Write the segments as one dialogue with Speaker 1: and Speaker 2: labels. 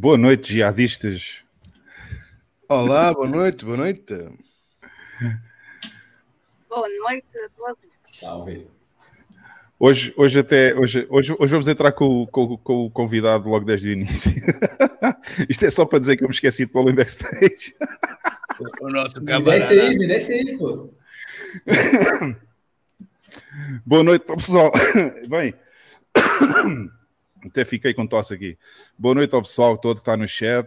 Speaker 1: Boa noite, jihadistas.
Speaker 2: Olá, boa noite, boa noite.
Speaker 3: Boa noite a todos.
Speaker 4: Salve.
Speaker 1: Hoje, hoje, até, hoje, hoje, hoje vamos entrar com, com, com o convidado logo desde o início. Isto é só para dizer que eu me esqueci de pô-lo em backstage.
Speaker 2: O nosso
Speaker 4: Me
Speaker 2: camarada.
Speaker 4: desce aí, me desce aí, pô.
Speaker 1: Boa noite, pessoal. Bem, até fiquei com tosse aqui. Boa noite ao pessoal todo que está no chat.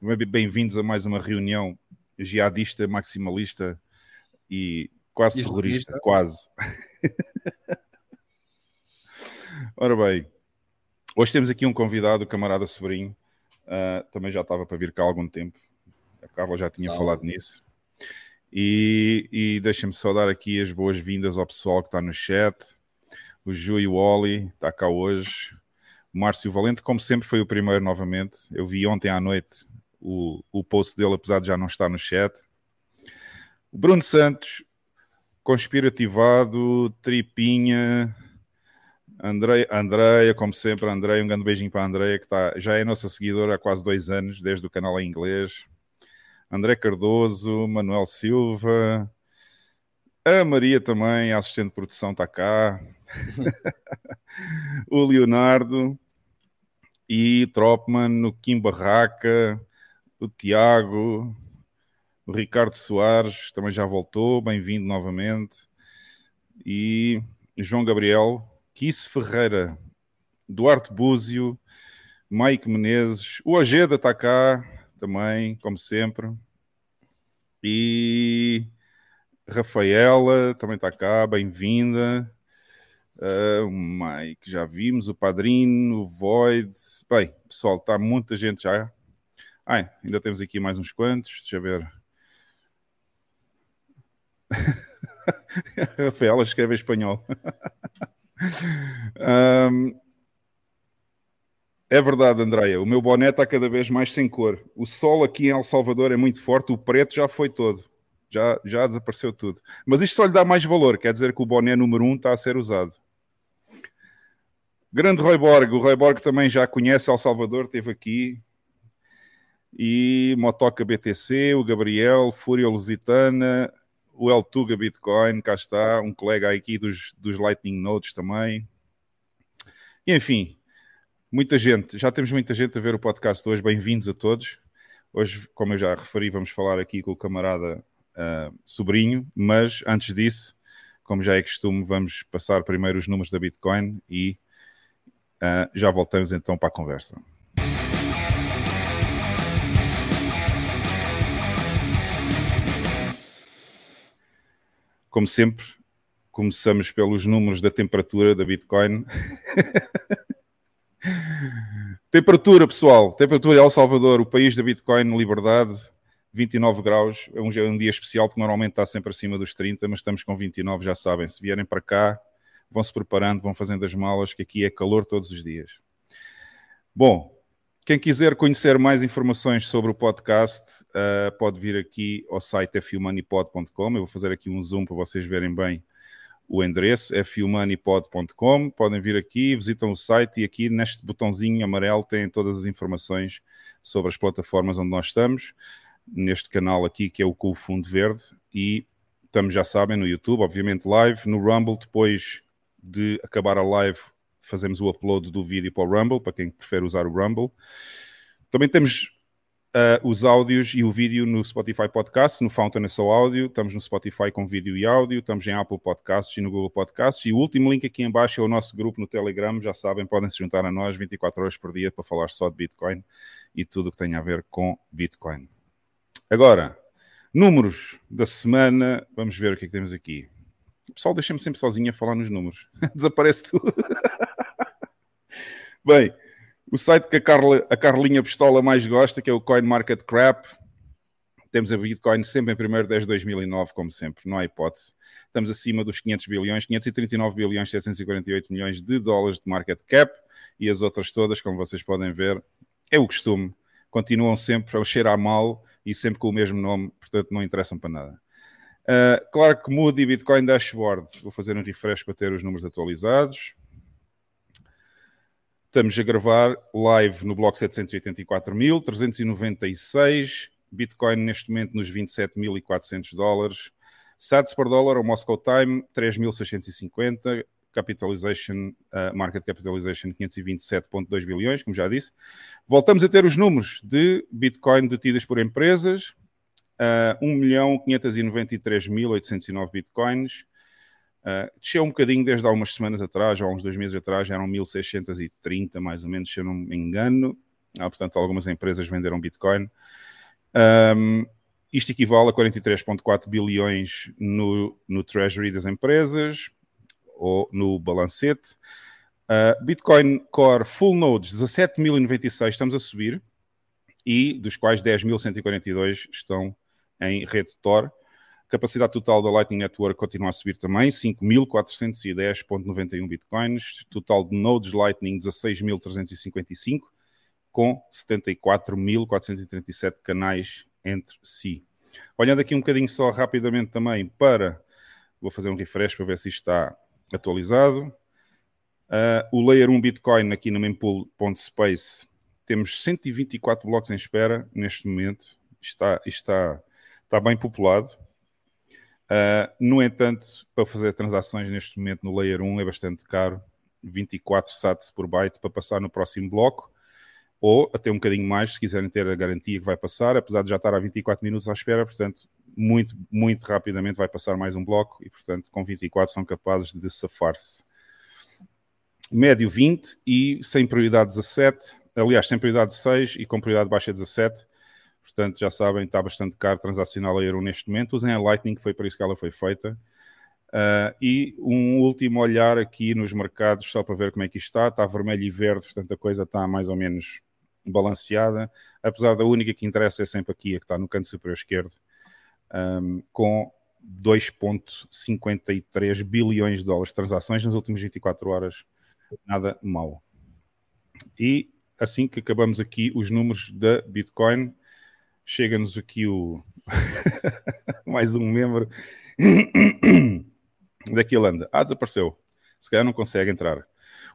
Speaker 1: Bem-vindos a mais uma reunião jihadista, maximalista e quase terrorista. Quase. Ora bem, hoje temos aqui um convidado, o camarada sobrinho. Ah, também já estava para vir cá há algum tempo. A Carla já tinha
Speaker 4: Salve.
Speaker 1: falado nisso. E, e deixem-me só dar aqui as boas-vindas ao pessoal que está no chat. O Ju e o Oli está cá hoje. Márcio Valente, como sempre, foi o primeiro novamente. Eu vi ontem à noite o, o post dele, apesar de já não estar no chat. O Bruno Santos, conspirativado, tripinha. Andrei, Andreia, como sempre, Andreia, um grande beijinho para a Andreia, que está, já é nossa seguidora há quase dois anos, desde o canal em inglês. André Cardoso, Manuel Silva, a Maria também, a assistente de produção, está cá. o Leonardo e Tropman, o Kim Barraca, o Tiago, o Ricardo Soares também já voltou, bem-vindo novamente. E João Gabriel, Kiss Ferreira, Duarte Búzio, Mike Menezes, o Ojeda está cá também, como sempre. E Rafaela também está cá, bem-vinda. Uh, o Mike, já vimos, o Padrino, o Void. Bem, pessoal, está muita gente já. Ai, ainda temos aqui mais uns quantos, deixa eu ver. Rafaela escreve em espanhol. Ahm, é verdade, Andreia. O meu boné está cada vez mais sem cor. O sol aqui em El Salvador é muito forte, o preto já foi todo. Já, já desapareceu tudo. Mas isto só lhe dá mais valor, quer dizer que o boné número um está a ser usado. Grande Roy Borg, o Roy Borg também já conhece El Salvador, esteve aqui. E Motoca BTC, o Gabriel, Fúria Lusitana, o El Tuga Bitcoin, cá está, um colega aqui dos, dos Lightning Nodes também. E enfim, muita gente, já temos muita gente a ver o podcast hoje, bem-vindos a todos. Hoje, como eu já referi, vamos falar aqui com o camarada ah, sobrinho, mas antes disso, como já é costume, vamos passar primeiro os números da Bitcoin e ah, já voltamos então para a conversa. Como sempre, começamos pelos números da temperatura da Bitcoin. temperatura, pessoal. Temperatura em El Salvador, o país da Bitcoin, liberdade, 29 graus. É é um dia especial porque normalmente está sempre acima dos 30, mas estamos com 29, já sabem. Se vierem para cá, vão se preparando, vão fazendo as malas, que aqui é calor todos os dias. Bom, quem quiser conhecer mais informações sobre o podcast, uh, pode vir aqui ao site fumoneypod.com. Eu vou fazer aqui um zoom para vocês verem bem o endereço, fumoneypod.com. Podem vir aqui, visitam o site e aqui neste botãozinho amarelo têm todas as informações sobre as plataformas onde nós estamos. Neste canal aqui, que é o com o fundo verde. E estamos, já sabem, no YouTube, obviamente live, no Rumble, depois de acabar a live fazemos o upload do vídeo para o Rumble, para quem prefere usar o Rumble. Também temos uh, os áudios e o vídeo no Spotify Podcast, no Fountain é só áudio, estamos no Spotify com vídeo e áudio, estamos em Apple Podcasts e no Google Podcasts, e o último link aqui em baixo é o nosso grupo no Telegram, já sabem, podem se juntar a nós 24 horas por dia para falar só de Bitcoin e tudo o que tem a ver com Bitcoin. Agora, números da semana, vamos ver o que é que temos aqui. Pessoal deixa-me sempre sozinho a falar nos números. Desaparece tudo. Bem, o site que a, Carla, a Carlinha Pistola mais gosta, que é o CoinMarketCrap, Temos a Bitcoin sempre em primeiro desde 2009, como sempre, não há hipótese. Estamos acima dos 500 bilhões, 539 bilhões 748 milhões de dólares de market cap e as outras todas, como vocês podem ver, é o costume. Continuam sempre a cheirar mal e sempre com o mesmo nome, portanto não interessam para nada. Uh, claro que Moody Bitcoin Dashboard, vou fazer um refresh para ter os números atualizados. Estamos a gravar live no bloco 784.396. Bitcoin neste momento nos 27.400 dólares. SATS por dólar, o Moscow Time, 3.650. Capitalization, uh, market capitalization 527.2 bilhões, como já disse. Voltamos a ter os números de Bitcoin detidas por empresas. Uh, 1.593.809 Bitcoins. Uh, desceu um bocadinho desde há umas semanas atrás, ou há uns dois meses atrás, eram 1.630 mais ou menos, se eu não me engano. Ah, portanto, algumas empresas venderam Bitcoin. Um, isto equivale a 43,4 bilhões no, no Treasury das empresas ou no balancete. Uh, Bitcoin Core Full Nodes 17.096 estamos a subir e dos quais 10.142 estão em rede Tor. Capacidade total da Lightning Network continua a subir também, 5.410.91 bitcoins. Total de nodes Lightning, 16.355, com 74.437 canais entre si. Olhando aqui um bocadinho só rapidamente também para... Vou fazer um refresh para ver se isto está atualizado. Uh, o Layer 1 Bitcoin aqui no mempool.space temos 124 blocos em espera neste momento. Está, está, está bem populado. Uh, no entanto, para fazer transações neste momento no Layer 1 é bastante caro, 24 sats por byte para passar no próximo bloco, ou até um bocadinho mais se quiserem ter a garantia que vai passar, apesar de já estar há 24 minutos à espera, portanto, muito, muito rapidamente vai passar mais um bloco. E, portanto, com 24 são capazes de safar-se. Médio 20 e sem prioridade 17, aliás, sem prioridade 6 e com prioridade baixa 17 Portanto, já sabem, está bastante caro transacional a Euro neste momento. Usem a Lightning, que foi para isso que ela foi feita. Uh, e um último olhar aqui nos mercados, só para ver como é que está. Está vermelho e verde, portanto a coisa está mais ou menos balanceada. Apesar da única que interessa é sempre aqui, a que está no canto superior esquerdo, um, com 2,53 bilhões de dólares de transações nas últimas 24 horas. Nada mal. E assim que acabamos aqui os números da Bitcoin, Chega-nos aqui o. mais um membro daqui anda. Ah, desapareceu. Se calhar não consegue entrar.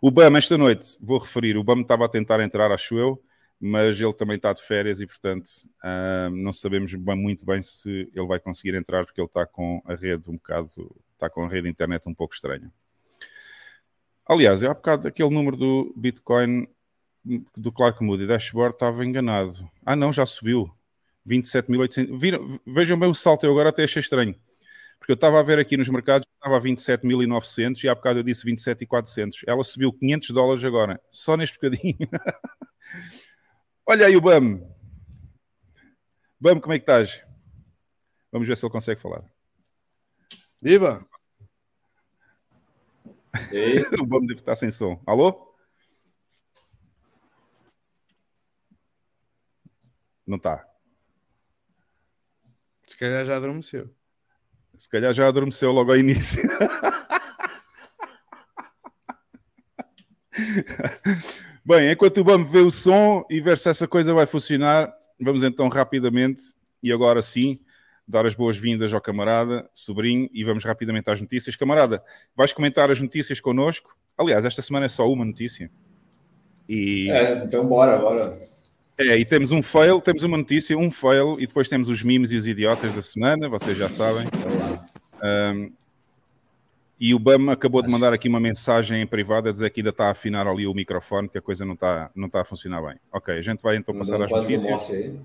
Speaker 1: O BAM, esta noite, vou referir, o BAM estava a tentar entrar, acho eu, mas ele também está de férias e, portanto, uh, não sabemos bem, muito bem se ele vai conseguir entrar, porque ele está com a rede um bocado, está com a rede internet um pouco estranha. Aliás, há bocado aquele número do Bitcoin do Clark Moody Dashboard estava enganado. Ah, não, já subiu. 27.800. Vejam bem o salto, eu agora até achei estranho. Porque eu estava a ver aqui nos mercados, estava a 27.900 e há bocado eu disse 27.400. Ela subiu 500 dólares agora, só neste bocadinho. Olha aí o BAM. BAM, como é que estás? Vamos ver se ele consegue falar.
Speaker 2: Viva!
Speaker 1: o BAM deve estar sem som. Alô? Não está.
Speaker 2: Se calhar já adormeceu.
Speaker 1: Se calhar já adormeceu logo ao início. Bem, enquanto vamos ver o som e ver se essa coisa vai funcionar, vamos então rapidamente e agora sim dar as boas-vindas ao camarada, sobrinho, e vamos rapidamente às notícias. Camarada, vais comentar as notícias connosco? Aliás, esta semana é só uma notícia.
Speaker 4: E... É, então bora, bora.
Speaker 1: É, e temos um fail, temos uma notícia, um fail, e depois temos os memes e os idiotas da semana, vocês já sabem. Um, e o BAM acabou de mandar aqui uma mensagem em privado a dizer que ainda está a afinar ali o microfone, que a coisa não está, não está a funcionar bem. Ok, a gente vai então passar às notícias. Aí.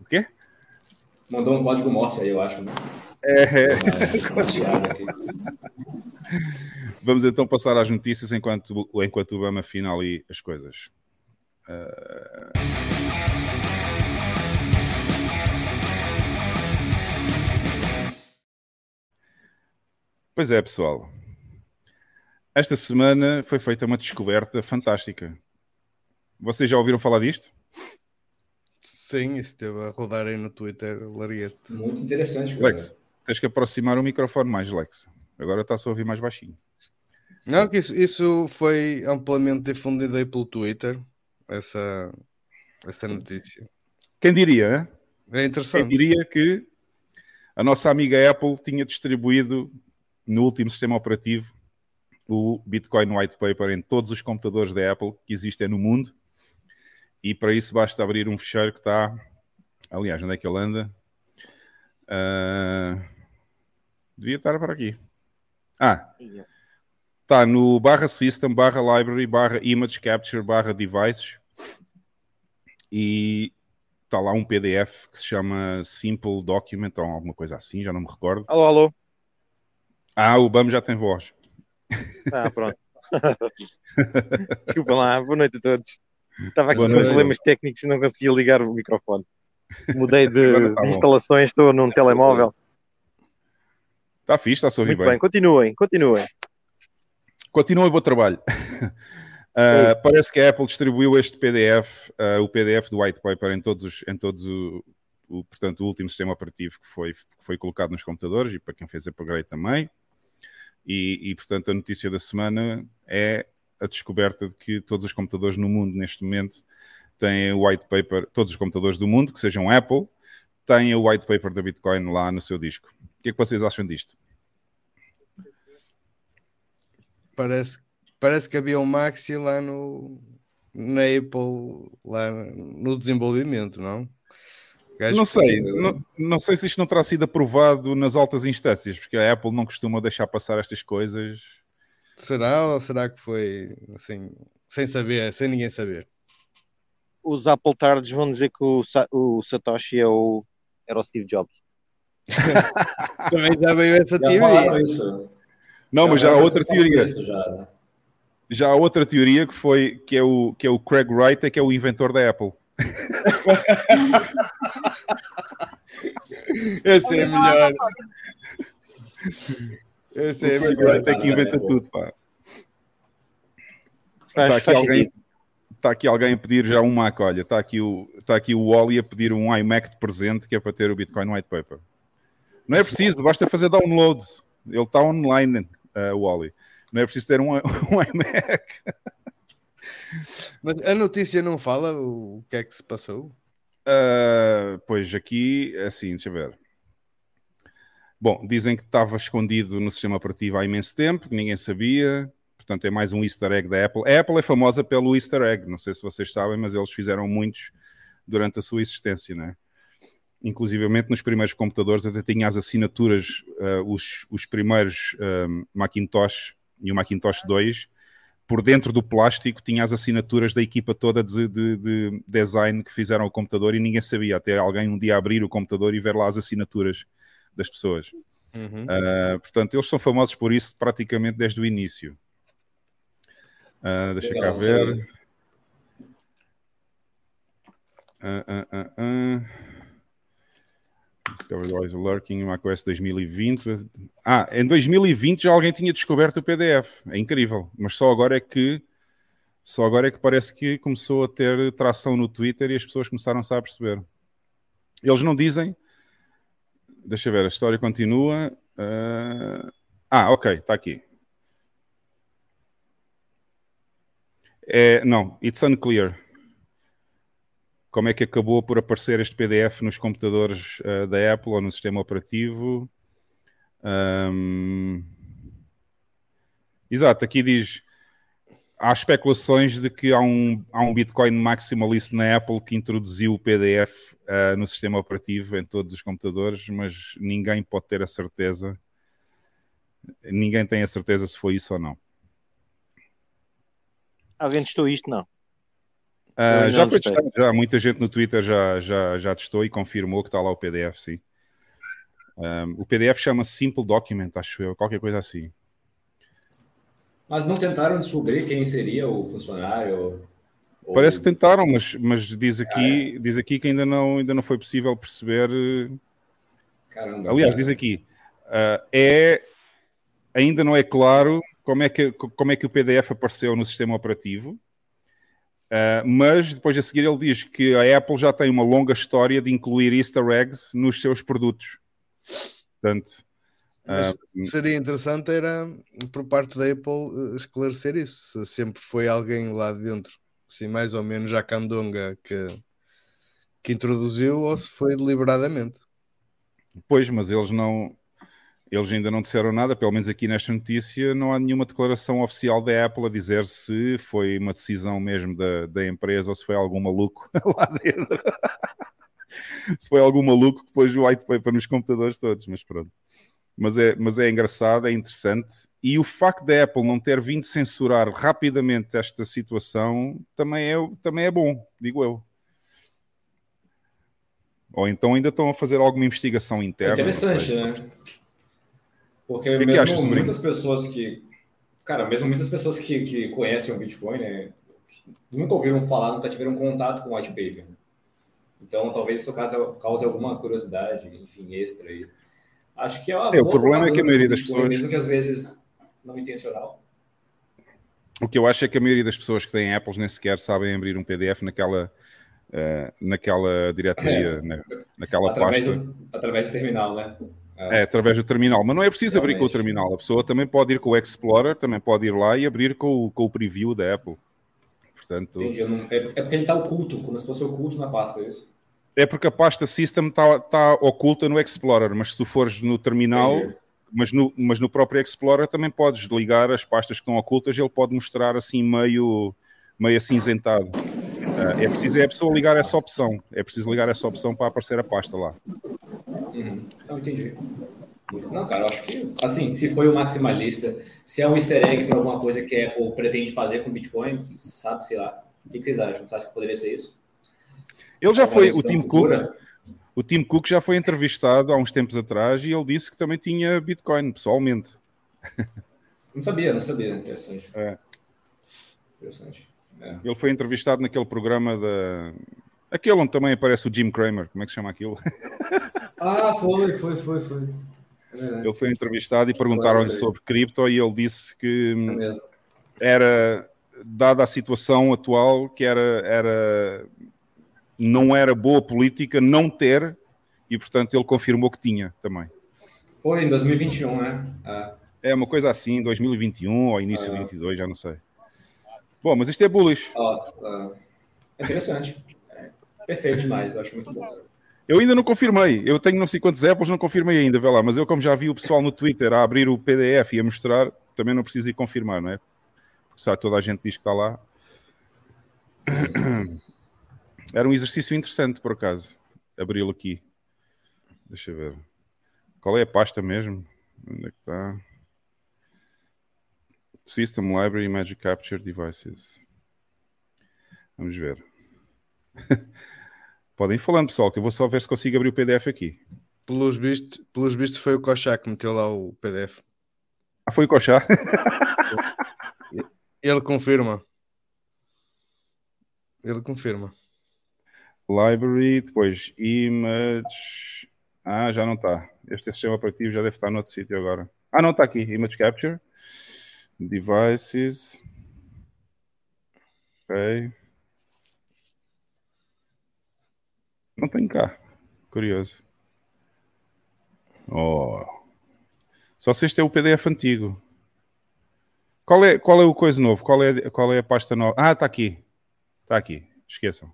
Speaker 1: o quê?
Speaker 4: Mandou um código Morse aí, eu acho. Né?
Speaker 1: É. é. Vamos então passar às notícias enquanto, enquanto o BAM afina ali as coisas. Pois é, pessoal. Esta semana foi feita uma descoberta fantástica. Vocês já ouviram falar disto?
Speaker 2: Sim, isso esteve a rodar aí no Twitter, larguete.
Speaker 4: Muito interessante.
Speaker 1: Cara. Lex, tens que aproximar o microfone mais, Lex. Agora está-se a ouvir mais baixinho.
Speaker 2: Não, que isso, isso foi amplamente difundido aí pelo Twitter, essa, essa notícia.
Speaker 1: Quem diria,
Speaker 2: É interessante.
Speaker 1: Quem diria que a nossa amiga Apple tinha distribuído no último sistema operativo o Bitcoin White Paper em todos os computadores da Apple que existem no mundo. E para isso basta abrir um fecheiro que está. Aliás, onde é que ele anda? Uh... Devia estar para aqui. Ah, está no barra System, barra Library, barra Image Capture, barra Devices. E está lá um PDF que se chama Simple Document ou alguma coisa assim, já não me recordo.
Speaker 5: Alô, alô.
Speaker 1: Ah, o BAM já tem voz.
Speaker 5: Ah, pronto. Desculpa lá, boa noite a todos. Estava aqui com problemas técnicos e não conseguia ligar o microfone. Mudei de, tá de instalações, estou num telemóvel.
Speaker 1: Está fixe, está a ouvir
Speaker 5: Muito bem. bem. Continuem, continuem.
Speaker 1: Continuem, bom trabalho. Uh, parece que a Apple distribuiu este PDF, uh, o PDF do white paper em todos os, em todos o, o, portanto, o último sistema operativo que foi, que foi colocado nos computadores e para quem fez upgrade também. E, e, portanto, a notícia da semana é a descoberta de que todos os computadores no mundo, neste momento, têm o white paper, todos os computadores do mundo, que sejam Apple, têm o white paper da Bitcoin lá no seu disco. O que é que vocês acham disto?
Speaker 2: Parece, parece que havia um Maxi lá no na Apple, lá no desenvolvimento, não?
Speaker 1: Gajo não sei, que... não, não sei se isto não terá sido aprovado nas altas instâncias, porque a Apple não costuma deixar passar estas coisas.
Speaker 2: Será ou será que foi assim, sem saber, sem ninguém saber?
Speaker 5: Os Apple Tards vão dizer que o, o Satoshi é o, era o Steve Jobs.
Speaker 2: Também já veio essa já teoria.
Speaker 1: Não, já mas já há outra teoria. Já, né? Já há outra teoria que foi que é o, que é o Craig Wright, é que é o inventor da Apple.
Speaker 2: Esse é melhor. Esse é melhor.
Speaker 1: Tem que inventar tudo, pá. Está aqui, alguém, está aqui alguém a pedir já um Mac. Olha, está aqui o, está aqui o Wally a pedir um iMac de presente que é para ter o Bitcoin White Paper. Não é preciso, basta fazer download. Ele está online, uh, o Wally. Não é preciso ter um, um iMac.
Speaker 2: Mas a notícia não fala o que é que se passou?
Speaker 1: Uh, pois aqui, assim, deixa eu ver. Bom, dizem que estava escondido no sistema operativo há imenso tempo, que ninguém sabia. Portanto, é mais um easter egg da Apple. A Apple é famosa pelo easter egg, não sei se vocês sabem, mas eles fizeram muitos durante a sua existência, né? Inclusivamente nos primeiros computadores até tinha as assinaturas, uh, os, os primeiros uh, Macintosh e o Macintosh 2 por dentro do plástico tinha as assinaturas da equipa toda de, de, de, design que fizeram o computador e ninguém sabia, até alguém um dia abrir o computador e ver lá as assinaturas das pessoas. Uhum. Uh, portanto, eles são famosos por isso praticamente desde o início. Uh, deixa Legal, cá ver. Uh, Discovery Always Lurking, macOS 2020. Ah, em 2020 já alguém tinha descoberto o PDF. É incrível. Mas só agora é que só agora é que parece que começou a ter tração no Twitter e as pessoas começaram-se a perceber. Eles não dizem. Deixa eu ver, a história continua. Uh... Ah, ok, está aqui. É, não, it's unclear como é que acabou por aparecer este PDF nos computadores uh, da Apple ou no sistema operativo. Um... Exato, aqui diz há especulações de que há um, há um Bitcoin maximalist na Apple que introduziu o PDF uh, no sistema operativo em todos os computadores, mas ninguém pode ter a certeza. Ninguém tem a certeza se foi isso ou não.
Speaker 5: Alguém testou isto? Não.
Speaker 1: Uh, já foi testado, já. Muita gente no Twitter já, já, já testou e confirmou que está lá o PDF, sim. Um, o PDF chama Simple Document, acho eu, qualquer coisa assim.
Speaker 4: Mas não tentaram descobrir quem seria o funcionário?
Speaker 1: Ou... Parece que tentaram, mas, mas diz, aqui, é. diz aqui que ainda não, ainda não foi possível perceber. Caramba, Aliás, cara. diz aqui, uh, é, ainda não é claro como é, que, como é que o PDF apareceu no sistema operativo Uh, mas depois a seguir ele diz que a Apple já tem uma longa história de incluir easter eggs nos seus produtos. Portanto,
Speaker 2: uh, seria interessante era por parte da Apple esclarecer isso. Se sempre foi alguém lá dentro, assim, mais ou menos já candonga que, que introduziu ou se foi deliberadamente.
Speaker 1: Pois, mas eles não, eles ainda não disseram nada, pelo menos aqui nesta notícia, não há nenhuma declaração oficial da Apple a dizer se foi uma decisão mesmo da, da empresa ou se foi algum maluco lá dentro. se foi algum maluco que pôs o white paper nos computadores todos, mas pronto. Mas é, mas é engraçado, é interessante. E o facto da Apple não ter vindo censurar rapidamente esta situação também é, também é bom, digo eu. Ou então ainda estão a fazer alguma investigação interna.
Speaker 4: Interessante, né? Porque que mesmo que muitas pessoas que. Cara, mesmo muitas pessoas que, que conhecem o Bitcoin, né? Nunca ouviram falar, nunca tiveram contato com o white paper. Né? Então, talvez isso cause, cause alguma curiosidade, enfim, extra aí. Acho que é,
Speaker 1: é o problema é que a maioria das pessoas.
Speaker 4: Mesmo que às vezes não intencional.
Speaker 1: O que eu acho é que a maioria das pessoas que têm Apples nem sequer sabem abrir um PDF naquela, uh, naquela diretoria, é. na, naquela
Speaker 4: através
Speaker 1: pasta.
Speaker 4: Do, através do terminal, né?
Speaker 1: É, através do terminal. Mas não é preciso abrir com o terminal. A pessoa também pode ir com o Explorer, também pode ir lá e abrir com, o, com o preview da Apple. Portanto...
Speaker 4: Entendi. Não... É, é porque ele está oculto, como se fosse oculto na pasta, é isso?
Speaker 1: É porque a pasta System está tá oculta no Explorer, mas se tu fores no terminal, mas no, mas no próprio Explorer também podes ligar as pastas que estão ocultas, ele pode mostrar assim meio, meio acinzentado. É preciso é a pessoa ligar essa opção. É preciso ligar essa opção para aparecer a pasta lá.
Speaker 4: Uhum. Não entendi. Não, cara, eu acho que, assim, se foi o maximalista, se é um easter egg para alguma coisa que a Apple pretende fazer com Bitcoin, sabe, sei lá. O que vocês acham? Você acha que poderia ser isso?
Speaker 1: Ele já foi, o Tim Cook, o Tim Cook já foi entrevistado há uns tempos atrás e ele disse que também tinha Bitcoin, pessoalmente.
Speaker 4: Não sabia, não sabia. Interessante. É. Interessante.
Speaker 1: É. Ele foi entrevistado naquele programa da. Aquele onde também aparece o Jim Cramer, como é que se chama aquilo?
Speaker 4: Ah, foi, foi, foi, foi.
Speaker 1: É ele foi entrevistado e perguntaram-lhe sobre cripto e ele disse que é era, dada a situação atual, que era, era não era boa política não ter, e portanto ele confirmou que tinha também.
Speaker 4: Foi em 2021, né?
Speaker 1: Ah. É uma coisa assim, 2021 ou início de 2022, já não sei. Bom, mas isto é bullish.
Speaker 4: Oh, é interessante. Perfeito demais, eu acho muito bom.
Speaker 1: Eu ainda não confirmei. Eu tenho não sei quantos Apples, não confirmei ainda, vê lá. Mas eu, como já vi o pessoal no Twitter a abrir o PDF e a mostrar, também não preciso ir confirmar, não é? Porque sabe, toda a gente diz que está lá. Era um exercício interessante, por acaso, abri-lo aqui. Deixa eu ver. Qual é a pasta mesmo? Onde é que está? System Library Magic Capture Devices. Vamos ver. Podem ir falando, pessoal, que eu vou só ver se consigo abrir o PDF aqui.
Speaker 2: Pelos vistos, pelos vistos foi o Cochá que meteu lá o PDF.
Speaker 1: Ah, foi o Cochá?
Speaker 2: Ele confirma. Ele confirma.
Speaker 1: Library, depois Image. Ah, já não está. Este sistema operativo já deve estar noutro sítio agora. Ah, não está aqui. Image Capture. Devices. Ok. Não tem cá. Curioso. Oh. Só se este é o PDF antigo. Qual é, qual é o coisa novo? Qual é, qual é a pasta nova? Ah, está aqui. Está aqui. Esqueçam.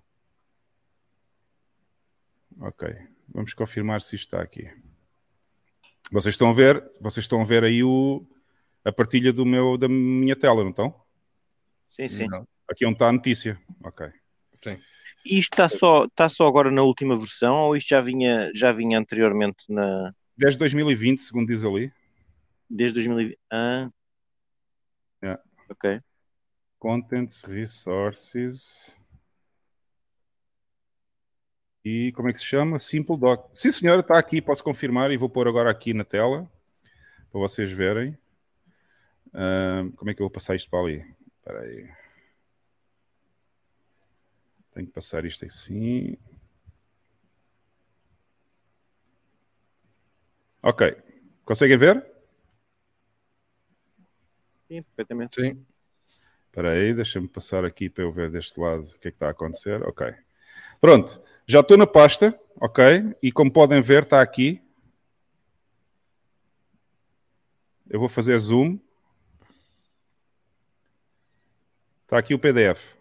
Speaker 1: Ok. Vamos confirmar se isto está aqui. Vocês estão a ver? Vocês estão a ver aí o, a partilha do meu, da minha tela, não estão?
Speaker 5: Sim, sim.
Speaker 1: Aqui é onde está a notícia. Ok.
Speaker 2: Sim.
Speaker 5: Isto está só, está só agora na última versão ou isto já vinha, já vinha anteriormente na.
Speaker 1: Desde 2020, segundo diz ali.
Speaker 5: Desde 2020. Ah.
Speaker 1: Yeah.
Speaker 5: Ok.
Speaker 1: Contents, Resources. E como é que se chama? Simple Doc. Sim, senhora, está aqui, posso confirmar e vou pôr agora aqui na tela para vocês verem. Uh, como é que eu vou passar isto para ali? Espera aí. Tenho que passar isto assim. Ok. Conseguem ver?
Speaker 5: Sim, perfeitamente.
Speaker 2: Sim.
Speaker 1: Espera aí, deixa-me passar aqui para eu ver deste lado o que é que está a acontecer. Ok. Pronto, já estou na pasta, ok? E como podem ver, está aqui. Eu vou fazer zoom. Está aqui o PDF.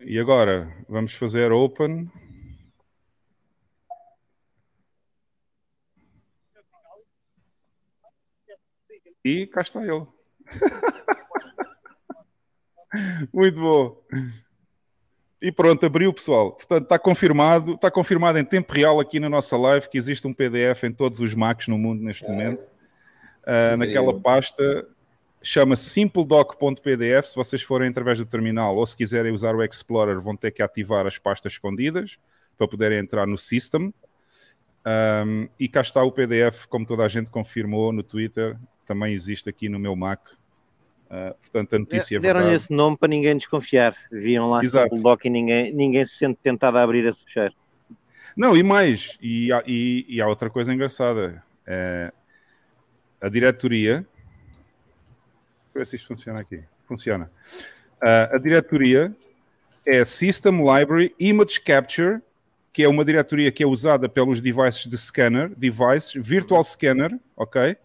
Speaker 1: E agora vamos fazer open. E cá está ele. Muito bom. E pronto, abriu, pessoal. Portanto, está confirmado, está confirmado em tempo real aqui na nossa live que existe um PDF em todos os Macs no mundo neste momento. Uh, naquela pasta chama simpledoc.pdf. Se vocês forem através do terminal ou se quiserem usar o Explorer, vão ter que ativar as pastas escondidas para poderem entrar no system. Um, e cá está o PDF, como toda a gente confirmou no Twitter, também existe aqui no meu Mac. Uh, portanto, a notícia é
Speaker 5: Deram esse nome para ninguém desconfiar. Viam lá Exato. Doc e ninguém, ninguém se sente tentado a abrir a se fechar.
Speaker 1: Não, e mais, e há, e, e há outra coisa engraçada. É, a diretoria. Ver se isto funciona aqui. Funciona. Uh, a diretoria é System Library Image Capture, que é uma diretoria que é usada pelos devices de scanner, device, virtual scanner, ok?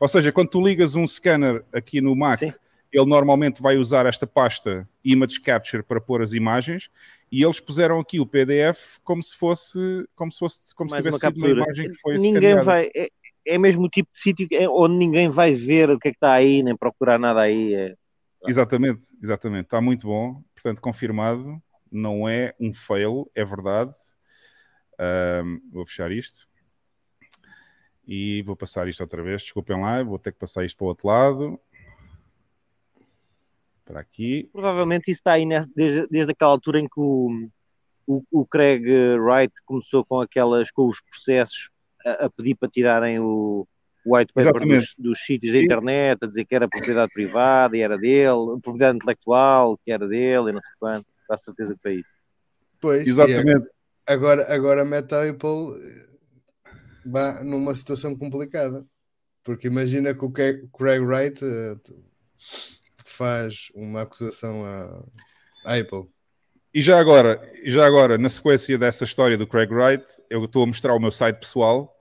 Speaker 1: Ou seja, quando tu ligas um scanner aqui no Mac, Sim. ele normalmente vai usar esta pasta Image Capture para pôr as imagens e eles puseram aqui o PDF como se fosse como se fosse como se tivesse sido uma imagem que foi
Speaker 5: Ninguém vai é, é mesmo o tipo de sítio onde ninguém vai ver o que é que está aí, nem procurar nada aí. É...
Speaker 1: Exatamente, exatamente. Está muito bom. Portanto, confirmado. Não é um fail, é verdade. Um, vou fechar isto e vou passar isto outra vez. Desculpem lá, vou ter que passar isto para o outro lado. Para aqui.
Speaker 5: Provavelmente isso está aí desde, desde aquela altura em que o, o, o Craig Wright começou com aquelas com os processos a, a pedir para tirarem o, o white paper dos, dos, sítios da internet, a dizer que era propriedade privada e era dele, propriedade intelectual que era dele e não sei quanto. Dá certeza que foi isso.
Speaker 2: Pois, exatamente. Agora, agora a Meta Apple numa situação complicada. Porque imagina que o Craig Wright uh, faz uma acusação à Apple.
Speaker 1: E já agora, já agora, na sequência dessa história do Craig Wright, eu estou a mostrar o meu site pessoal.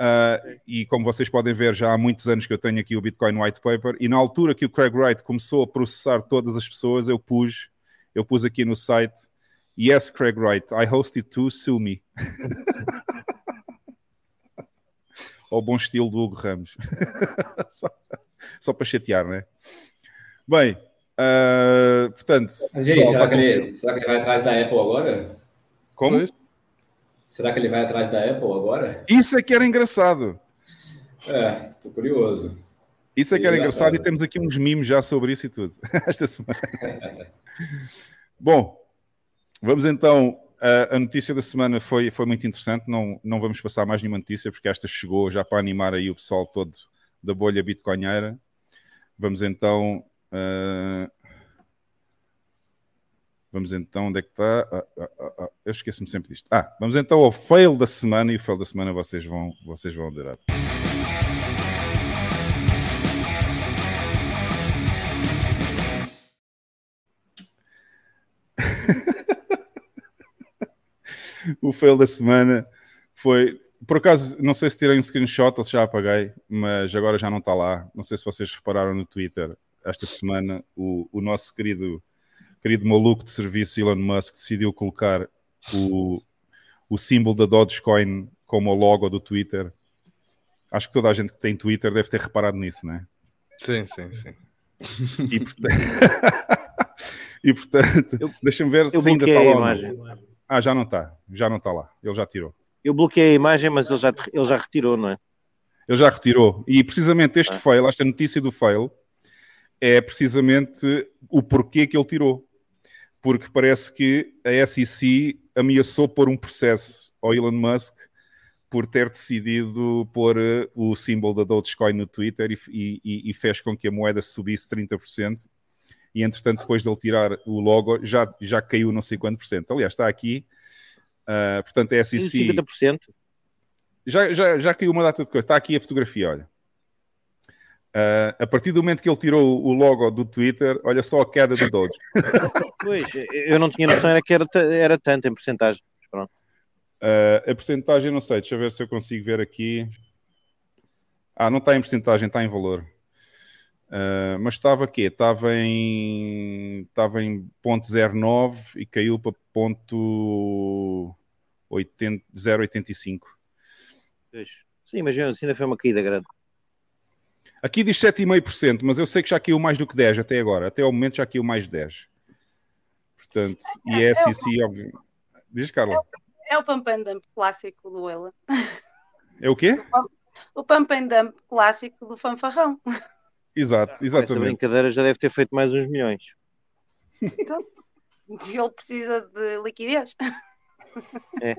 Speaker 1: Uh, e como vocês podem ver, já há muitos anos que eu tenho aqui o Bitcoin White Paper. E na altura que o Craig Wright começou a processar todas as pessoas, eu pus, eu pus aqui no site: Yes, Craig Wright, I hosted too, sue me. ao bom estilo do Hugo Ramos. só, só, para chatear, não é? Bem, uh, portanto.
Speaker 4: Mas aí, será, que ele, será, que ele, vai atrás da Apple agora?
Speaker 1: Como? Pois?
Speaker 4: Será que ele vai atrás da Apple agora?
Speaker 1: Isso é que era engraçado.
Speaker 4: É, tô curioso.
Speaker 1: Isso é que era engraçado. engraçado e temos aqui uns mimos já sobre isso e tudo, esta semana. Bom, vamos então a, a notícia da semana foi, foi muito interessante. Não, não vamos passar mais nenhuma notícia, porque esta chegou já para animar aí o pessoal todo da bolha bitcoinheira. Vamos então. Uh... Vamos então, onde é que está? Ah, ah, ah, ah. eu esqueço-me sempre disto. Ah, vamos então ao fail da semana e o fail da semana vocês vão, vocês vão adorar. o fail da semana foi. Por acaso, não sei se tirei um screenshot ou se já apaguei, mas agora já não está lá. Não sei se vocês repararam no Twitter esta semana, o, o nosso querido, querido maluco de serviço Elon Musk decidiu colocar o, o símbolo da Dogecoin como o logo do Twitter. Acho que toda a gente que tem Twitter deve ter reparado nisso, não é?
Speaker 2: Sim, sim, sim.
Speaker 1: E, portanto, e, portanto deixa-me ver se ainda está lá. Ah, já não está. Já não está lá. Ele já tirou.
Speaker 5: Eu bloqueei a imagem, mas ele já, ele já retirou, não é?
Speaker 1: Ele já retirou. E precisamente este ah. fail, esta notícia do fail, é precisamente o porquê que ele tirou. Porque parece que a SEC ameaçou pôr um processo ao Elon Musk por ter decidido pôr eh, o símbolo da Dogecoin no Twitter e, e, e fez com que a moeda subisse 30% e entretanto, depois de ele tirar o logo, já, já caiu não sei quanto por cento. Aliás, está aqui, uh, portanto, é SEC.
Speaker 5: 50%?
Speaker 1: Já, já, já caiu uma data de coisa. Está aqui a fotografia, olha. Uh, a partir do momento que ele tirou o logo do Twitter, olha só a queda do Doge.
Speaker 5: Pois, eu não tinha noção era que era, era tanto em porcentagem. Pronto.
Speaker 1: Uh, a porcentagem, não sei, deixa eu ver se eu consigo ver aqui. Ah, não está em porcentagem, está em valor. Uh, mas estava aqui, estava em estava em ponto 09 e caiu para ponto 0,85.
Speaker 5: Sim, mas assim ainda foi uma caída grande.
Speaker 1: Aqui diz 7,5%, mas eu sei que já caiu mais do que 10 até agora. Até ao momento já caiu mais 10. Portanto, e é SEC, óbvio. Diz, Carla.
Speaker 3: É o pump and dump clássico do Ela.
Speaker 1: É o quê?
Speaker 3: O pump and dump clássico do fanfarrão.
Speaker 1: Exato, exatamente. Essa
Speaker 5: brincadeira já deve ter feito mais uns milhões.
Speaker 3: Então, ele precisa de liquidez.
Speaker 5: É.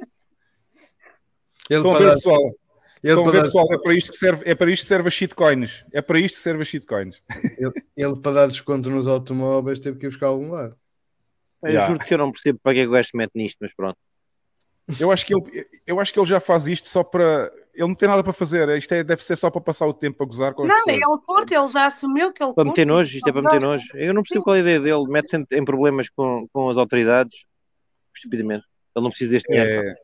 Speaker 1: Ele Estão a ver, pessoal? Ele Estão a ver, pessoal? É para, isto que serve, é para isto que serve a shitcoins. É para isto que serve a shitcoins.
Speaker 2: Ele, ele para dar desconto nos automóveis, teve que ir buscar algum lado.
Speaker 5: Eu yeah. juro que eu não percebo para que é que o gajo mete nisto, mas pronto.
Speaker 1: Eu acho, que ele, eu acho que ele já faz isto só para. Ele não tem nada para fazer. Isto é, deve ser só para passar o tempo a gozar com as
Speaker 3: não,
Speaker 1: pessoas.
Speaker 3: Não, ele curte, ele já assumiu que ele
Speaker 5: Para meter nojo, isto é para meter nojo. Eu não percebo Sim. qual é a ideia dele. Mete-se em, em, problemas com, com as autoridades. Estupidamente. Ele não precisa deste dinheiro. É...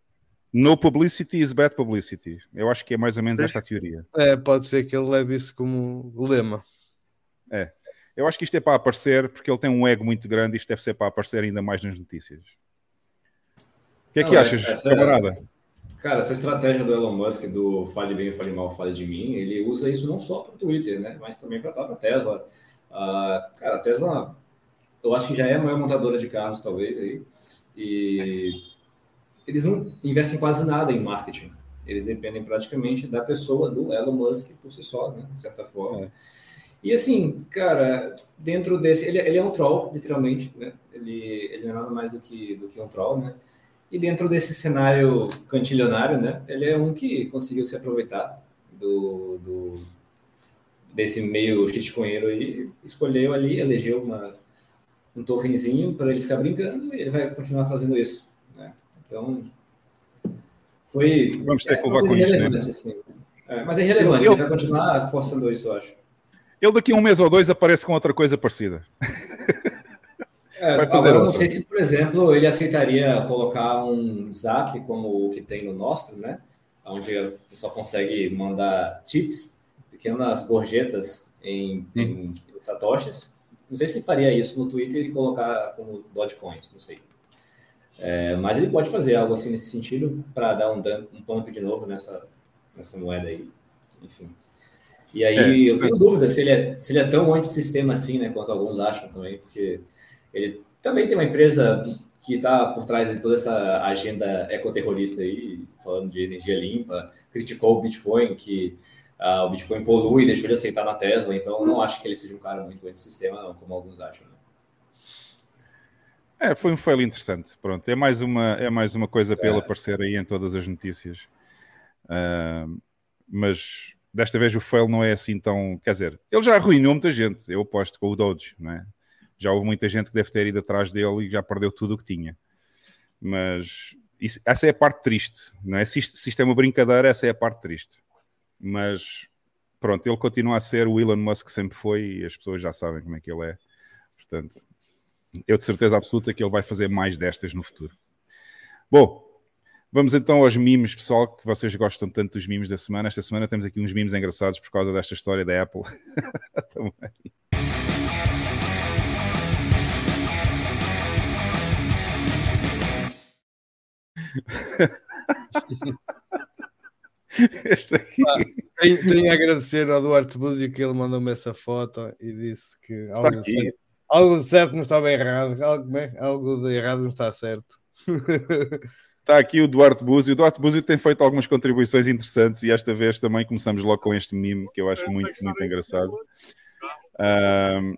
Speaker 1: No publicity is bad publicity. Eu acho que é mais ou menos esta a teoria.
Speaker 2: É, pode ser que ele leve isso como lema.
Speaker 1: É. Eu acho que isto é para aparecer, porque ele tem um ego muito grande e isto deve ser para aparecer ainda mais nas notícias. O que é que não, achas, essa, camarada?
Speaker 4: Cara, essa estratégia do Elon Musk do fale bem, fale mal, fale de mim, ele usa isso não só para o Twitter, né? Mas também para a Tesla. Uh, cara, a Tesla, eu acho que já é a maior montadora de carros, talvez, aí. E eles não investem quase nada em marketing. Eles dependem praticamente da pessoa do Elon Musk por si só, né? De certa forma. É. E assim, cara, dentro desse. Ele, ele é um troll, literalmente, né? Ele, ele não é nada mais do que, do que um troll, né? E dentro desse cenário cantilionário, né? Ele é um que conseguiu se aproveitar do, do desse meio shitcoinheiro e escolheu ali, elegeu uma, um tokenzinho para ele ficar brincando e ele vai continuar fazendo isso. Então, foi.
Speaker 1: Vamos ter que levar com isso, né?
Speaker 4: Assim. É, mas é relevante, ele, ele vai continuar forçando isso, eu acho.
Speaker 1: Ele daqui a um mês ou dois aparece com outra coisa parecida.
Speaker 4: É, vai fazer agora, não sei se, por exemplo, ele aceitaria colocar um zap como o que tem no Nostro, né? Onde o pessoal consegue mandar tips, pequenas gorjetas em, hum. em satoshis. Não sei se ele faria isso no Twitter e colocar como Dogecoins, não sei. É, mas ele pode fazer algo assim nesse sentido para dar um, dump, um pump de novo nessa, nessa moeda aí. Enfim. E aí é, eu tenho dúvida se ele é, se ele é tão antissistema assim, né? Quanto alguns acham também, porque ele também tem uma empresa que está por trás de toda essa agenda ecoterrorista aí, falando de energia limpa, criticou o Bitcoin, que uh, o Bitcoin polui, deixou de aceitar na Tesla, então não acho que ele seja um cara muito antissistema, não, como alguns acham. Né?
Speaker 1: É, foi um fail interessante. Pronto, é mais uma, é mais uma coisa para ele é. aparecer aí em todas as notícias. Uh, mas desta vez o fail não é assim tão. Quer dizer, ele já arruinou muita gente, eu aposto, com o Doge, não é? Já houve muita gente que deve ter ido atrás dele e já perdeu tudo o que tinha. Mas isso, essa é a parte triste, não é? Se isto, se isto é uma brincadeira, essa é a parte triste. Mas pronto, ele continua a ser o Elon Musk que sempre foi e as pessoas já sabem como é que ele é. Portanto, eu de certeza absoluta que ele vai fazer mais destas no futuro. Bom, vamos então aos memes, pessoal, que vocês gostam tanto dos memes da semana. Esta semana temos aqui uns memes engraçados por causa desta história da Apple. Também. Este aqui. Ah,
Speaker 2: tenho, tenho, a agradecer ao Duarte Búzio que ele mandou-me essa foto e disse que algo, tá certo, algo de certo não estava errado, algo, bem, algo de errado não está certo.
Speaker 1: Está aqui o Duarte Búzio. O Duarte Búzio tem feito algumas contribuições interessantes e esta vez também começamos logo com este meme que eu acho muito, muito engraçado. Um,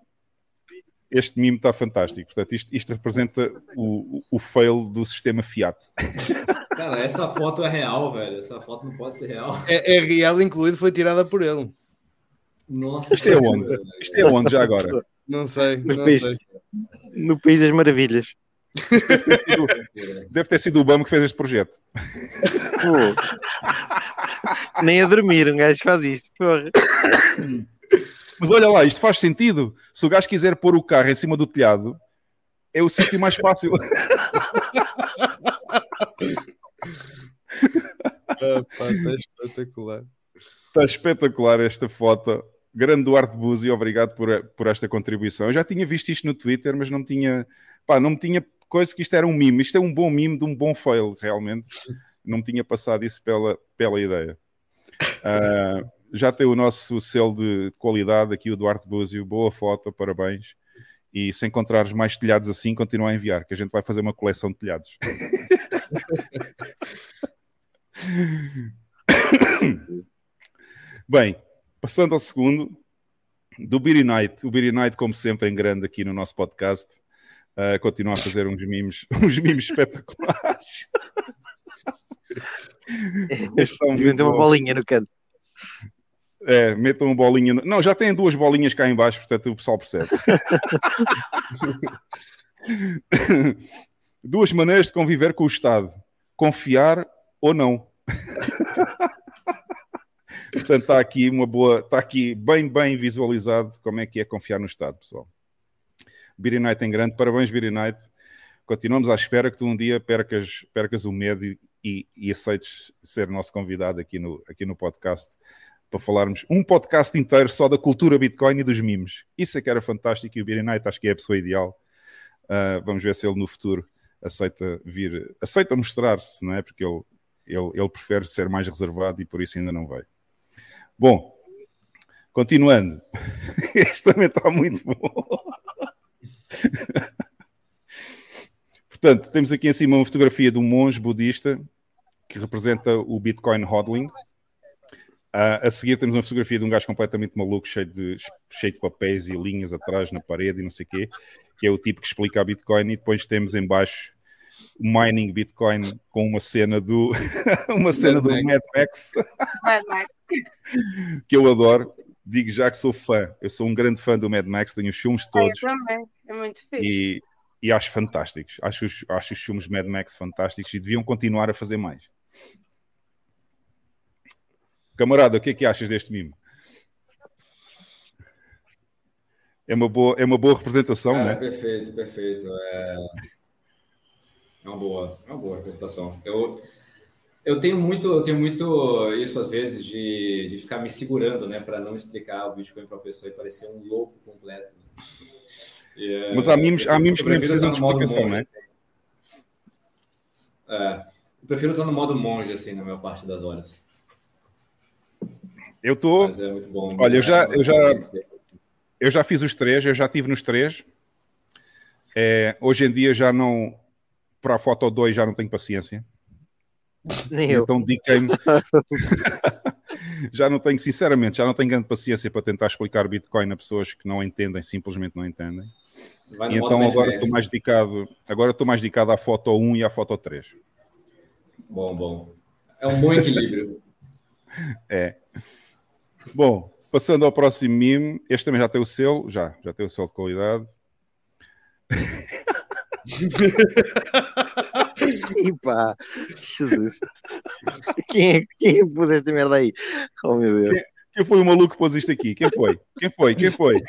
Speaker 1: este meme está fantástico. Portanto, isto, isto representa o, o fail do sistema Fiat.
Speaker 4: Cara, essa foto é real, velho. Essa foto não pode ser real.
Speaker 2: É, é real, incluído, foi tirada por ele.
Speaker 4: Nossa.
Speaker 1: Isto é onde? Isto é onde já agora?
Speaker 2: Não sei.
Speaker 5: No,
Speaker 2: não
Speaker 5: país,
Speaker 2: sei.
Speaker 5: no país das maravilhas.
Speaker 1: Deve ter, sido, deve ter sido o BAM que fez este projeto.
Speaker 5: Nem a dormir, um gajo faz isto. Porra.
Speaker 1: Mas olha lá, isto faz sentido. Se o gajo quiser pôr o carro em cima do telhado, é o sítio mais fácil.
Speaker 2: ah, está espetacular.
Speaker 1: Está espetacular esta foto. Grande Duarte Buzzi, obrigado por, por esta contribuição. Eu já tinha visto isto no Twitter, mas não tinha, pá, não me tinha coisa que isto era um mime. Isto é um bom mime de um bom fail, realmente. Não me tinha passado isso pela, pela ideia. Uh, já tem o nosso selo de qualidade aqui, o Duarte Búzio. Boa foto, parabéns. E se encontrares mais telhados assim, continua a enviar, que a gente vai fazer uma coleção de telhados. Bem, passando ao segundo, do Beery Night. O Beery Night, como sempre, em grande aqui no nosso podcast. Uh, continua a fazer uns mimos, uns mimos espetaculares.
Speaker 5: É uma bolinha no canto.
Speaker 1: É, metam uma bolinha. No... Não, já têm duas bolinhas cá em baixo, portanto o pessoal percebe. duas maneiras de conviver com o Estado: confiar ou não. Portanto, está aqui uma boa, está aqui bem, bem visualizado como é que é confiar no Estado, pessoal. Beery Night em grande, parabéns, Beery Night. Continuamos à espera que tu um dia percas, percas o medo e, e, e aceites ser nosso convidado aqui no, aqui no podcast para falarmos um podcast inteiro só da cultura Bitcoin e dos memes. Isso é que era fantástico e o Beery Knight acho que é a pessoa ideal. Uh, vamos ver se ele no futuro aceita vir, aceita mostrar-se, não é? Porque ele, ele, ele prefere ser mais reservado e por isso ainda não vai. Bom, continuando. este também está muito bom. Portanto, temos aqui em cima uma fotografia de um monge budista que representa o Bitcoin hodling. Uh, a seguir temos uma fotografia de um gajo completamente maluco, cheio de, cheio de papéis e linhas atrás na parede e não sei o quê, que é o tipo que explica a Bitcoin, e depois temos em baixo o mining Bitcoin com uma cena do uma cena do Mad Max, que eu adoro. Digo já que sou fã, eu sou um grande fã do Mad Max, tenho os filmes todos.
Speaker 3: Eu também, é muito fixe.
Speaker 1: E, e acho fantásticos. Acho, acho os filmes Mad Max fantásticos e deviam continuar a fazer mais. Camarada, o que é que achas deste mimo? É uma boa, é uma boa representação,
Speaker 4: Cara,
Speaker 1: né?
Speaker 4: Perfeito, perfeito. É... é uma boa, é uma boa representação. Eu, eu tenho muito, eu tenho muito isso às vezes de, de ficar me segurando, né, para não explicar o Bitcoin para a pessoa e parecer um louco completo.
Speaker 1: E, é, Mas há mimos, há mimos que nem precisam de explicação, né?
Speaker 4: É, eu prefiro estar no modo monge assim na maior parte das horas.
Speaker 1: Eu estou. É Olha, eu já, eu já, eu já fiz os três, eu já tive nos três. É, hoje em dia já não. Para a foto 2 já não tenho paciência.
Speaker 5: Nem eu.
Speaker 1: Então dediquei-me. já não tenho, sinceramente, já não tenho grande paciência para tentar explicar Bitcoin a pessoas que não entendem, simplesmente não entendem. E então agora estou mais dedicado, agora estou mais dedicado à foto 1 e à foto 3.
Speaker 4: Bom, bom. É um bom equilíbrio.
Speaker 1: é. Bom, passando ao próximo meme, este também já tem o selo, já, já tem o selo de qualidade.
Speaker 5: e pá, Jesus. Quem é, quem é que pôs esta merda aí? Oh meu Deus.
Speaker 1: Quem, quem foi o maluco que pôs isto aqui? Quem foi? Quem foi? Quem foi?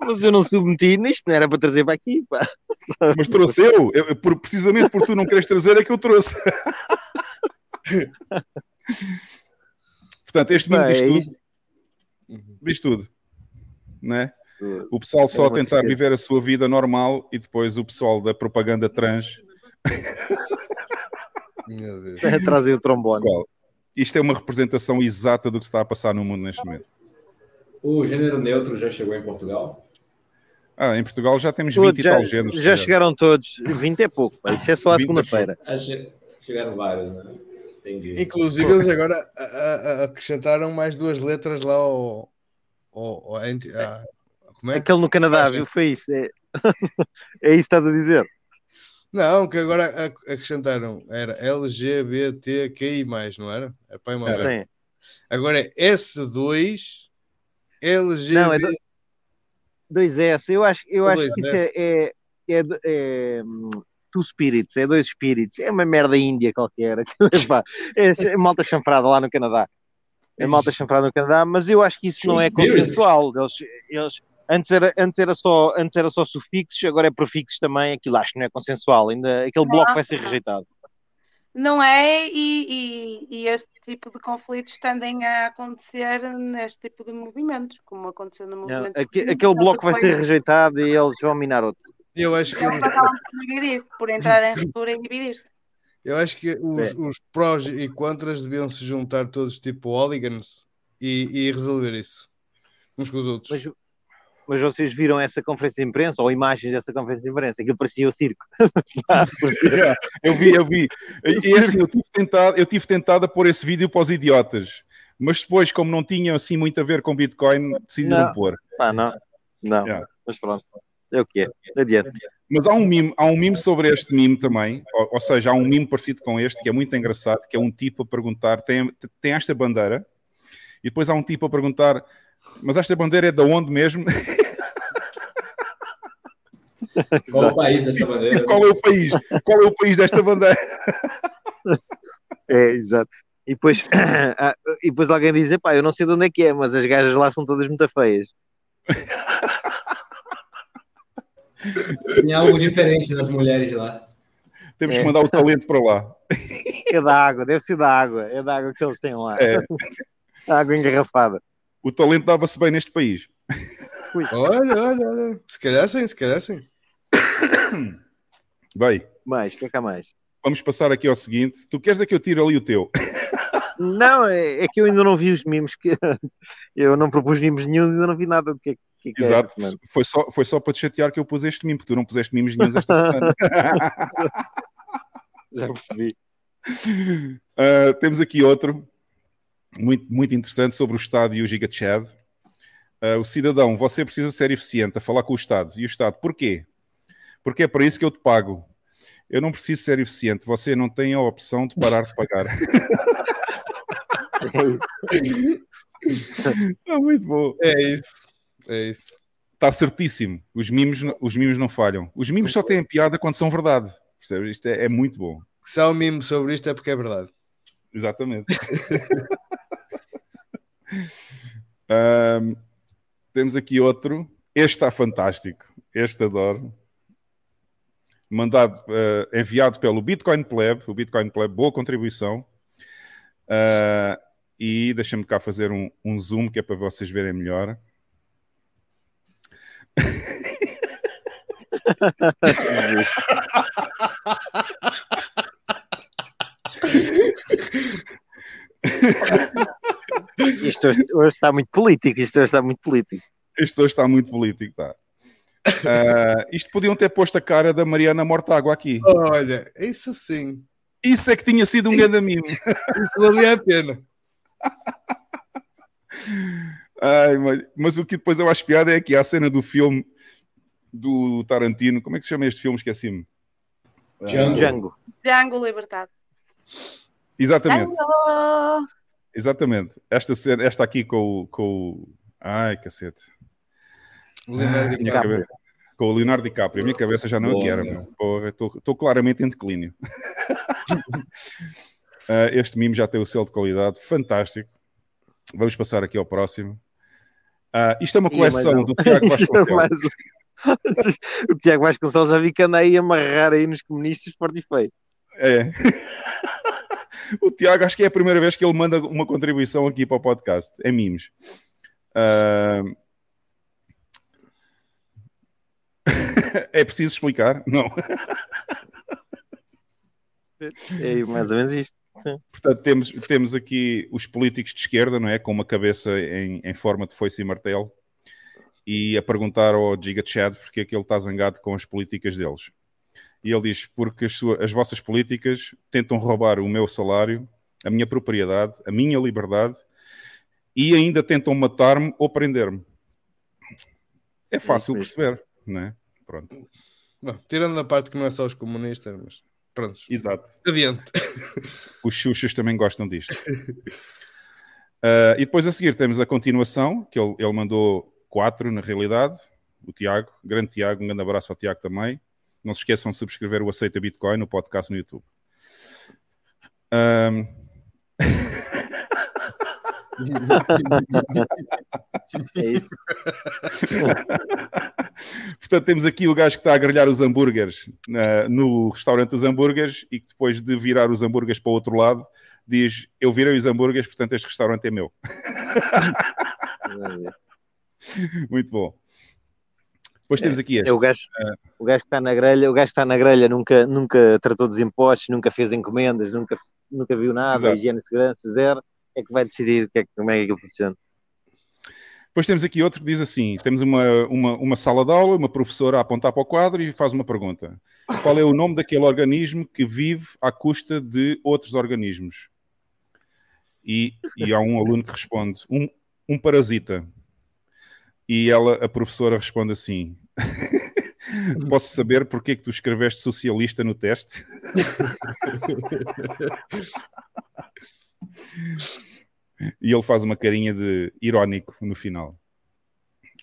Speaker 5: Mas eu não submeti nisto, não era para trazer para aqui, pá.
Speaker 1: Mas trouxe eu, eu por, precisamente por tu não queres trazer é que eu trouxe. Portanto, este meme diz tudo. Diz tudo. Né? O pessoal só a tentar viver a sua vida normal e depois o pessoal da propaganda trans.
Speaker 5: Trazem o trombone.
Speaker 1: Qual? Isto é uma representação exata do que está a passar no mundo neste momento.
Speaker 4: O gênero neutro já chegou em Portugal?
Speaker 1: Ah, em Portugal já temos todos, 20 e
Speaker 5: já,
Speaker 1: tal géneros.
Speaker 5: Já chegaram todos. 20 é pouco, isso é só a segunda-feira.
Speaker 4: Chegaram vários, né?
Speaker 2: Entendi. Inclusive, eles agora a, a, acrescentaram mais duas letras lá ao. ao, ao a,
Speaker 5: como é? Aquele no Canadá, viu? Foi isso. É... é isso que estás a dizer.
Speaker 2: Não, que agora acrescentaram. Era LGBTQI, não era? É pai e Agora é S2 LGBT. Não, é do...
Speaker 5: 2S. Eu acho, eu acho que isso é, é, é, é Two Spirits, é dois espíritos, é uma merda índia qualquer. é, é malta chanfrada lá no Canadá. a malta chanfrada no Canadá, mas eu acho que isso não é consensual. Eles, eles, antes, era, antes, era só, antes era só sufixos, agora é prefixos também, aquilo acho que não é consensual. Ainda, aquele bloco vai ser rejeitado.
Speaker 3: Não é, e, e, e, este tipo de conflitos tendem a acontecer neste tipo de movimentos, como aconteceu no movimento.
Speaker 5: Não, aquele, aquele bloco vai ser rejeitado e eles vão minar outro.
Speaker 2: Eu acho que.
Speaker 3: Eles dividir, por entrar em ruptura e dividir-se.
Speaker 2: Eu acho que os, os, prós e contras deviam se juntar todos tipo hooligans e, e resolver isso uns com os outros.
Speaker 5: Mas, mas vocês viram essa conferência de imprensa ou imagens dessa conferência de imprensa? Aquilo parecia o circo.
Speaker 1: eu vi, eu vi. E assim, eu tive, tentado, eu tive tentado a pôr esse vídeo para os idiotas, mas depois, como não tinha assim muito a ver com Bitcoin, decidi não, pôr.
Speaker 5: Ah, não, não. Yeah. Mas pronto, é o que é. Adiante.
Speaker 1: Mas há um meme, há um meme sobre este meme também, ou, ou, seja, há um meme parecido com este que é muito engraçado, que é um tipo a perguntar, tem, tem esta bandeira, e depois há um tipo a perguntar, mas esta bandeira é de onde mesmo?
Speaker 4: Qual é o país desta bandeira?
Speaker 1: Qual é o país? Qual é o país desta bandeira?
Speaker 5: É, exato. E depois, ah, e depois alguém diz: pá, eu não sei de onde é que é, mas as gajas lá são todas muito feias.
Speaker 4: Tem algo diferente nas mulheres lá.
Speaker 1: Temos é. que mandar o talento para lá.
Speaker 5: É da água, deve ser da água. É da água que eles têm lá. É. água engarrafada.
Speaker 1: O talento dava-se bem neste país.
Speaker 2: Olha, olha, olha. Se calhar sim, se calhar sim.
Speaker 1: Bem.
Speaker 5: Mais, o que é que há mais?
Speaker 1: Vamos passar aqui ao seguinte. Tu queres é que eu tire ali o teu?
Speaker 5: Não, é, é que eu ainda não vi os mimos. Que... Eu não propus mimos nenhum e ainda não vi nada do que, que, que
Speaker 1: é Exato, é foi, só, foi só para te chatear que eu pus este mimo, porque tu não puseste mimos nenhum esta semana.
Speaker 5: Já percebi.
Speaker 1: Uh, temos aqui outro muito, muito interessante sobre o Estado e o Giga Chad. Uh, o cidadão, você precisa ser eficiente a falar com o Estado. E o Estado, porquê? Porque é para isso que eu te pago. Eu não preciso ser eficiente, você não tem a opção de parar de pagar. é muito bom.
Speaker 2: É isso. É isso.
Speaker 1: Está certíssimo. Os mimos, os mimos não falham. Os mimos só têm piada quando são verdade. Percebe? Isto é, é muito bom.
Speaker 2: Se há um mimo sobre isto é porque é verdade.
Speaker 1: Exatamente. um, temos aqui outro. Este está fantástico. Este adoro. Mandado, uh, enviado pelo Bitcoin Pleb. O Bitcoin Pleb, boa contribuição. Uh, e deixa-me cá fazer um, um zoom que é para vocês verem melhor.
Speaker 5: Isto hoje, hoje, está muito político. Isto hoje está muito político.
Speaker 1: Isto hoje está muito político, tá? Uh, isto podiam ter posto a cara da Mariana Mortágua aqui.
Speaker 2: Olha, isso sim.
Speaker 1: Isso é que tinha sido um grande mimo.
Speaker 2: Isso valia a pena.
Speaker 1: Ai, mas, mas, o que depois eu acho piada é que a cena do filme do Tarantino, como é que se chama este filme? Esqueci-me.
Speaker 5: Django. Django.
Speaker 3: Django Libertado.
Speaker 1: Exatamente. Django. Exatamente. Esta, cena, esta aqui com o, com o. Ai, cacete.
Speaker 2: Leonardo DiCaprio.
Speaker 1: Com o Leonardo DiCaprio. A minha cabeça já não é era, Estou claramente em declínio. uh, este mimo já tem o selo de qualidade. Fantástico. Vamos passar aqui ao próximo. Uh, isto é uma coleção do Tiago Vasconcelos.
Speaker 5: o Tiago Vasconcelos já vi que anda aí a amarrar aí nos comunistas forte e feio.
Speaker 1: É. o Tiago, acho que é a primeira vez que ele manda uma contribuição aqui para o podcast. É mimos. Uh... é preciso explicar? Não.
Speaker 5: É mais ou menos isto.
Speaker 1: Portanto, temos, temos aqui os políticos de esquerda, não é? Com uma cabeça em, em forma de foice e martelo e a perguntar ao Giga Chad porque é que ele está zangado com as políticas deles. E ele diz: porque as, suas, as vossas políticas tentam roubar o meu salário, a minha propriedade, a minha liberdade e ainda tentam matar-me ou prender-me. É fácil perceber, não é? Pronto.
Speaker 2: Bom, tirando a parte que não é só os comunistas, mas pronto.
Speaker 1: Exato.
Speaker 2: Adiante.
Speaker 1: Os xuxas também gostam disto. Uh, e depois a seguir temos a continuação, que ele, ele mandou quatro na realidade. O Tiago, grande Tiago, um grande abraço ao Tiago também. Não se esqueçam de subscrever o Aceita Bitcoin no podcast no YouTube. Um... é isso. Portanto, temos aqui o gajo que está a grelhar os hambúrgueres uh, no restaurante dos hambúrgueres e que depois de virar os hambúrgueres para o outro lado diz: Eu virei os hambúrgueres, portanto este restaurante é meu. Muito bom. Depois temos aqui este.
Speaker 5: É o, gajo, o gajo que está na grelha, o gajo que está na grelha nunca, nunca tratou dos impostos, nunca fez encomendas, nunca, nunca viu nada, Exato. higiene e segurança, zero, é que vai decidir que é, como é que aquilo funciona.
Speaker 1: Depois temos aqui outro que diz assim: temos uma, uma, uma sala de aula, uma professora a apontar para o quadro e faz uma pergunta: Qual é o nome daquele organismo que vive à custa de outros organismos? E, e há um aluno que responde: Um, um parasita. E ela, a professora, responde assim: Posso saber porque é que tu escreveste socialista no teste? e ele faz uma carinha de irónico no final.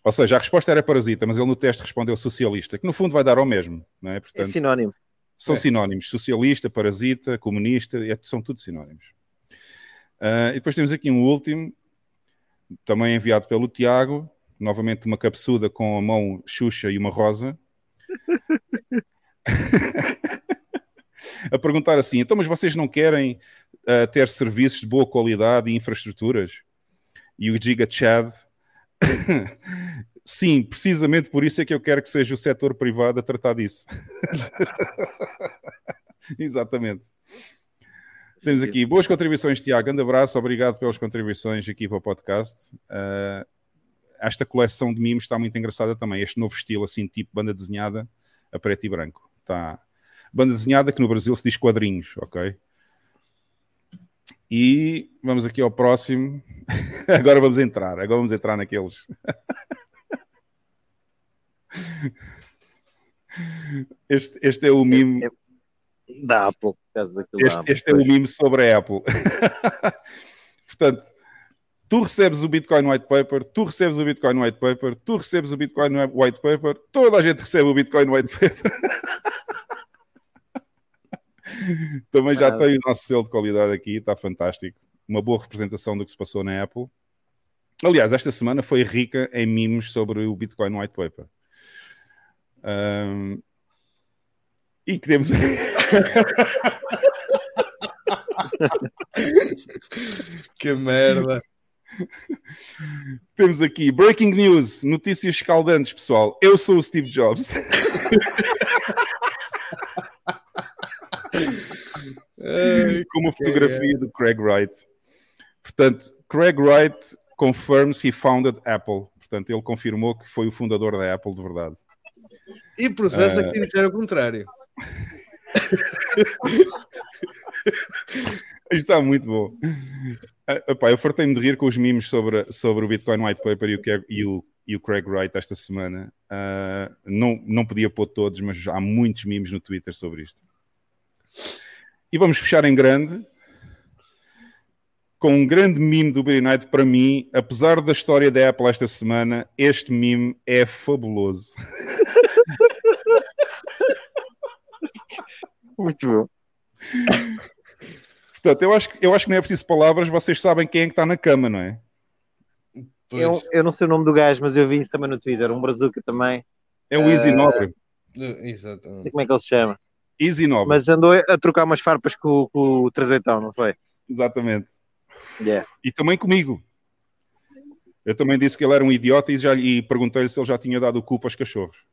Speaker 1: Ou seja, a resposta era parasita, mas ele no teste respondeu socialista, que no fundo vai dar ao mesmo, não é?
Speaker 5: Portanto, é sinónimo.
Speaker 1: São é. sinónimos. Socialista, parasita, comunista, é, são tudo sinónimos. Uh, e depois temos aqui um último, também enviado pelo Tiago, novamente uma capsuda com a mão Xuxa e uma rosa. a perguntar assim: então, mas vocês não querem uh, ter serviços de boa qualidade e infraestruturas? E o Giga Chad. Sim, precisamente por isso é que eu quero que seja o setor privado a tratar disso. Exatamente. Temos aqui boas contribuições, Tiago. Grande abraço, obrigado pelas contribuições aqui para o podcast. Uh, esta coleção de mimos está muito engraçada também. Este novo estilo, assim, tipo banda desenhada a preto e branco. Está banda desenhada que no Brasil se diz quadrinhos, ok? E vamos aqui ao próximo. agora vamos entrar, agora vamos entrar naqueles. este, este é o mimo. É, é
Speaker 5: da Apple,
Speaker 1: este, este é o mimo sobre a Apple. Portanto, tu recebes o Bitcoin White Paper, tu recebes o Bitcoin White Paper, tu recebes o Bitcoin White Paper, toda a gente recebe o Bitcoin White Paper. Também já ah, tem o nosso selo de qualidade aqui, está fantástico. Uma boa representação do que se passou na Apple. Aliás, esta semana foi rica em memes sobre o Bitcoin White Paper. Um, e queremos.
Speaker 2: que merda.
Speaker 1: Temos aqui breaking news, notícias escaldantes, pessoal. Eu sou o Steve Jobs. Com uma fotografia do Craig Wright. Portanto, Craig Wright confirms he founded Apple. Portanto, ele confirmou que foi o fundador da Apple de verdade.
Speaker 2: E processa uh... quem disser o contrário.
Speaker 1: Está muito bom. Uh, epá, eu fartei-me de rir com os memes sobre, sobre o Bitcoin White Paper e o, e o, e o Craig Wright esta semana. Uh, não, não podia pôr todos, mas há muitos memes no Twitter sobre isto. E vamos fechar em grande com um grande meme do Billy Knight para mim, apesar da história da Apple esta semana, este meme é fabuloso.
Speaker 5: Muito bom.
Speaker 1: Portanto, eu acho, eu acho que não é preciso palavras, vocês sabem quem é que está na cama, não é?
Speaker 5: Eu, eu não sei o nome do gajo, mas eu vi isso também no Twitter, um brazuca também.
Speaker 1: É o Easy uh, Nobre.
Speaker 2: Exatamente.
Speaker 5: Não sei como é que ele se chama.
Speaker 1: Easy Nobre.
Speaker 5: Mas andou a trocar umas farpas com, com o Trazeitão, não foi?
Speaker 1: Exatamente.
Speaker 5: Yeah.
Speaker 1: E também comigo. Eu também disse que ele era um idiota e, já, e perguntei-lhe se ele já tinha dado o cu para os cachorros.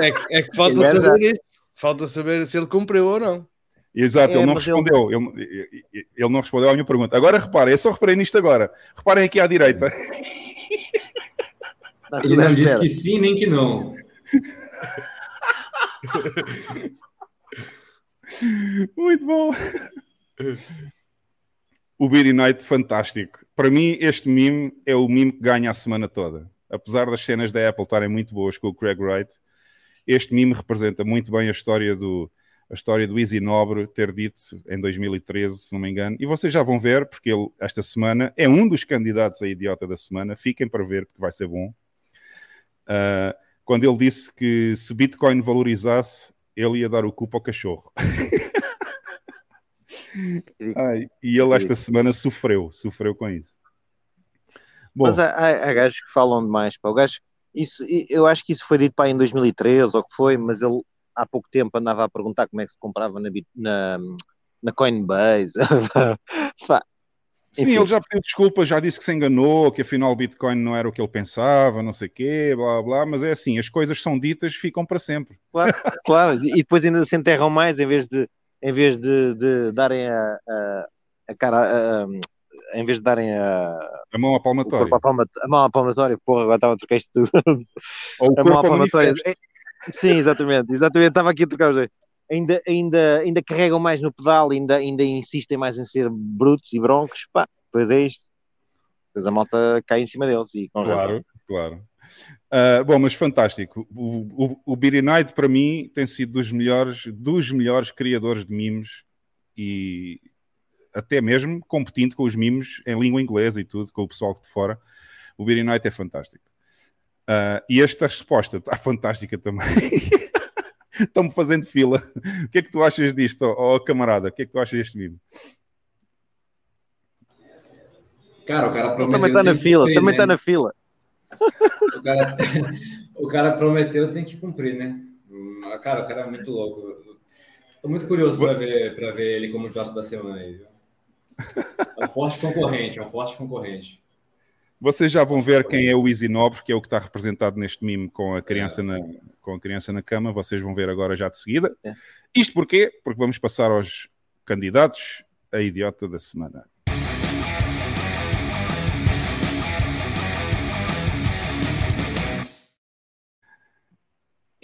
Speaker 2: é, que, é que falta saber isso. Falta saber se ele cumpriu ou não.
Speaker 1: Exato, é, ele não respondeu. Ele... Ele, ele... não respondeu à minha pergunta. Agora reparem, eu só reparei nisto agora. Reparem aqui à direita.
Speaker 4: Ele não disse que sim, nem que não.
Speaker 1: Muito bom. O Beery Night, fantástico. Para mim, este meme é o meme que ganha a semana toda. Apesar das cenas da Apple estarem muito boas com o Craig Wright, este meme representa muito bem a história do, a história do Easy Nobre ter dito em 2013, se não me engano. E vocês já vão ver, porque ele, esta semana, é um dos candidatos a idiota da semana. Fiquem para ver, porque vai ser bom. Uh, quando ele disse que se Bitcoin valorizasse, ele ia dar o cu ao cachorro. Ai, e ele esta semana sofreu, sofreu com isso.
Speaker 5: Bom, Mas há, há, gajos que falam demais. Pá. O gajo, isso, eu acho que isso foi dito para em 2013 ou o que foi, mas ele há pouco tempo andava a perguntar como é que se comprava na, na, na Coinbase.
Speaker 1: Sim, ele já pediu desculpa, já disse que se enganou, que afinal o Bitcoin não era o que ele pensava, não sei o quê, blá blá, mas é assim, as coisas são ditas, ficam para sempre.
Speaker 5: Claro, claro. e depois ainda se enterram mais em vez de, em vez de, de darem a, a, a cara, a, em vez de darem a,
Speaker 1: a mão à palmatória.
Speaker 5: A, palma, a mão à palmatória, porra, agora estava a trocar isto tudo.
Speaker 1: Ou o a corpo mão à palmatória.
Speaker 5: Sim, exatamente, exatamente, estava aqui a trocar os dois ainda, ainda, ainda carregam mais no pedal, ainda, ainda insistem mais em ser brutos e broncos, pá, pois é isto. Depois a malta cai em cima deles e
Speaker 1: Claro, claro. Uh, bom, mas fantástico. O, o, o Knight, para mim, tem sido dos melhores, dos melhores criadores de mimos e até mesmo competindo com os mimos em língua inglesa e tudo, com o pessoal de fora. O Knight é fantástico. Uh, e esta resposta está fantástica também. Estão-me fazendo fila. O que é que tu achas disto, ó, oh, camarada? O que é que tu achas deste vídeo?
Speaker 4: Cara, o cara prometeu.
Speaker 5: Também está na fila, cumprir, também está né? na fila.
Speaker 4: O cara, o cara prometeu, tem que cumprir, né? Cara, o cara é muito louco. Estou muito curioso para ver, ver ele como o da semana aí. É um forte concorrente, é um forte concorrente.
Speaker 1: Vocês já vão ver quem é o Easy Nobre, que é o que está representado neste mimo com a criança na, com a criança na cama. Vocês vão ver agora já de seguida. É. Isto porquê? Porque vamos passar aos candidatos a idiota da semana.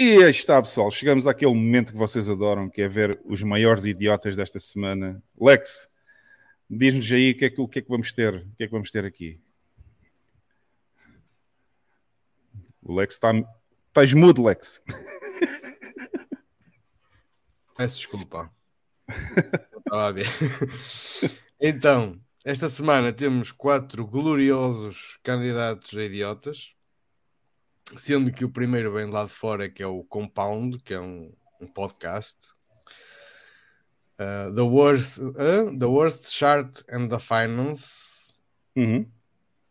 Speaker 1: E aí está, pessoal. Chegamos àquele momento que vocês adoram, que é ver os maiores idiotas desta semana. Lex, diz-nos aí o que, é que, o que é que vamos ter. O que é que vamos ter aqui? O Lex está. Estás mudo, Lex.
Speaker 2: Peço desculpa. Estava a ver. Então, esta semana temos quatro gloriosos candidatos a idiotas, sendo que o primeiro vem lá de fora, que é o Compound, que é um, um podcast. Uh, the, worst, uh, the Worst Chart and the Finance.
Speaker 1: Uhum.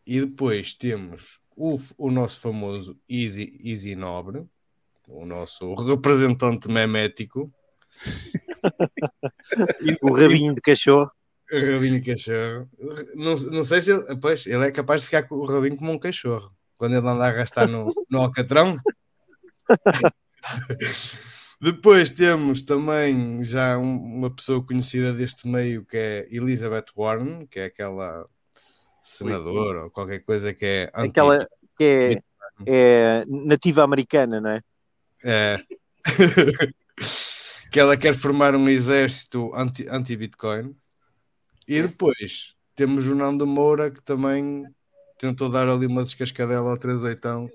Speaker 2: E depois temos o, o nosso famoso Easy, Easy Nobre, o nosso representante memético.
Speaker 5: o rabinho de cachorro.
Speaker 2: O rabinho de cachorro. Não, não sei se ele, pois, ele é capaz de ficar com o rabinho como um cachorro quando ele anda a gastar no, no alcatrão. Depois temos também já uma pessoa conhecida deste meio que é Elizabeth Warren, que é aquela senador ou qualquer coisa que é
Speaker 5: anti... aquela que é, é nativa americana, não é?
Speaker 2: É. que ela quer formar um exército anti-Bitcoin. Anti e depois temos o Nando Moura que também tentou dar ali uma descascadela ao trezeitão.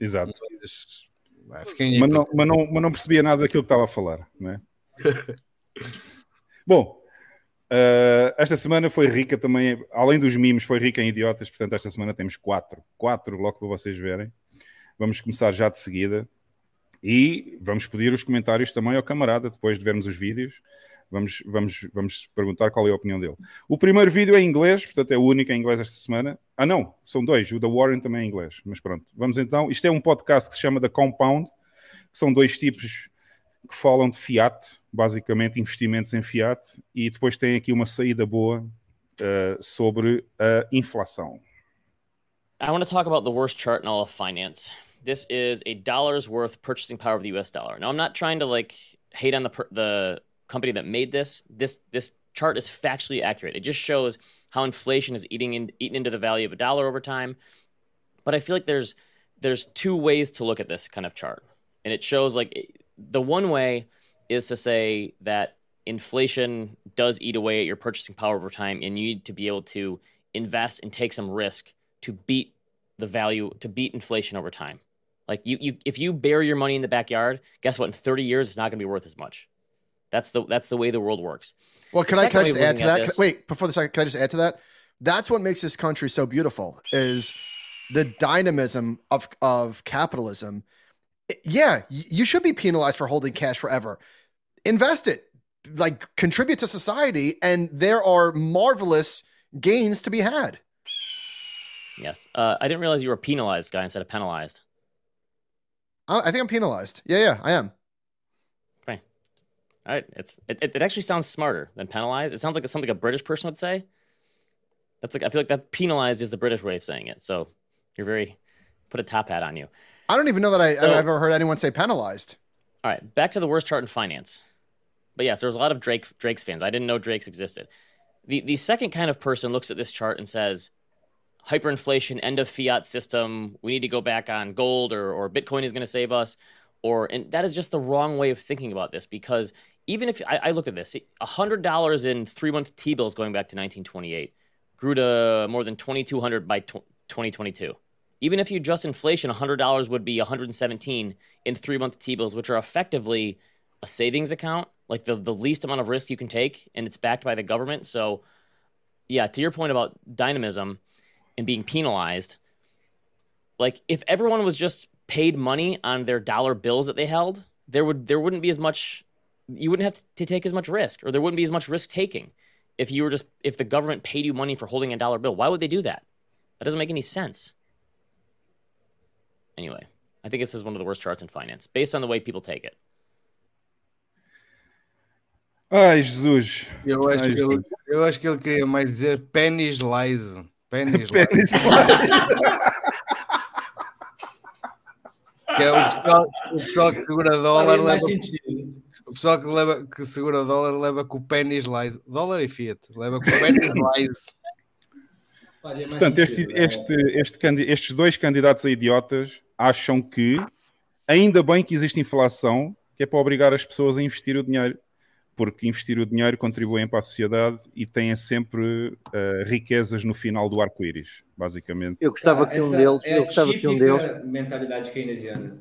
Speaker 1: Exato. Mas, mas, não, mas, não, mas não percebia nada daquilo que estava a falar, não é? Bom, Uh, esta semana foi rica também, além dos mimos, foi rica em idiotas, portanto, esta semana temos quatro, quatro logo para vocês verem. Vamos começar já de seguida e vamos pedir os comentários também ao camarada depois de vermos os vídeos. Vamos, vamos, vamos perguntar qual é a opinião dele. O primeiro vídeo é em inglês, portanto é o único em inglês esta semana. Ah, não, são dois. O da Warren também é em inglês, mas pronto. Vamos então. Isto é um podcast que se chama The Compound, que são dois tipos que falam de fiat, basicamente investimentos em fiat, e depois tem aqui uma saída boa uh, sobre a inflação.
Speaker 6: I want to talk about the worst chart in all of finance. This is a dollar's worth purchasing power of the U.S. dollar. Now, I'm not trying to like hate on the the company that made this. This this chart is factually accurate. It just shows how inflation is eating in, eating into the value of a dollar over time. But I feel like there's there's two ways to look at this kind of chart, and it shows like the one way is to say that inflation does eat away at your purchasing power over time and you need to be able to invest and take some risk to beat the value to beat inflation over time. Like you, you if you bury your money in the backyard guess what? In 30 years it's not going to be worth as much. That's the that's the way the world works.
Speaker 7: Well can i can i just add to that? This, wait before the second can i just add to that? That's what makes this country so beautiful is the dynamism of of capitalism yeah, you should be penalized for holding cash forever. Invest it. like contribute to society, and there are marvelous gains to be had.
Speaker 6: Yes, uh, I didn't realize you were a penalized guy instead of penalized.
Speaker 7: I, I think I'm penalized. Yeah, yeah, I am.
Speaker 6: Okay, all right. It's it, it actually sounds smarter than penalized. It sounds like it's something a British person would say. That's like I feel like that penalized is the British way of saying it. So you're very put a top hat on you.
Speaker 7: I don't even know that I, so, I've ever heard anyone say penalized.
Speaker 6: All right, back to the worst chart in finance. But yes, there was a lot of Drake Drake's fans. I didn't know Drake's existed. The the second kind of person looks at this chart and says, hyperinflation, end of fiat system. We need to go back on gold or or Bitcoin is going to save us. Or and that is just the wrong way of thinking about this because even if I, I look at this, hundred dollars in three month T bills going back to 1928 grew to more than 2200 by 2022 even if you adjust inflation $100 would be 117 in three month t-bills which are effectively a savings account like the, the least amount of risk you can take and it's backed by the government. So yeah to your point about dynamism and being penalized like if everyone was just paid money on their dollar bills that they held there would there wouldn't be as much you wouldn't have to take as much risk or there wouldn't be as much risk taking if you were just if the government paid you money for holding a dollar bill. Why would they do that? That doesn't make any sense anyway i think this is one of the worst charts in finance based on the way people take it
Speaker 1: Ai, Jesus.
Speaker 2: Eu acho, Ai, que, ele, eu acho que ele queria mais dizer pennies lies. Pennies lies. que é o pessoal, o pessoal que segura dólar leva. O pessoal que, leva, que segura dólar leva com o pennies lies. Dólar e Fiat. Leva com o pennies lies.
Speaker 1: Portanto, este, é? este, este, estes dois candidatos a idiotas acham que ainda bem que existe inflação, que é para obrigar as pessoas a investir o dinheiro porque investir o dinheiro contribuem para a sociedade e têm sempre uh, riquezas no final do arco-íris, basicamente.
Speaker 5: Eu gostava que um deles, é eu gostava que um deles
Speaker 4: mentalidade keynesiana.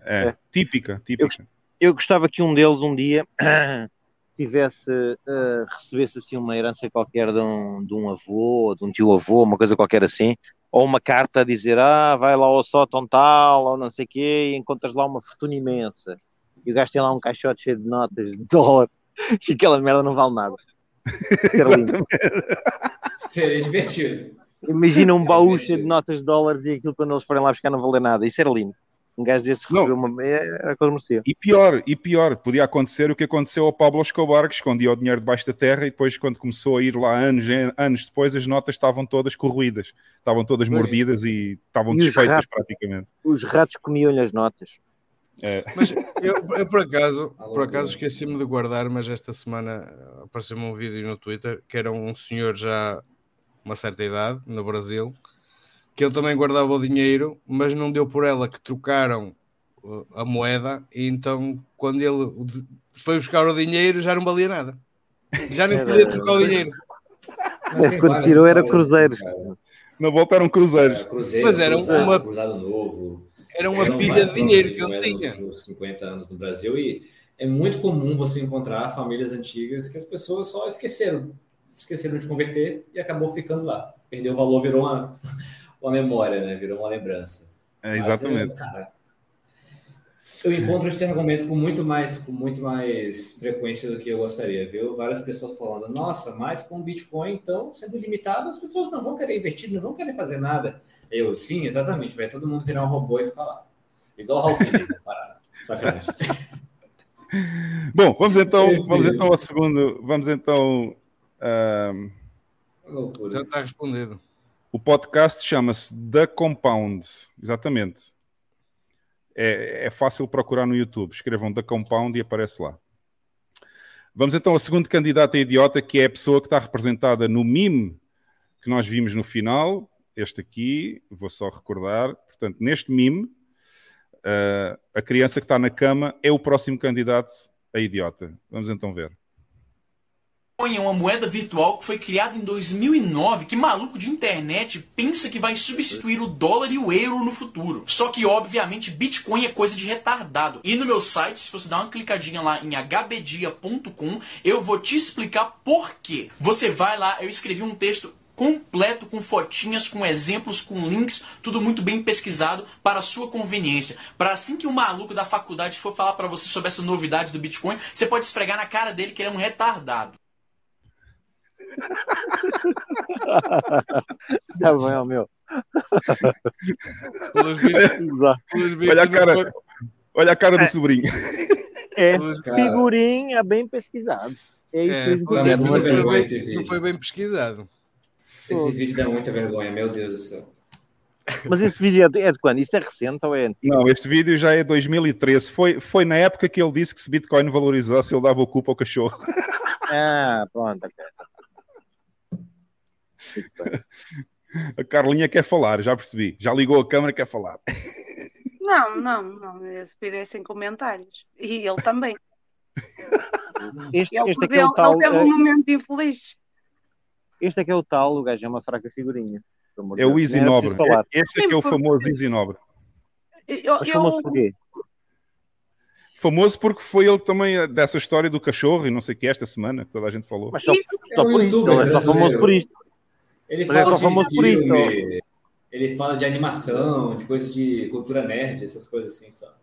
Speaker 1: É, é. típica, típica.
Speaker 5: Eu, eu, gostava que um deles um dia tivesse uh, recebesse assim uma herança qualquer de um, de um avô, de um tio avô, uma coisa qualquer assim, ou uma carta a dizer ah, vai lá ao sótão tal, ou não sei o quê, e encontras lá uma fortuna imensa e o gajo tem lá um caixote cheio de notas de dólar e aquela merda não vale nada.
Speaker 4: Seria divertido.
Speaker 5: Imagina um baú cheio de notas de dólares e aquilo quando eles forem lá buscar não valer nada. Isso era lindo. Um gajo desses recebeu não. uma. Era coisa merecia.
Speaker 1: E pior, e pior, podia acontecer o que aconteceu ao Pablo Escobar, que escondia o dinheiro debaixo da terra e depois, quando começou a ir lá anos, anos depois, as notas estavam todas corroídas, estavam todas mordidas e estavam e desfeitas ratos, praticamente.
Speaker 5: Os ratos comiam-lhe as notas.
Speaker 2: É. Mas eu, eu, por acaso, por acaso esqueci-me de guardar, mas esta semana apareceu-me um vídeo no Twitter que era um senhor já uma certa idade no Brasil que ele também guardava o dinheiro, mas não deu por ela que trocaram uh, a moeda e então quando ele foi buscar o dinheiro já não valia nada. Já nem podia trocar o dinheiro.
Speaker 5: Quando tirou era cruzeiro.
Speaker 1: Não voltaram cruzeiros.
Speaker 4: É, cruzeiro, mas era cruzado, uma cruzado novo.
Speaker 2: Era uma pilha de dinheiro que ele tinha.
Speaker 4: Nos 50 anos no Brasil e é muito comum você encontrar famílias antigas que as pessoas só esqueceram, esqueceram de converter e acabou ficando lá. Perdeu o valor, virou uma, uma memória, né? Virou uma lembrança.
Speaker 1: É, exatamente. Mas, cara,
Speaker 4: eu encontro esse argumento com muito mais com muito mais frequência do que eu gostaria, viu? Várias pessoas falando, nossa, mas com o Bitcoin, então, sendo limitado, as pessoas não vão querer investir, não vão querer fazer nada. Eu, sim, exatamente, vai todo mundo virar um robô e ficar lá. Igual o Ralph parado. Sacanagem.
Speaker 1: Bom, vamos então, vamos então ao segundo, vamos então. Um...
Speaker 2: Já está respondido.
Speaker 1: O podcast chama-se The Compound, exatamente é, é fácil procurar no YouTube. Escrevam The Compound e aparece lá. Vamos então ao segundo candidato a idiota, que é a pessoa que está representada no meme que nós vimos no final. Este aqui, vou só recordar. Portanto, neste meme, uh, a criança que está na cama é o próximo candidato a idiota. Vamos então ver.
Speaker 8: Bitcoin é uma moeda virtual que foi criada em 2009. Que maluco de internet pensa que vai substituir o dólar e o euro no futuro? Só que, obviamente, Bitcoin é coisa de retardado. E no meu site, se você dar uma clicadinha lá em hbdia.com, eu vou te explicar por quê. Você vai lá, eu escrevi um texto completo com fotinhas, com exemplos, com links, tudo muito bem pesquisado para sua conveniência. Para assim que o maluco da faculdade for falar para você sobre essas novidades do Bitcoin, você pode esfregar na cara dele que ele é um retardado.
Speaker 5: tá bom, meu.
Speaker 1: olha a cara, olha a cara do é. sobrinho.
Speaker 5: É figurinha bem pesquisado. É isso é,
Speaker 2: não, foi bem, não foi bem pesquisado.
Speaker 4: Esse vídeo dá muita vergonha, meu Deus do céu.
Speaker 5: Mas esse vídeo é de, é de quando? Isso é recente ou é antigo?
Speaker 1: Não, este vídeo já é 2013. Foi, foi na época que ele disse que se Bitcoin valorizasse, ele dava o culpa ao cachorro.
Speaker 5: Ah, pronto.
Speaker 1: A Carlinha quer falar, já percebi. Já ligou a câmera quer falar.
Speaker 3: Não, não, não. Esse vídeo é sem comentários. E ele também.
Speaker 5: Este, ele este é, é o tal.
Speaker 3: Ele teve um momento infeliz.
Speaker 5: Este é que é o tal, o gajo é uma fraca figurinha.
Speaker 1: É o Easy Nobre. Este é que é o famoso Easy Nobre.
Speaker 5: Eu, Mas famoso porquê?
Speaker 1: Famoso porque foi ele também dessa história do cachorro e não sei o que esta semana que toda a gente falou.
Speaker 5: Mas só, só é por isso, ele é só famoso por isto.
Speaker 4: Ele Mas fala é filme, por isto. Ele fala de animação, de coisas de cultura nerd, essas coisas assim, só.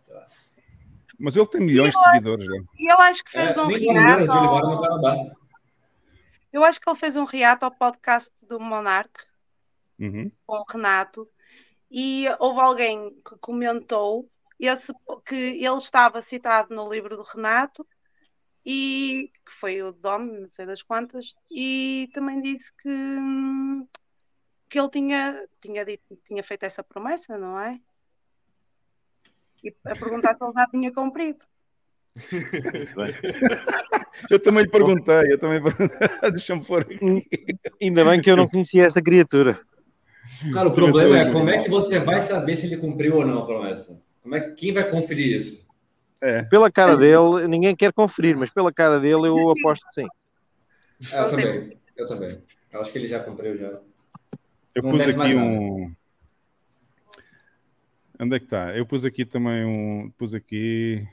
Speaker 1: Mas ele tem milhões de seguidores, né?
Speaker 3: E eu acho que fez é, um react. Ao... Eu acho que ele fez um reato ao podcast do Monark
Speaker 1: uhum.
Speaker 3: com o Renato e houve alguém que comentou esse, que ele estava citado no livro do Renato e que foi o Dom, não sei das quantas, e também disse que, que ele tinha, tinha, dito, tinha feito essa promessa, não é? E a perguntar se ele já tinha cumprido.
Speaker 1: eu também lhe perguntei, eu também Deixa-me pôr aqui.
Speaker 5: Ainda bem que eu não conhecia esta criatura.
Speaker 4: Cara, o problema é como é que você vai saber se ele cumpriu ou não a promessa? Como é, quem vai conferir isso?
Speaker 5: É. Pela cara dele, ninguém quer conferir, mas pela cara dele eu aposto que sim.
Speaker 4: Eu também, eu também. Eu acho que ele já cumpriu já.
Speaker 1: Eu não pus aqui um. Onde é que está? Eu pus aqui também um. Pus aqui.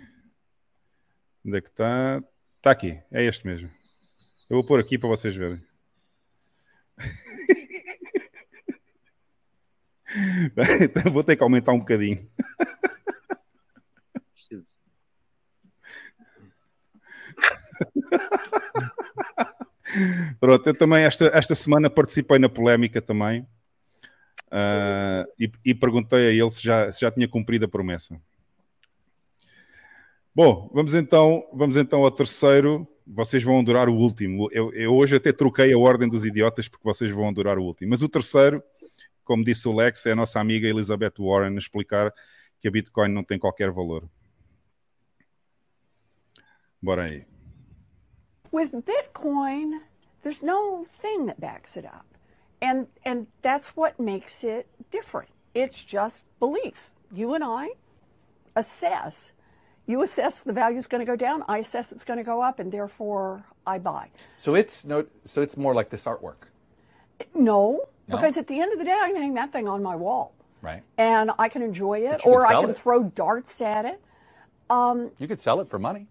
Speaker 1: Onde é que está? Está aqui, é este mesmo. Eu vou pôr aqui para vocês verem. Então, vou ter que aumentar um bocadinho. Pronto, eu também esta, esta semana participei na polémica também uh, e, e, perguntei a ele se já, se já tinha cumprido a promessa. Bom, vamos então, vamos então ao terceiro. Vocês vão adorar o último. Eu, eu hoje até troquei a ordem dos idiotas porque vocês vão adorar o último. Mas o terceiro, como disse o Lex, é a nossa amiga Elizabeth Warren a explicar que a Bitcoin não tem qualquer valor. Bora aí.
Speaker 9: With Bitcoin, there's no thing that backs it up. And and that's what makes it different. It's just belief. You and I assess. You assess the value is going to go down. I assess it's going to go up, and therefore I buy.
Speaker 10: So it's no. So it's more like this artwork.
Speaker 9: No, no? because at the end of the day, I can hang that thing on my wall.
Speaker 10: Right.
Speaker 9: And I can enjoy it, or I can it. throw darts at it. Um,
Speaker 10: you could sell it for money.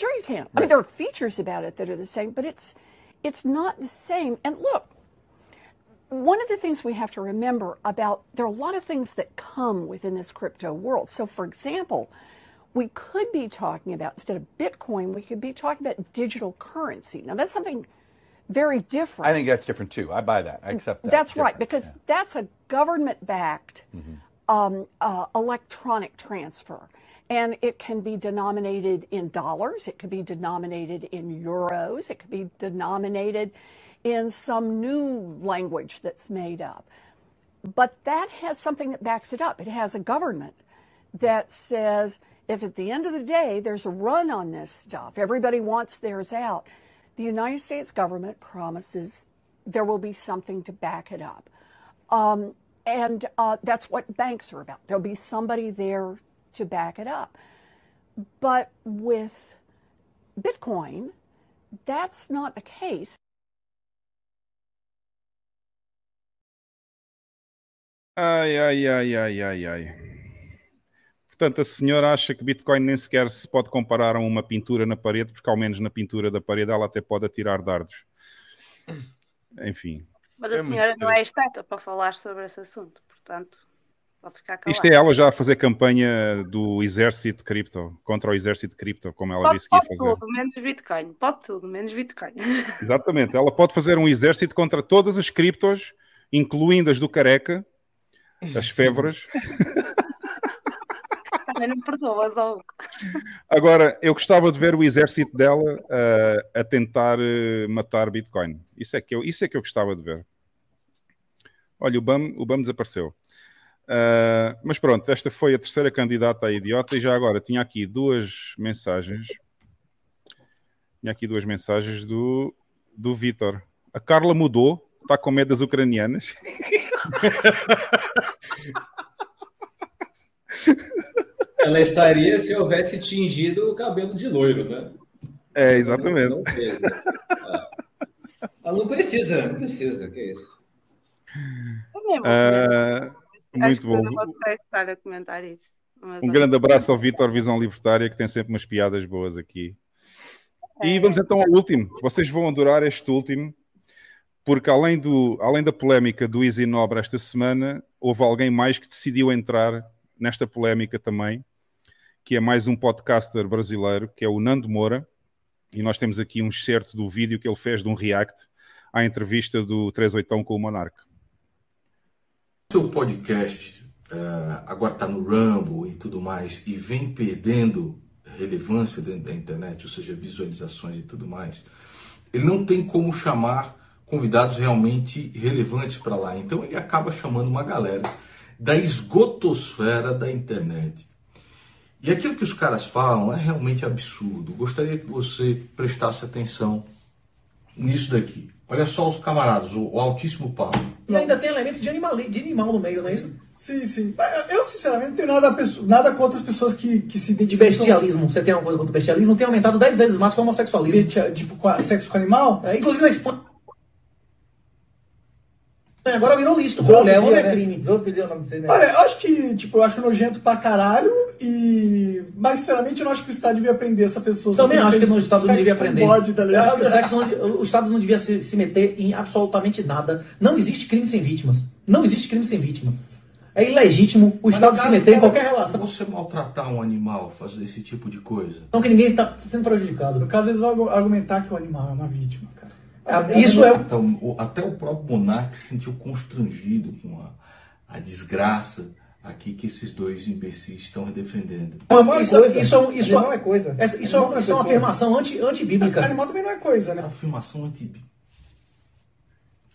Speaker 9: Sure, you can. Right. I mean, there are features about it that are the same, but it's it's not the same. And look, one of the things we have to remember about there are a lot of things that come within this crypto world. So, for example, we could be talking about instead of Bitcoin, we could be talking about digital currency. Now, that's something very different.
Speaker 10: I think that's different too. I buy that. I accept that.
Speaker 9: That's right, because yeah. that's a government backed mm-hmm. um, uh, electronic transfer and it can be denominated in dollars, it could be denominated in euros, it could be denominated in some new language that's made up. But that has something that backs it up. It has a government that says if at the end of the day there's a run on this stuff, everybody wants theirs out, the United States government promises there will be something to back it up. Um, and uh, that's what banks are about. There'll be somebody there to back it up. But with Bitcoin, that's not the case.
Speaker 1: Ai, ai, ai, ai, ai, ai. Portanto, a senhora acha que Bitcoin nem sequer se pode comparar a uma pintura na parede, porque ao menos na pintura da parede ela até pode atirar dardos. Enfim.
Speaker 3: Mas a é senhora não é estata para falar sobre esse assunto, portanto.
Speaker 1: Isto é ela já a fazer campanha do exército cripto, contra o exército cripto, como ela
Speaker 3: pode,
Speaker 1: disse que ia
Speaker 3: fazer.
Speaker 1: Pode
Speaker 3: tudo, menos Bitcoin. Pode tudo, menos Bitcoin.
Speaker 1: Exatamente. Ela pode fazer um exército contra todas as criptos, incluindo as do careca, as févoras.
Speaker 3: Também não perdoas, ou...
Speaker 1: Agora, eu gostava de ver o exército dela uh, a tentar uh, matar Bitcoin. Isso é, que eu, isso é que eu gostava de ver. Olha, o BAM, o BAM desapareceu. Uh, mas pronto, esta foi a terceira candidata a idiota e já agora tinha aqui duas mensagens. Tinha aqui duas mensagens do, do Vitor. A Carla mudou, está com medo das ucranianas.
Speaker 4: Ela estaria se houvesse tingido o cabelo de loiro, né?
Speaker 1: É, exatamente. Não, não
Speaker 4: ah. Ela não precisa, não precisa, que é isso.
Speaker 1: Uh, muito bom. Um grande abraço ao Vitor Visão Libertária, que tem sempre umas piadas boas aqui. É. E vamos então ao último. Vocês vão adorar este último, porque além, do, além da polémica do Easy Nobre esta semana, houve alguém mais que decidiu entrar nesta polémica também, que é mais um podcaster brasileiro, que é o Nando Moura, e nós temos aqui um excerto do vídeo que ele fez de um react à entrevista do 38 com o Monarca
Speaker 11: seu podcast uh, agora está no Rumble e tudo mais e vem perdendo relevância dentro da internet, ou seja, visualizações e tudo mais, ele não tem como chamar convidados realmente relevantes para lá. Então ele acaba chamando uma galera da esgotosfera da internet. E aquilo que os caras falam é realmente absurdo. Gostaria que você prestasse atenção nisso daqui. Olha só os camaradas, o, o altíssimo papo.
Speaker 12: E ainda tem elementos de animal, de animal no meio, não é isso?
Speaker 13: Sim, sim. Eu, sinceramente, não tenho nada, nada contra as pessoas que, que se
Speaker 12: identificam. De bestialismo. Você tem alguma coisa contra o bestialismo? Tem aumentado 10 vezes mais que o homossexualismo.
Speaker 13: Tipo, sexo com animal?
Speaker 12: É, inclusive na Espanha. É, agora virou listo. Mulher, homem é crime.
Speaker 13: Zoofilia é o nome disso aí, né? Olha, eu acho que, tipo, eu acho nojento pra caralho e... Mas, sinceramente, eu não acho que o Estado devia aprender essa pessoa.
Speaker 12: Também acho que no Estado não devia aprender. Bode, tá eu acho que o, sexo não, o Estado não devia se, se meter em absolutamente nada. Não existe crime sem vítimas. Não existe crime sem vítima. É ilegítimo o Mas Estado se meter em qualquer relação.
Speaker 11: Você maltratar um animal, fazer esse tipo de coisa.
Speaker 12: Não, que ninguém está sendo prejudicado.
Speaker 13: No caso, eles vão argumentar que o animal é uma vítima.
Speaker 11: É, isso é. Até o, até o próprio monarca se sentiu constrangido com a, a desgraça aqui que esses dois imbecis estão defendendo.
Speaker 12: Isso, coisa. isso, é, isso não é coisa. Essa, isso, é, isso é uma afirmação anti, antibíblica.
Speaker 13: Animal também não é coisa, né?
Speaker 11: Afirmação antibíblica.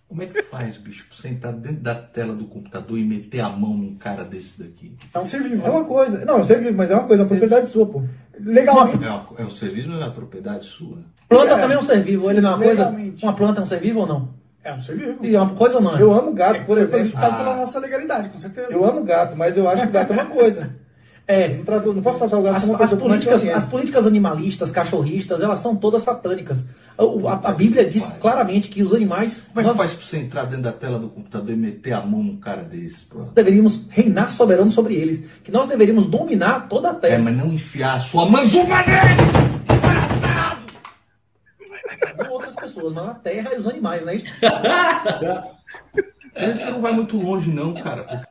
Speaker 11: Como é que faz, bicho, pra sentar dentro da tela do computador e meter a mão num cara desse daqui?
Speaker 13: É um ser vivo.
Speaker 12: É uma coisa. Não, é um ser vivo, mas é uma coisa, é uma propriedade sua, pô.
Speaker 11: Legalmente. É, é um ser vivo, não é uma propriedade sua.
Speaker 12: Planta é, também é um ser vivo, ele não é uma coisa? Uma planta é um ser vivo ou não?
Speaker 13: É um ser vivo.
Speaker 12: E é uma coisa ou não?
Speaker 13: É? Eu amo gato, é, por exemplo. Foi ah. pela nossa legalidade, com certeza.
Speaker 12: Eu amo gato, mas eu acho que gato é uma coisa. É, não, trato, não posso tratar o gato as, como as políticas, as políticas animalistas, cachorristas, elas são todas satânicas. A, a, a Bíblia diz claramente que os animais.
Speaker 11: Como é que nós, faz pra você entrar dentro da tela do computador e meter a mão num cara desse? Pô?
Speaker 12: Deveríamos reinar soberano sobre eles. Que nós deveríamos dominar toda a terra. É,
Speaker 11: mas não enfiar a sua manjuba nele!
Speaker 12: Não outras pessoas, mas na terra e os animais, não é isso?
Speaker 11: É, você não vai muito longe, não, cara.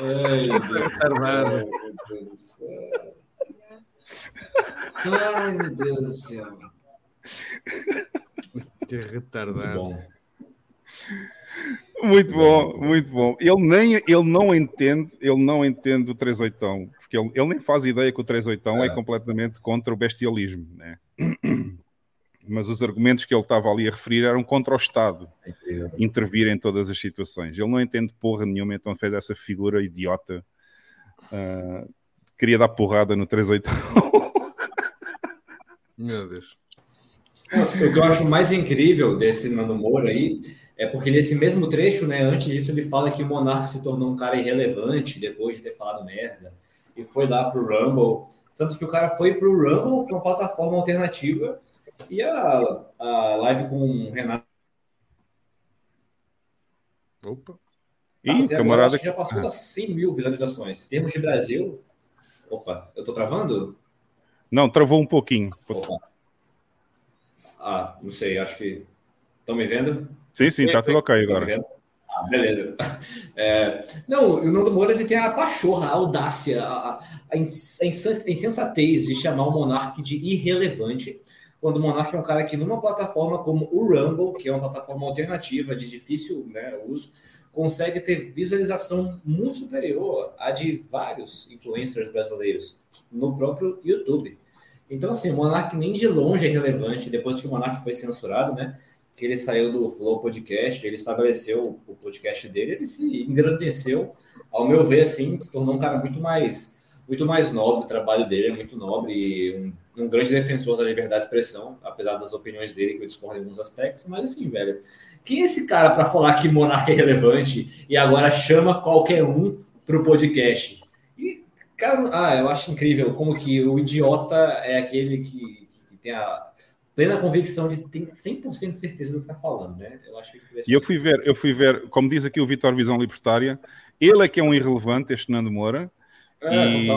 Speaker 11: Ai, meu Deus do céu.
Speaker 4: Ai, meu Deus do céu.
Speaker 2: Que retardado. Bom.
Speaker 1: Muito bom, muito bom. Ele, nem, ele não entende, ele não entende o 38, porque ele, ele nem faz ideia que o 38 é. é completamente contra o bestialismo, né? Mas os argumentos que ele estava ali a referir eram contra o Estado é intervir em todas as situações. Ele não entende porra nenhuma, então fez essa figura idiota. Uh, queria dar porrada no 38.
Speaker 2: Meu Deus.
Speaker 4: O que eu acho mais incrível desse Nando Moura aí é porque nesse mesmo trecho, né, antes disso, ele fala que o Monarca se tornou um cara irrelevante depois de ter falado merda e foi lá pro Rumble. Tanto que o cara foi pro Rumble, para uma plataforma alternativa, e a, a live com o Renato.
Speaker 1: Opa! Ih, camarada.
Speaker 4: já passou das 100 mil visualizações. Em termos de Brasil. Opa, eu tô travando?
Speaker 1: Não, travou um pouquinho.
Speaker 4: Opa. Ah, não sei, acho que. Estão me vendo?
Speaker 1: Sim, sim, tá tudo ok agora.
Speaker 4: Ah, beleza. É, não, o Nando Moura ele tem a pachorra, a audácia, a, a, insensatez de chamar o Monark de irrelevante, quando o Monark é um cara que numa plataforma como o Rumble, que é uma plataforma alternativa de difícil né, uso, consegue ter visualização muito superior à de vários influencers brasileiros no próprio YouTube. Então, assim, o Monark nem de longe é relevante, depois que o Monark foi censurado, né? Que ele saiu do Flow Podcast, ele estabeleceu o podcast dele, ele se engrandeceu, ao meu ver, assim, se tornou um cara muito mais, muito mais nobre, o trabalho dele é muito nobre e um, um grande defensor da liberdade de expressão, apesar das opiniões dele, que eu discordo em alguns aspectos, mas assim, velho, quem é esse cara para falar que Monark é relevante e agora chama qualquer um para o podcast? E, cara, ah, eu acho incrível como que o idiota é aquele que, que tem a plena convicção de ter 100% de certeza do que está falando, né? Eu acho que
Speaker 1: e eu fui ver, eu fui ver, como diz aqui o Vitor Visão Libertária, ele é que é um irrelevante, este Nando Moura, é, e,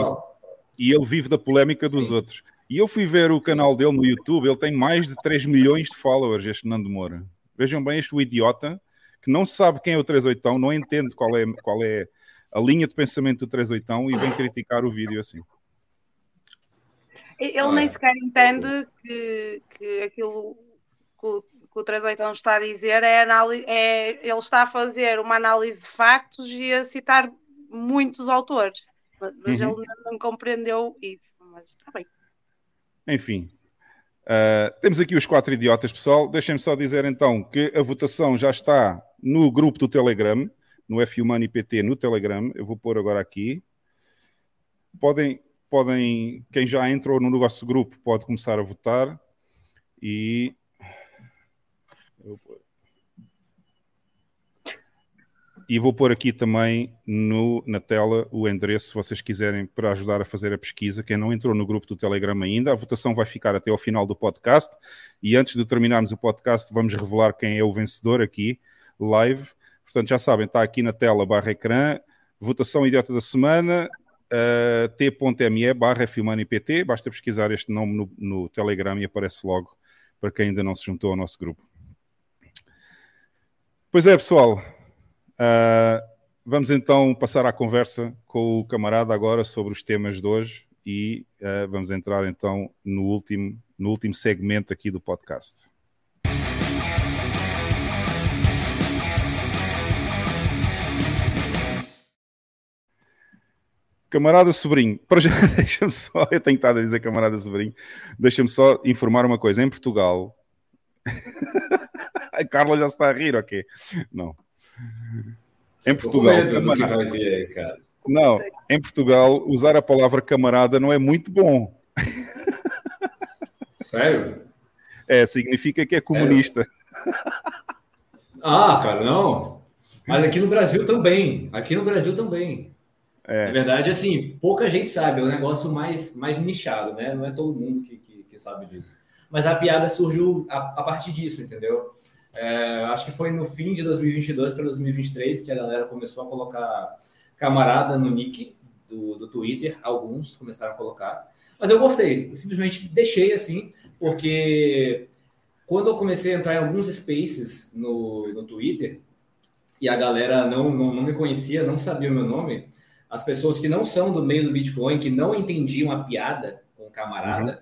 Speaker 1: e, ele vive da polémica dos Sim. outros. E eu fui ver o canal dele no YouTube, ele tem mais de 3 milhões de followers, este Nando Moura. Vejam bem, este idiota que não sabe quem é o 38, não entende qual é, qual é a linha de pensamento do 38 e vem criticar o vídeo assim.
Speaker 3: Ele nem sequer entende que, que aquilo que o, que o 38 está a dizer é, análise, é ele está a fazer uma análise de factos e a citar muitos autores. Mas uhum. ele não compreendeu isso. Mas está bem.
Speaker 1: Enfim, Uh, temos aqui os quatro idiotas, pessoal. Deixem-me só dizer então que a votação já está no grupo do Telegram, no F Money PT no Telegram. Eu vou pôr agora aqui. Podem, podem, quem já entrou no nosso grupo pode começar a votar e e vou pôr aqui também no, na tela o endereço, se vocês quiserem, para ajudar a fazer a pesquisa. Quem não entrou no grupo do Telegram ainda, a votação vai ficar até ao final do podcast. E antes de terminarmos o podcast, vamos revelar quem é o vencedor aqui, live. Portanto, já sabem, está aqui na tela barra ecrã, votação idiota da semana, uh, t.me barra FilmaniPT. Basta pesquisar este nome no, no Telegram e aparece logo para quem ainda não se juntou ao nosso grupo. Pois é, pessoal, Uh, vamos então passar à conversa com o camarada agora sobre os temas de hoje e uh, vamos entrar então no último, no último segmento aqui do podcast. Camarada sobrinho, para já deixa-me só, eu tenho estado a dizer camarada sobrinho, deixa-me só informar uma coisa. Em Portugal, a Carla já está a rir, ok? Não. Em Portugal. Aí, não, em Portugal, usar a palavra camarada não é muito bom.
Speaker 4: Sério?
Speaker 1: É, significa que é comunista.
Speaker 4: Ah, cara, não. Mas aqui no Brasil também. Aqui no Brasil também. É. Na verdade, assim, pouca gente sabe. É um negócio mais, mais nichado, né? Não é todo mundo que, que, que sabe disso. Mas a piada surgiu a, a partir disso, entendeu? É, acho que foi no fim de 2022 para 2023 que a galera começou a colocar camarada no nick do, do Twitter. Alguns começaram a colocar. Mas eu gostei. Eu simplesmente deixei assim, porque quando eu comecei a entrar em alguns spaces no, no Twitter e a galera não, não, não me conhecia, não sabia o meu nome, as pessoas que não são do meio do Bitcoin, que não entendiam a piada com camarada, uhum.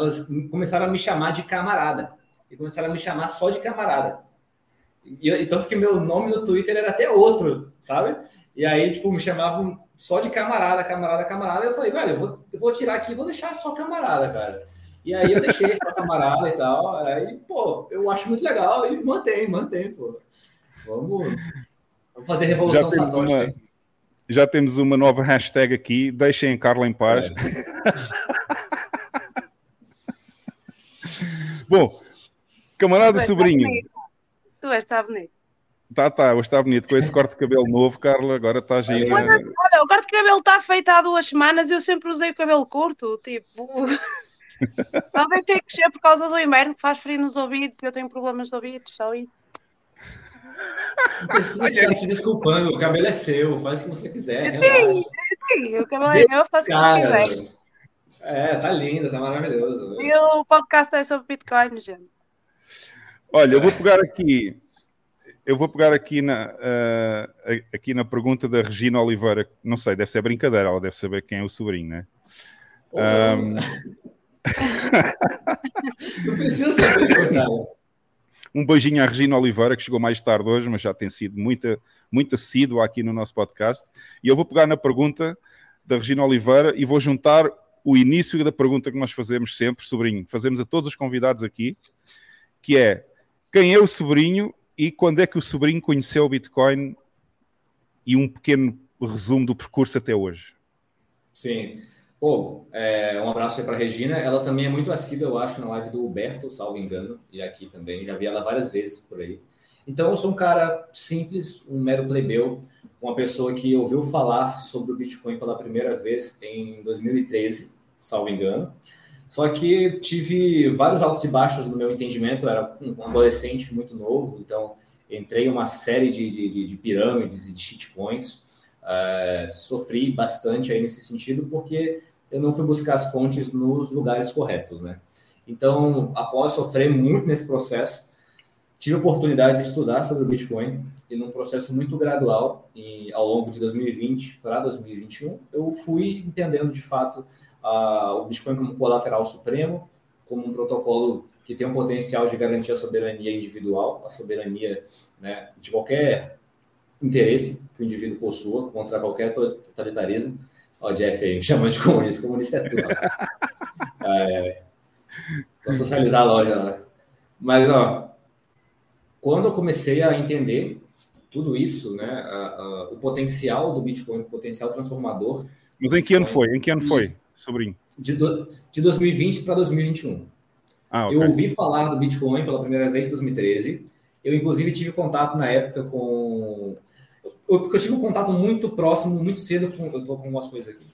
Speaker 4: elas começaram a me chamar de camarada e começaram a me chamar só de camarada. E, e, tanto que meu nome no Twitter era até outro, sabe? E aí, tipo, me chamavam só de camarada, camarada, camarada. Eu falei, velho, eu vou, eu vou tirar aqui e vou deixar só camarada, cara. E aí eu deixei só camarada e tal. Aí, pô, eu acho muito legal e mantém, mantém, pô. Vamos, vamos fazer revolução Satoshi. Uma,
Speaker 1: já temos uma nova hashtag aqui, deixem a Carla em paz. É. Bom, Camarada sobrinho.
Speaker 3: Tu és, está bonito.
Speaker 1: Tá, tá, hoje está bonito. Com esse corte de cabelo novo, Carla, agora está giro.
Speaker 3: Olha, o corte de cabelo está feito há duas semanas e eu sempre usei o cabelo curto, tipo. Talvez tenha que ser por causa do inverno que faz frio nos ouvidos, eu tenho problemas de ouvidos, só isso.
Speaker 4: Se desculpando, o cabelo é seu, faz o que você quiser.
Speaker 3: Sim, sim, o cabelo é meu, faço o que quiser.
Speaker 4: É, tá lindo, tá maravilhoso.
Speaker 3: E o podcast é sobre Bitcoin, gente.
Speaker 1: Olha, eu vou pegar aqui, eu vou pegar aqui na, uh, aqui na pergunta da Regina Oliveira. Não sei, deve ser brincadeira, ela deve saber quem é o sobrinho, né? Um...
Speaker 4: Não precisa saber,
Speaker 1: Um beijinho à Regina Oliveira, que chegou mais tarde hoje, mas já tem sido muito, muito assídua aqui no nosso podcast. E eu vou pegar na pergunta da Regina Oliveira e vou juntar o início da pergunta que nós fazemos sempre, sobrinho, fazemos a todos os convidados aqui, que é quem é o sobrinho e quando é que o sobrinho conheceu o Bitcoin e um pequeno resumo do percurso até hoje.
Speaker 4: Sim. Pô, é, um abraço aí para Regina. Ela também é muito assídua, eu acho, na live do Huberto, salvo engano, e aqui também. Já vi ela várias vezes por aí. Então, eu sou um cara simples, um mero plebeu, uma pessoa que ouviu falar sobre o Bitcoin pela primeira vez em 2013, salvo engano. Só que tive vários altos e baixos no meu entendimento, eu era um adolescente muito novo, então entrei em uma série de, de, de pirâmides e de shitcoins. Uh, sofri bastante aí nesse sentido, porque eu não fui buscar as fontes nos lugares corretos, né? Então, após sofrer muito nesse processo, tive a oportunidade de estudar sobre o Bitcoin e num processo muito gradual e ao longo de 2020 para 2021 eu fui entendendo de fato o Bitcoin como colateral supremo como um protocolo que tem um potencial de garantir a soberania individual a soberania né, de qualquer interesse que o indivíduo possua contra qualquer totalitarismo ó Jeff aí chamando de comunista comunista é tudo é, vou socializar a loja né? mas ó quando eu comecei a entender tudo isso, né, a, a, o potencial do Bitcoin, o potencial transformador.
Speaker 1: Mas em que ano foi? Em que ano foi, sobrinho?
Speaker 4: De, do, de 2020 para 2021. Ah, okay. Eu ouvi falar do Bitcoin pela primeira vez em 2013. Eu, inclusive, tive contato na época com. Eu, porque eu tive um contato muito próximo, muito cedo. Com, eu estou com umas coisas aqui.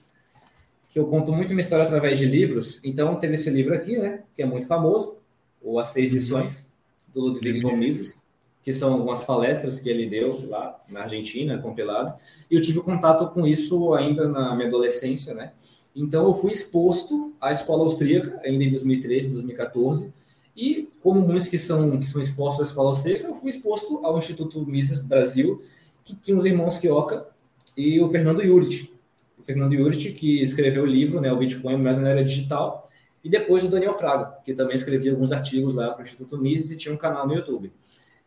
Speaker 4: Que eu conto muito minha história através de livros. Então, teve esse livro aqui, né? Que é muito famoso, o As Seis Lições do Ludwig von Mises, que são algumas palestras que ele deu lá na Argentina, compilado, e eu tive contato com isso ainda na minha adolescência, né? Então eu fui exposto à escola austríaca ainda em 2013, 2014, e como muitos que são que são expostos à escola austríaca, eu fui exposto ao Instituto Mises Brasil, que tinha os irmãos Kioka e o Fernando Yurit. O Fernando Yurit que escreveu o livro, né, o Bitcoin Moeda na Era Digital, e depois o Daniel Fraga, que também escrevia alguns artigos lá para o Instituto Mises e tinha um canal no YouTube.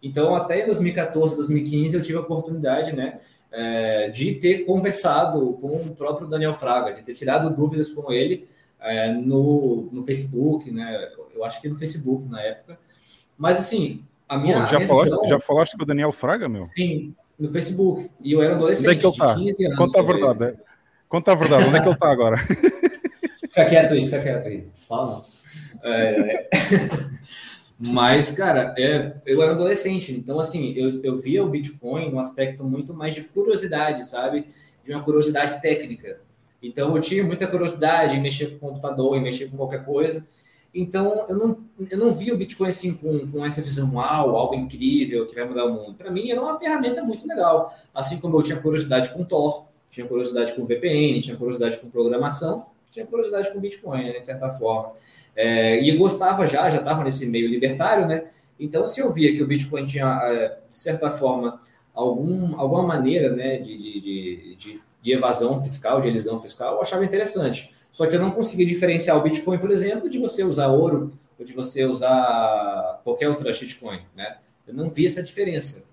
Speaker 4: Então, até 2014, 2015, eu tive a oportunidade, né, é, de ter conversado com o próprio Daniel Fraga, de ter tirado dúvidas com ele é, no, no Facebook, né, eu acho que no Facebook na época. Mas, assim, a minha.
Speaker 1: Pô, já,
Speaker 4: minha
Speaker 1: falaste, visão... já falaste com o Daniel Fraga, meu?
Speaker 4: Sim, no Facebook. E eu era um adolescente
Speaker 1: Onde é que ele tá? 15 anos. Conta a verdade. É. Conta a verdade, onde é que ele está agora?
Speaker 4: Fica quieto aí, fica quieto aí. Fala não. É... Mas, cara, é, eu era adolescente, então, assim, eu, eu via o Bitcoin num aspecto muito mais de curiosidade, sabe? De uma curiosidade técnica. Então, eu tinha muita curiosidade em mexer com o computador, em mexer com qualquer coisa. Então, eu não, eu não via o Bitcoin assim com, com essa visão, uau, algo incrível que vai mudar o mundo. Para mim, era uma ferramenta muito legal. Assim como eu tinha curiosidade com Tor, tinha curiosidade com VPN, tinha curiosidade com programação, tinha curiosidade com Bitcoin, né, de certa forma. É, e gostava já, já estava nesse meio libertário, né? Então, se eu via que o Bitcoin tinha, é, de certa forma, algum, alguma maneira né, de, de, de, de evasão fiscal, de elisão fiscal, eu achava interessante. Só que eu não conseguia diferenciar o Bitcoin, por exemplo, de você usar ouro ou de você usar qualquer outra shitcoin, né? Eu não vi essa diferença.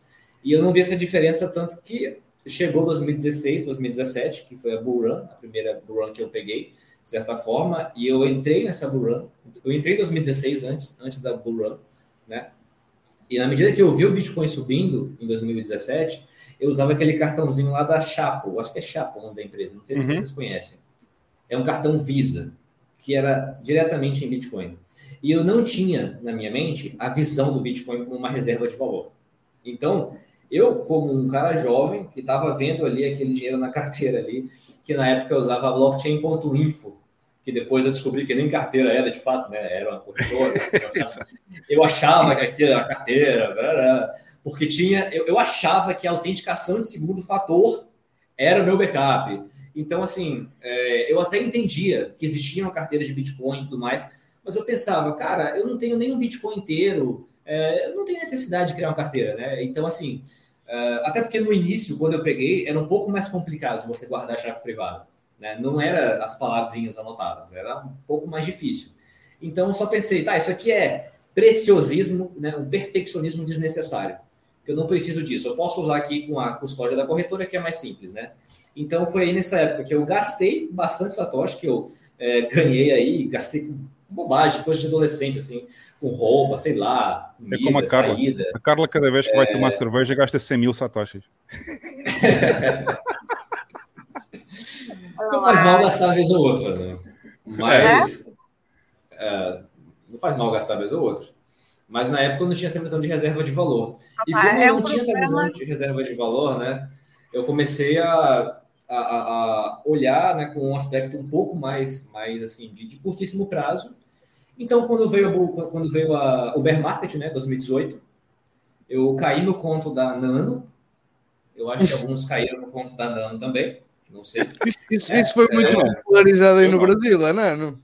Speaker 4: E eu não vi essa diferença tanto que chegou 2016, 2017, que foi a Bull Run, a primeira Bull Run que eu peguei, de certa forma, e eu entrei nessa Bull Run. Eu entrei em 2016, antes, antes da Bull Run, né? E na medida que eu vi o Bitcoin subindo em 2017, eu usava aquele cartãozinho lá da Chapo, acho que é Chapo o nome da empresa, não sei se uhum. vocês conhecem. É um cartão Visa, que era diretamente em Bitcoin. E eu não tinha na minha mente a visão do Bitcoin como uma reserva de valor. Então, eu, como um cara jovem, que estava vendo ali aquele dinheiro na carteira ali, que na época eu usava blockchain.info, que depois eu descobri que nem carteira era de fato, né? Era uma corretora. eu achava que aquilo era carteira, porque tinha. Eu, eu achava que a autenticação de segundo fator era o meu backup. Então, assim, é, eu até entendia que existia uma carteira de Bitcoin e tudo mais, mas eu pensava, cara, eu não tenho nem um Bitcoin inteiro é, não tem necessidade de criar uma carteira, né? Então, assim, uh, até porque no início, quando eu peguei, era um pouco mais complicado você guardar chave privada. Né? Não era as palavrinhas anotadas, era um pouco mais difícil. Então, só pensei, tá, isso aqui é preciosismo, né? um perfeccionismo desnecessário. Eu não preciso disso. Eu posso usar aqui com a custódia da corretora, que é mais simples, né? Então, foi aí nessa época que eu gastei bastante satoshi, que eu é, ganhei aí, gastei com bobagem, coisa de adolescente, assim, com roupa, sei lá,
Speaker 1: comida, é como a Carla. Saída. A Carla, cada vez que é... vai tomar cerveja, gasta 100 mil satoshis.
Speaker 4: não faz mal gastar uma vez ou outra, né? Mas... É? não faz mal gastar uma vez ou outra. Mas na época eu não tinha essa visão de reserva de valor. E como é eu não tinha essa visão de reserva de valor, né? Eu comecei a a, a, olhar né, com um aspecto um pouco mais, mais assim, de, de curtíssimo prazo. Então, quando veio, quando veio a, o bear market, né, 2018, eu caí no conto da Nano. Eu acho que alguns caíram no conto da Nano também. Não sei.
Speaker 2: Isso, é, isso foi muito é, popularizado aí no Brasil, a Nano.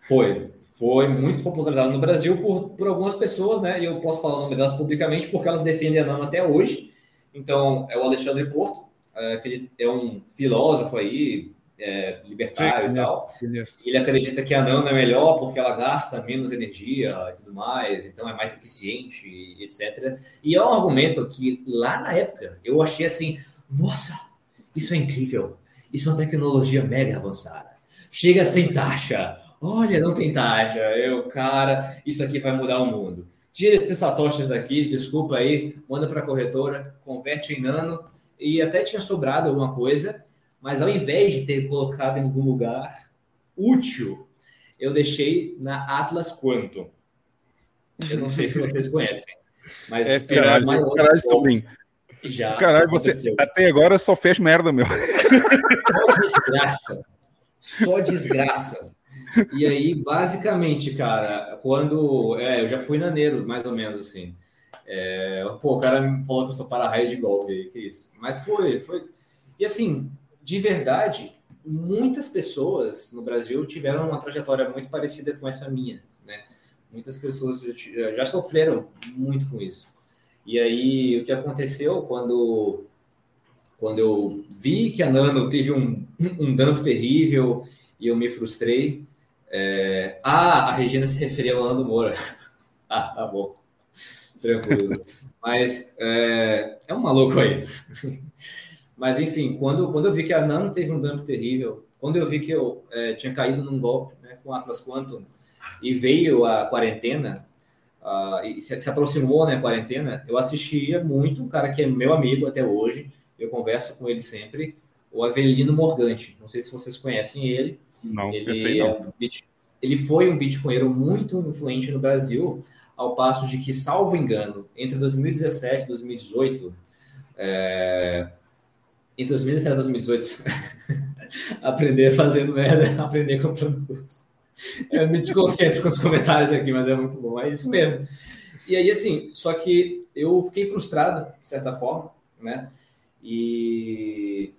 Speaker 4: Foi. Foi muito popularizado no Brasil por, por algumas pessoas, né? E eu posso falar o nome delas publicamente porque elas defendem a Nano até hoje. Então, é o Alexandre Porto, ele é um filósofo aí, é, libertário Sim, e tal. Ele acredita que a nano é melhor porque ela gasta menos energia e tudo mais, então é mais eficiente, etc. E é um argumento que lá na época eu achei assim: nossa, isso é incrível, isso é uma tecnologia mega avançada. Chega sem taxa, olha, não tem taxa. Eu, cara, isso aqui vai mudar o mundo. Tira esses satoshis daqui, desculpa aí, manda para a corretora, converte em nano e até tinha sobrado alguma coisa, mas ao invés de ter colocado em algum lugar útil, eu deixei na Atlas Quantum. Eu não sei se vocês conhecem, mas
Speaker 1: é, caralho, caralho, sobrinho. Já caralho, você até agora só fez merda, meu.
Speaker 4: Só desgraça. Só desgraça. E aí, basicamente, cara, quando. É, eu já fui naneiro, mais ou menos assim. É, pô, o cara me falou que eu sou para-raio de golpe, que isso. Mas foi, foi. E assim, de verdade, muitas pessoas no Brasil tiveram uma trajetória muito parecida com essa minha, né? Muitas pessoas já sofreram muito com isso. E aí, o que aconteceu quando, quando eu vi que a Nano teve um, um dump terrível e eu me frustrei. É... Ah, a Regina se referia ao Nando Moura. ah, tá bom. Tranquilo. Mas é, é um maluco aí. Mas enfim, quando, quando eu vi que a Nano teve um dump terrível, quando eu vi que eu é, tinha caído num golpe né, com Atlas Quantum e veio a quarentena, uh, e se, se, aproximou né, a quarentena, eu assistia muito um cara que é meu amigo até hoje, eu converso com ele sempre, o Avelino Morgante. Não sei se vocês conhecem ele.
Speaker 1: Não,
Speaker 4: ele,
Speaker 1: sei
Speaker 4: é um, ele foi um bitcoinheiro muito influente no Brasil, ao passo de que, salvo engano, entre 2017 e 2018, é... entre 2017 e 2018, aprender fazendo merda, aprender comprando curso. Eu me desconcentro com os comentários aqui, mas é muito bom, é isso mesmo. E aí, assim, só que eu fiquei frustrado, de certa forma, né? E,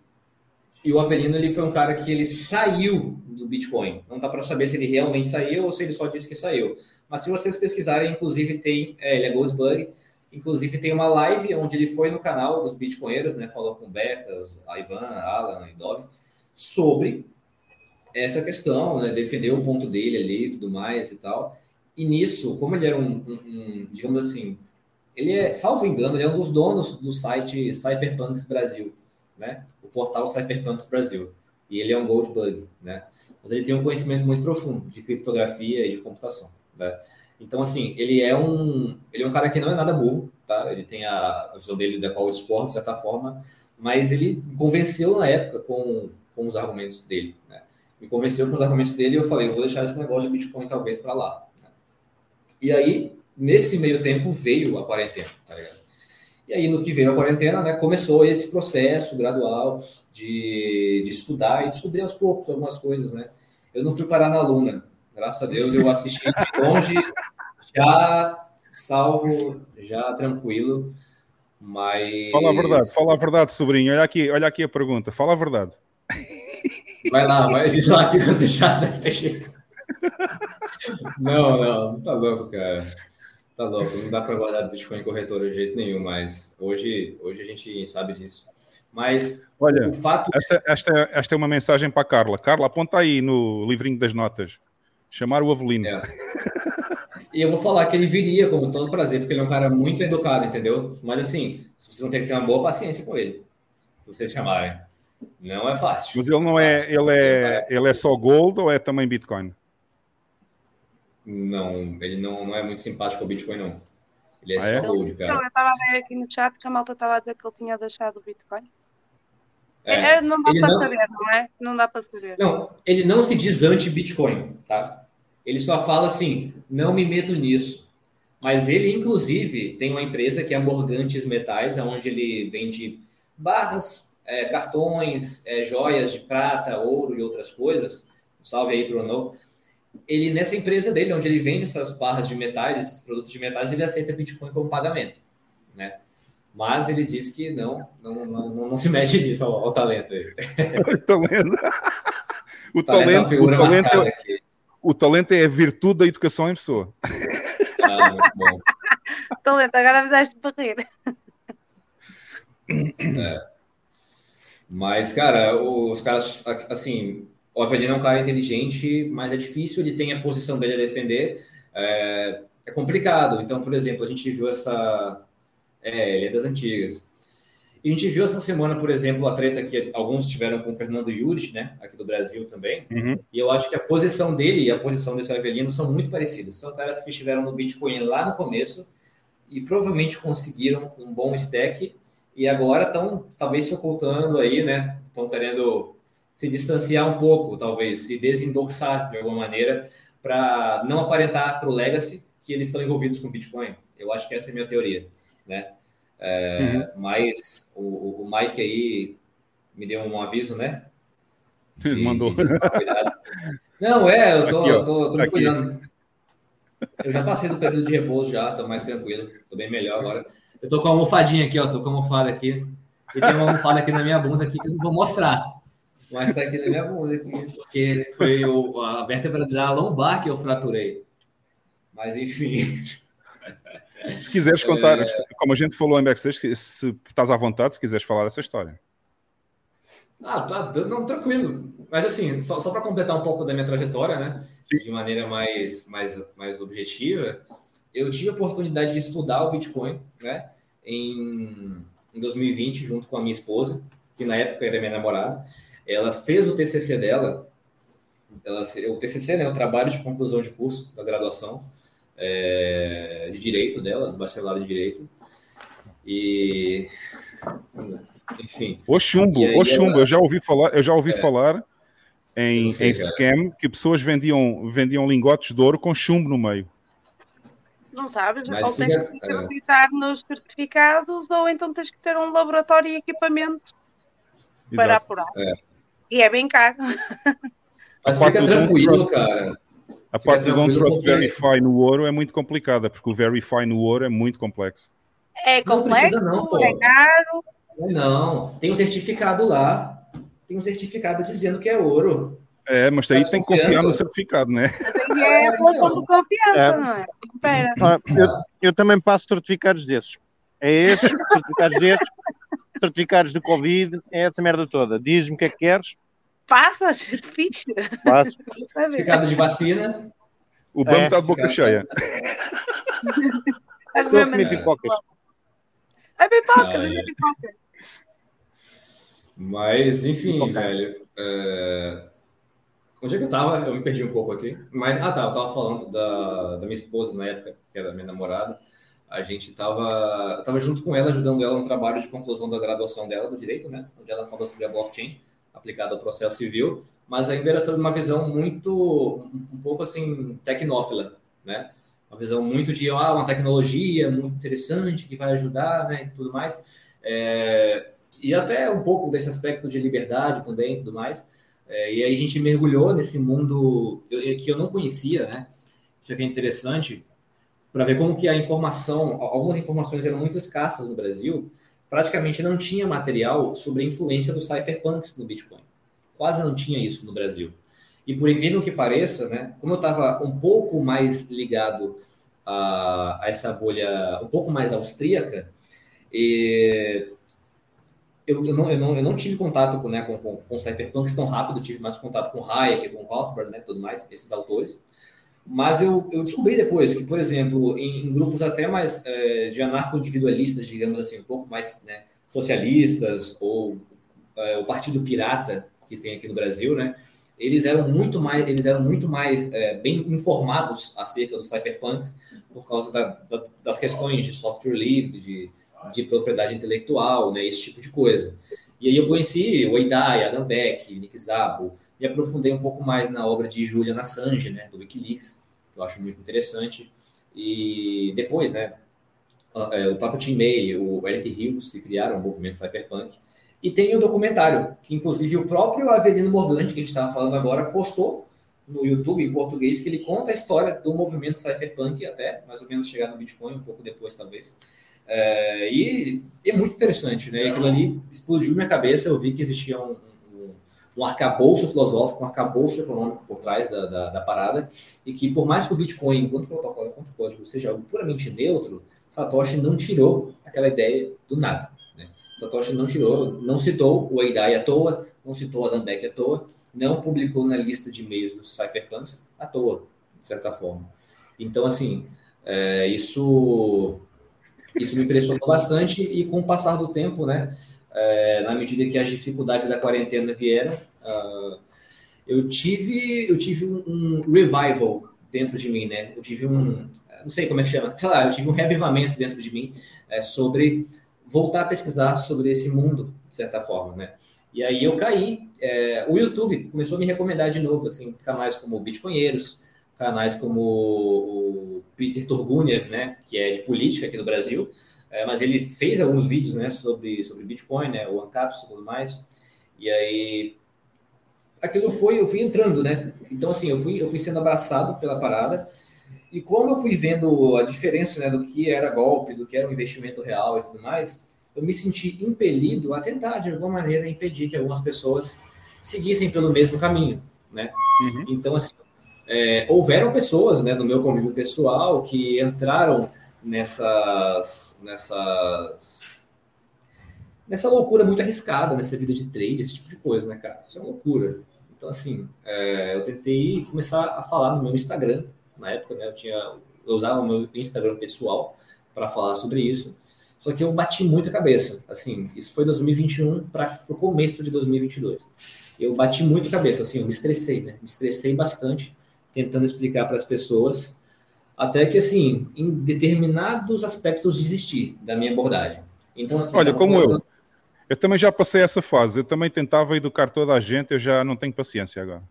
Speaker 4: e o Avelino ele foi um cara que ele saiu do Bitcoin. Não dá para saber se ele realmente saiu ou se ele só disse que saiu. Mas se vocês pesquisarem, inclusive tem, é, ele é Goldsbug, inclusive tem uma live onde ele foi no canal dos Bitcoinheiros, né? Falou com Becas, Ivan, Alan e Dove, sobre essa questão, né? Defendeu o ponto dele ali e tudo mais e tal. E nisso, como ele era um, um, um, digamos assim, ele é, salvo engano, ele é um dos donos do site Cypherpunks Brasil, né? O portal Cypherpunks Brasil. E ele é um Goldbug, né? Mas ele tem um conhecimento muito profundo de criptografia e de computação. Né? Então, assim, ele é um ele é um cara que não é nada burro, tá? Ele tem a, visão dele da qual esporte, de certa forma, mas ele convenceu na época com, com os argumentos dele, né? Me convenceu com os argumentos dele e eu falei, vou deixar esse negócio de Bitcoin talvez para lá. Né? E aí, nesse meio tempo, veio a quarentena, tá ligado? E aí, no que veio a quarentena, né, começou esse processo gradual de, de estudar e descobrir aos poucos algumas coisas, né? Eu não fui parar na Luna, Graças a Deus eu assisti de longe, já salvo, já tranquilo. Mas.
Speaker 1: Fala a verdade, fala a verdade, sobrinho. Olha aqui, olha aqui a pergunta, fala a verdade.
Speaker 4: Vai lá, vai diz lá que eu deixasse deve ter Não, não, não tá louco, cara. Tá louco, não dá para guardar Bitcoin em corretora de jeito nenhum, mas hoje, hoje a gente sabe disso. Mas
Speaker 1: Olha, o fato. Esta, esta, esta é uma mensagem para a Carla. Carla, aponta aí no livrinho das notas. Chamar o Avelino. É.
Speaker 4: E eu vou falar que ele viria com todo prazer, porque ele é um cara muito educado, entendeu? Mas assim, vocês vão ter que ter uma boa paciência com ele. Se vocês chamarem. Não é fácil.
Speaker 1: Mas ele não é, ele é, ele é só gold ou é também Bitcoin?
Speaker 4: Não, ele não, não é muito simpático ao Bitcoin, não. Ele é ah, só é? gold, cara.
Speaker 3: Então, eu estava a ver aqui no chat que a malta estava a dizer que ele tinha deixado o Bitcoin. É, é, não dá para saber, não é? Não dá para saber.
Speaker 4: Não, ele não se diz anti-Bitcoin, tá? Ele só fala assim, não me meto nisso. Mas ele, inclusive, tem uma empresa que é a Morgantes Metais, onde ele vende barras, é, cartões, é, joias de prata, ouro e outras coisas. Salve aí, Bruno. Ele, nessa empresa dele, onde ele vende essas barras de metais, produtos de metais, ele aceita Bitcoin como pagamento, né? Mas ele diz que não, não, não, não, se mexe nisso ao, ao talento.
Speaker 1: o talento. O talento, o talento, é, o talento é a virtude da educação em pessoa.
Speaker 3: Ah, muito bom. talento, agora fizeste para rir.
Speaker 4: É. Mas, cara, os caras, assim, o Avelino é um cara inteligente, mas é difícil, ele tem a posição dele a defender. É, é complicado. Então, por exemplo, a gente viu essa é, ele é das antigas. E a gente viu essa semana, por exemplo, a treta que alguns tiveram com o Fernando Yurich, né, aqui do Brasil também. Uhum. E eu acho que a posição dele e a posição desse Avelino são muito parecidas. São caras que estiveram no Bitcoin lá no começo e provavelmente conseguiram um bom stack e agora estão talvez se ocultando aí, né? Estão querendo se distanciar um pouco, talvez se desindoxar de alguma maneira para não aparentar para o legacy que eles estão envolvidos com Bitcoin. Eu acho que essa é a minha teoria né? É, uhum. Mas o, o Mike aí me deu um aviso, né?
Speaker 1: Mandou.
Speaker 4: Não, é, eu tô, Aqui, tô, tô me cuidando. Eu já passei do período de repouso já, tô mais tranquilo, tô bem melhor agora. Eu tô com a almofadinha aqui, ó, tô com a almofada aqui. E tem uma almofada aqui na minha bunda aqui que eu não vou mostrar. Mas tá aqui na minha bunda aqui, porque foi o, a vértebra da lombar que eu fraturei. Mas enfim.
Speaker 1: Se quiseres contar, é... como a gente falou em backstage, se estás à vontade, se quiseres falar dessa história.
Speaker 4: Ah, tá, não, tranquilo. Mas assim, só, só para completar um pouco da minha trajetória, né? Sim. De maneira mais, mais, mais objetiva, eu tive a oportunidade de estudar o Bitcoin, né? Em, em 2020, junto com a minha esposa, que na época era minha namorada. Ela fez o TCC dela, ela, o TCC, né? O trabalho de conclusão de curso da graduação é, de direito dela, bacharelado em direito. E enfim.
Speaker 1: O chumbo, o chumbo, ela... eu já ouvi falar, eu já ouvi é, falar em, sei, em scam que pessoas vendiam, vendiam lingotes de ouro com chumbo no meio.
Speaker 3: Não sabes? Mas ou tens que acreditar é... nos certificados, ou então tens que ter um laboratório e equipamento Exato. para apurar. É. E é bem caro.
Speaker 4: Mas fica tranquilo, cara.
Speaker 1: A parte do Don't Trust Verify no ouro é muito complicada, porque o Verify no ouro é muito complexo.
Speaker 3: É complexo, não, não é caro.
Speaker 4: Não, tem um certificado lá, tem um certificado dizendo que é ouro.
Speaker 1: É, mas aí tá tem que confiar no certificado, né?
Speaker 3: É a questão de confiança, é. não é? Espera. Ah,
Speaker 5: eu, eu, também passo certificados desses. É esses, certificados desses, certificados de Covid, é essa merda toda. Diz-me o que é que queres,
Speaker 3: Passa, ficha.
Speaker 5: Passa.
Speaker 4: Certificado de vacina.
Speaker 1: O banco é, tá boca cheia.
Speaker 3: É Só comer pipocas. É pipoca, é pipoca.
Speaker 4: Mas, enfim, pipoca. velho. É... Onde é que eu tava? Eu me perdi um pouco aqui. Mas, ah tá, eu tava falando da, da minha esposa na época, que era minha namorada. A gente tava, tava junto com ela, ajudando ela no trabalho de conclusão da graduação dela do direito, né? Onde ela falou sobre a blockchain aplicado ao processo civil, mas ainda era sobre uma visão muito, um pouco assim, tecnófila, né? Uma visão muito de ah, uma tecnologia muito interessante que vai ajudar, né? E tudo mais. É, e até um pouco desse aspecto de liberdade também, tudo mais. É, e aí a gente mergulhou nesse mundo que eu não conhecia, né? Isso aqui é interessante para ver como que a informação, algumas informações eram muito escassas no Brasil, praticamente não tinha material sobre a influência dos cypherpunks no Bitcoin. Quase não tinha isso no Brasil. E por incrível que pareça, né, como eu estava um pouco mais ligado a, a essa bolha um pouco mais austríaca, eu, eu, não, eu, não, eu não tive contato com, né, com, com, com cypherpunks tão rápido, tive mais contato com Hayek, com Rothbard, né, tudo mais, esses autores. Mas eu, eu descobri depois que, por exemplo, em, em grupos até mais é, de anarco-individualistas, digamos assim, um pouco mais né, socialistas, ou é, o Partido Pirata, que tem aqui no Brasil, né, eles eram muito mais, eles eram muito mais é, bem informados acerca dos cypherpunks por causa da, da, das questões de software livre, de, de propriedade intelectual, né, esse tipo de coisa. E aí eu conheci o Eidai, Adam Beck, Nick Szabo, me aprofundei um pouco mais na obra de Julian Assange, né, do Wikileaks, eu acho muito interessante. E depois, né, é, o próprio Tim May, o Eric Hughes, que criaram o movimento cypherpunk. E tem o um documentário, que inclusive o próprio Avelino Morgante, que a gente estava falando agora, postou no YouTube em português, que ele conta a história do movimento cypherpunk até mais ou menos chegar no Bitcoin, um pouco depois talvez. É, e, é muito interessante, né? Aquilo ali explodiu minha cabeça. Eu vi que existia um, um, arcabouço filosófico, um arcabouço econômico por trás da, da, da, parada, e que por mais que o Bitcoin, enquanto protocolo, enquanto código, seja algo puramente neutro, Satoshi não tirou aquela ideia do nada. Né? Satoshi não tirou, não citou o Eidai à toa, não citou Adam Beck à toa, não publicou na lista de e-mails dos cypherpunks à toa, de certa forma. Então, assim, é, isso isso me impressionou bastante e com o passar do tempo, né, é, na medida que as dificuldades da quarentena vieram, uh, eu tive eu tive um, um, revival dentro de mim, né? Eu tive um não sei como é que chama, sei lá, eu tive um reavivamento dentro de mim é, sobre voltar a pesquisar sobre esse mundo de certa forma, né? E aí eu caí, é, o YouTube começou a me recomendar de novo, assim, canais como Bitcoinheiros, canais como o Peter Turguniev, né, que é de política aqui no Brasil, é, mas ele fez alguns vídeos, né, sobre, sobre Bitcoin, né, o Ancapsu e tudo mais, e aí aquilo foi, eu fui entrando, né, então assim, eu fui, eu fui sendo abraçado pela parada, e quando eu fui vendo a diferença, né, do que era golpe, do que era um investimento real e tudo mais, eu me senti impelido a tentar, de alguma maneira, impedir que algumas pessoas seguissem pelo mesmo caminho, né, uhum. então assim, é, houveram pessoas né, no meu convívio pessoal que entraram nessas, nessas, nessa loucura muito arriscada, nessa vida de trade, esse tipo de coisa, né, cara? Isso é uma loucura. Então, assim, é, eu tentei começar a falar no meu Instagram, na época, né, eu, tinha, eu usava o meu Instagram pessoal para falar sobre isso, só que eu bati muito a cabeça, assim, isso foi 2021 para o começo de 2022. Eu bati muito a cabeça, assim, eu me estressei, né? Me estressei bastante, tentando explicar para as pessoas, até que, assim, em determinados aspectos desistir da minha abordagem. Então, assim,
Speaker 1: Olha, como eu. Eu também já passei essa fase. Eu também tentava educar toda a gente, eu já não tenho paciência agora.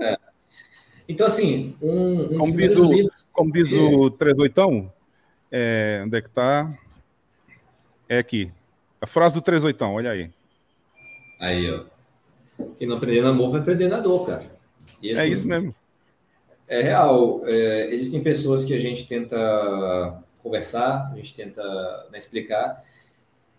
Speaker 4: É. Então, assim, um,
Speaker 1: um como, diz o, livros... como diz o 38, é, onde é que está? É aqui. A frase do 38, olha aí.
Speaker 4: Aí, ó. Quem não aprender na amor vai aprender na dor, cara.
Speaker 1: E, assim, é isso mesmo.
Speaker 4: É real. É, existem pessoas que a gente tenta conversar, a gente tenta né, explicar,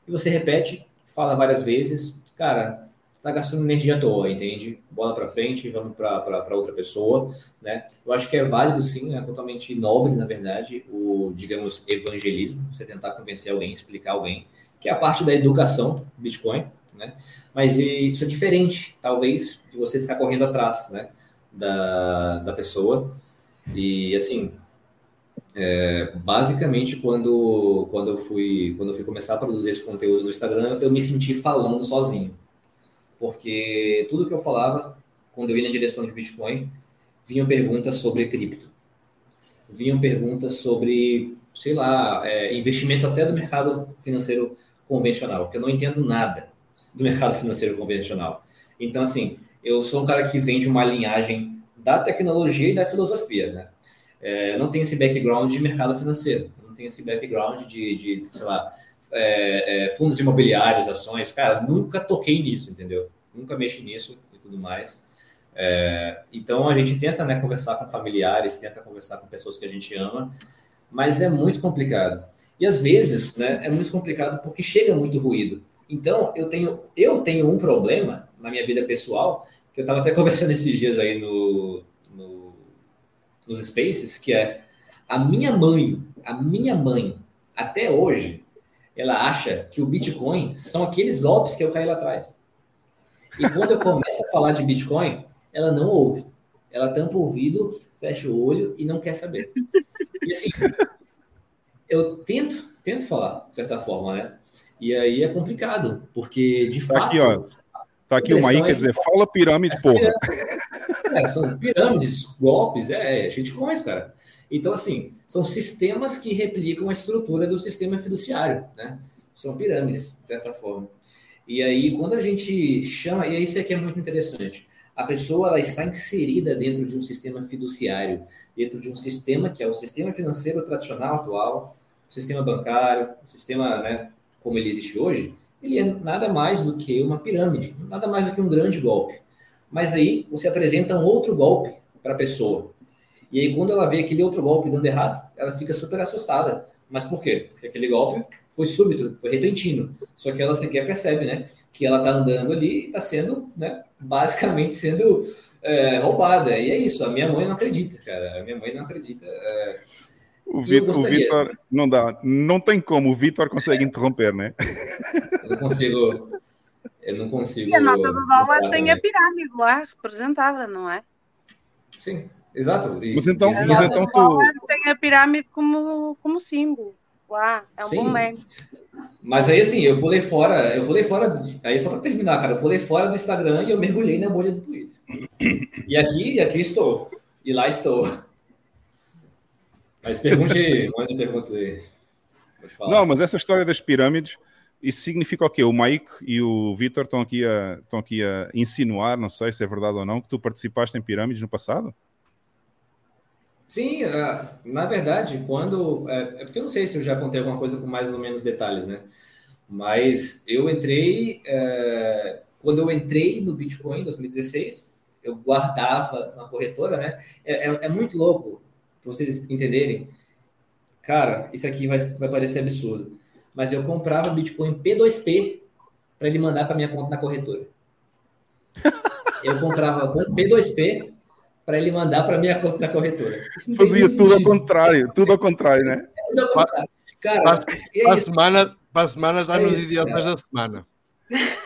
Speaker 4: e você repete, fala várias vezes, cara, tá gastando energia à toa, entende? Bola para frente, vamos para outra pessoa, né? Eu acho que é válido sim, é totalmente nobre, na verdade, o, digamos, evangelismo, você tentar convencer alguém, explicar alguém, que é a parte da educação Bitcoin, né? Mas isso é diferente, talvez, de você ficar correndo atrás, né? Da, da pessoa. E assim, é, basicamente quando, quando, eu fui, quando eu fui começar a produzir esse conteúdo no Instagram, eu me senti falando sozinho. Porque tudo que eu falava, quando eu ia na direção de Bitcoin, vinham perguntas sobre cripto. Vinham perguntas sobre, sei lá, é, investimentos até do mercado financeiro convencional, que eu não entendo nada do mercado financeiro convencional. Então, assim, eu sou um cara que vem de uma linhagem da tecnologia e da filosofia, né? É, não tenho esse background de mercado financeiro, não tenho esse background de, de sei lá, é, é, fundos imobiliários, ações, cara, nunca toquei nisso, entendeu? Nunca mexi nisso e tudo mais. É, então a gente tenta né, conversar com familiares, tenta conversar com pessoas que a gente ama, mas é muito complicado. E às vezes, né, é muito complicado porque chega muito ruído. Então eu tenho eu tenho um problema na minha vida pessoal, que eu estava até conversando esses dias aí no, no, nos Spaces, que é A minha mãe, a minha mãe, até hoje, ela acha que o Bitcoin são aqueles golpes que eu caí lá atrás. E quando eu começo a falar de Bitcoin, ela não ouve. Ela tampa o ouvido, fecha o olho e não quer saber. E assim, eu tento, tento falar, de certa forma, né? E aí é complicado, porque de tá fato.
Speaker 1: Aqui, ó. Tá aqui uma aí, é quer dizer, fala pirâmide, é, porra.
Speaker 4: É, são pirâmides, golpes, é, a gente conhece, cara. Então, assim, são sistemas que replicam a estrutura do sistema fiduciário, né? São pirâmides, de certa forma. E aí, quando a gente chama, e isso aqui é muito interessante, a pessoa ela está inserida dentro de um sistema fiduciário, dentro de um sistema que é o sistema financeiro tradicional atual, o sistema bancário, o sistema, né, como ele existe hoje, ele é nada mais do que uma pirâmide, nada mais do que um grande golpe. Mas aí você apresenta um outro golpe para a pessoa. E aí, quando ela vê aquele outro golpe dando errado, ela fica super assustada. Mas por quê? Porque aquele golpe foi súbito, foi repentino. Só que ela sequer percebe, né? Que ela está andando ali e está sendo, né? Basicamente sendo é, roubada. E é isso. A minha mãe não acredita, cara. A minha mãe não acredita. É...
Speaker 1: O Vitor, não dá, não tem como. O Vitor consegue interromper, né?
Speaker 4: Eu não consigo. Eu não consigo.
Speaker 3: E a nota do dólar tem a pirâmide lá representada, não é?
Speaker 4: Sim. Exato.
Speaker 1: Mas então, mas então tu...
Speaker 3: Tem a pirâmide como, como símbolo lá, é um Sim. bom meme.
Speaker 4: Mas aí, assim, eu pulei fora, eu pulei fora, aí só para terminar, cara, eu pulei fora do Instagram e eu mergulhei na bolha do Twitter. E aqui, e aqui estou. E lá estou. Mas pergunte, mande perguntas aí.
Speaker 1: Não, mas essa história das pirâmides, isso significa o quê? O Mike e o Vitor estão aqui, a, estão aqui a insinuar, não sei se é verdade ou não, que tu participaste em pirâmides no passado?
Speaker 4: Sim, uh, na verdade, quando. É, é, porque eu não sei se eu já contei alguma coisa com mais ou menos detalhes, né? Mas eu entrei. É, quando eu entrei no Bitcoin em 2016, eu guardava na corretora, né? É, é, é muito louco, para vocês entenderem. Cara, isso aqui vai, vai parecer absurdo. Mas eu comprava Bitcoin P2P para ele mandar para minha conta na corretora. Eu comprava P2P para ele mandar para minha conta da corretora.
Speaker 1: Fazia tudo ao contrário, tudo ao contrário, né? É tudo ao
Speaker 2: contrário. Cara, para, para, a semana, para a semana está é nos idiotas da semana.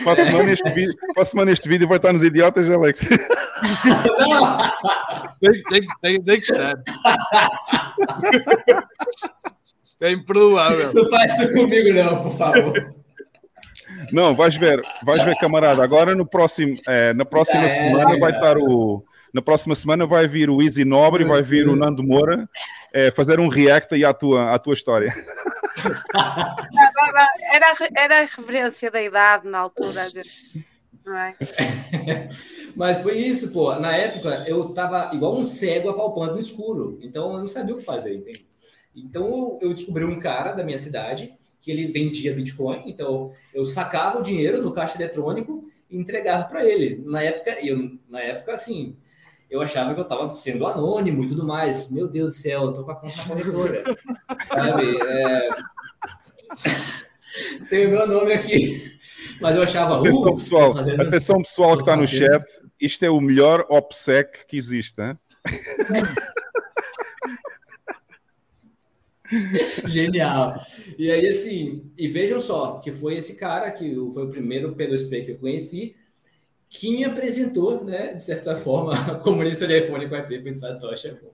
Speaker 1: Para a, semana este vídeo, para a semana este vídeo vai estar nos idiotas, Alex.
Speaker 2: tem, tem, tem, tem que estar. É improvável.
Speaker 4: Não faz isso comigo, não, por favor.
Speaker 1: Não, vais ver, vais ver, camarada. Agora no próximo, é, na próxima é, semana vai estar o na próxima semana vai vir o Easy Nobre, vai vir o Nando Moura é, fazer um react aí à tua, à tua história.
Speaker 3: Era, era a referência da idade na altura. É?
Speaker 4: Mas foi isso, pô. Na época eu tava igual um cego apalpando no escuro. Então eu não sabia o que fazer, entende? Então eu descobri um cara da minha cidade que ele vendia Bitcoin. Então eu sacava o dinheiro no caixa eletrônico e entregava para ele. Na época, eu, na época, assim, eu achava que eu estava sendo anônimo e tudo mais. Meu Deus do céu, eu tô com a conta corretora. Sabe? É... Tem o meu nome aqui. Mas eu achava.
Speaker 1: Atenção, uh, pessoal, atenção pessoal que está no chat. Isto é o melhor OPSEC que existe, hein?
Speaker 4: Genial. E aí, assim, e vejam só, que foi esse cara que foi o primeiro P2P que eu conheci, me apresentou, né, de certa forma, comunista de iPhone com IP Satoshi. Pô.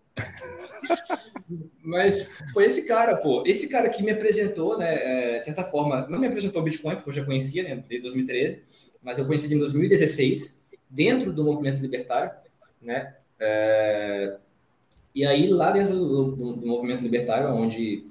Speaker 4: Mas foi esse cara, pô. Esse cara que me apresentou, né, é, de certa forma, não me apresentou o Bitcoin, porque eu já conhecia, né, desde 2013, mas eu conheci em 2016, dentro do movimento libertário, né, é, e aí lá dentro do, do, do movimento libertário, onde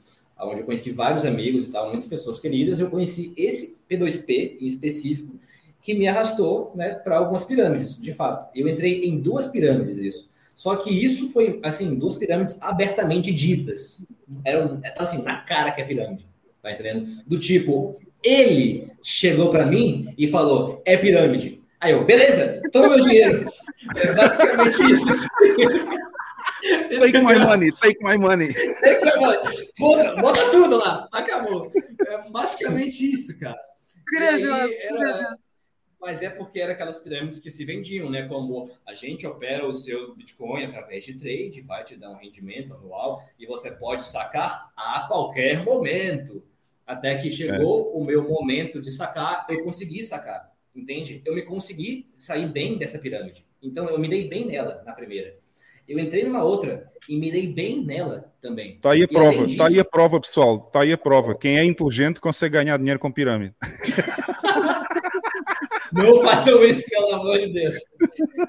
Speaker 4: onde eu conheci vários amigos e tal, muitas pessoas queridas, eu conheci esse P2P em específico, que me arrastou né, para algumas pirâmides, de fato. Eu entrei em duas pirâmides, isso. Só que isso foi, assim, duas pirâmides abertamente ditas. Era, assim, na cara que é pirâmide, tá entendendo? Do tipo, ele chegou para mim e falou, é pirâmide. Aí eu, beleza, toma meu dinheiro. É basicamente isso.
Speaker 1: Take my money, take my money.
Speaker 4: Take my money. Bota, bota tudo lá, acabou. É basicamente isso, cara. Aí, era, mas é porque era aquelas pirâmides que se vendiam, né? Como a gente opera o seu Bitcoin através de trade, vai te dar um rendimento anual e você pode sacar a qualquer momento. Até que chegou é. o meu momento de sacar, eu consegui sacar, entende? Eu me consegui sair bem dessa pirâmide. Então eu me dei bem nela na primeira. Eu entrei numa outra e me dei bem nela também.
Speaker 1: Tá aí a e prova, disso... tá aí a prova, pessoal. Tá aí a prova. Quem é inteligente consegue ganhar dinheiro com pirâmide.
Speaker 4: Não façam isso, pelo amor de Deus.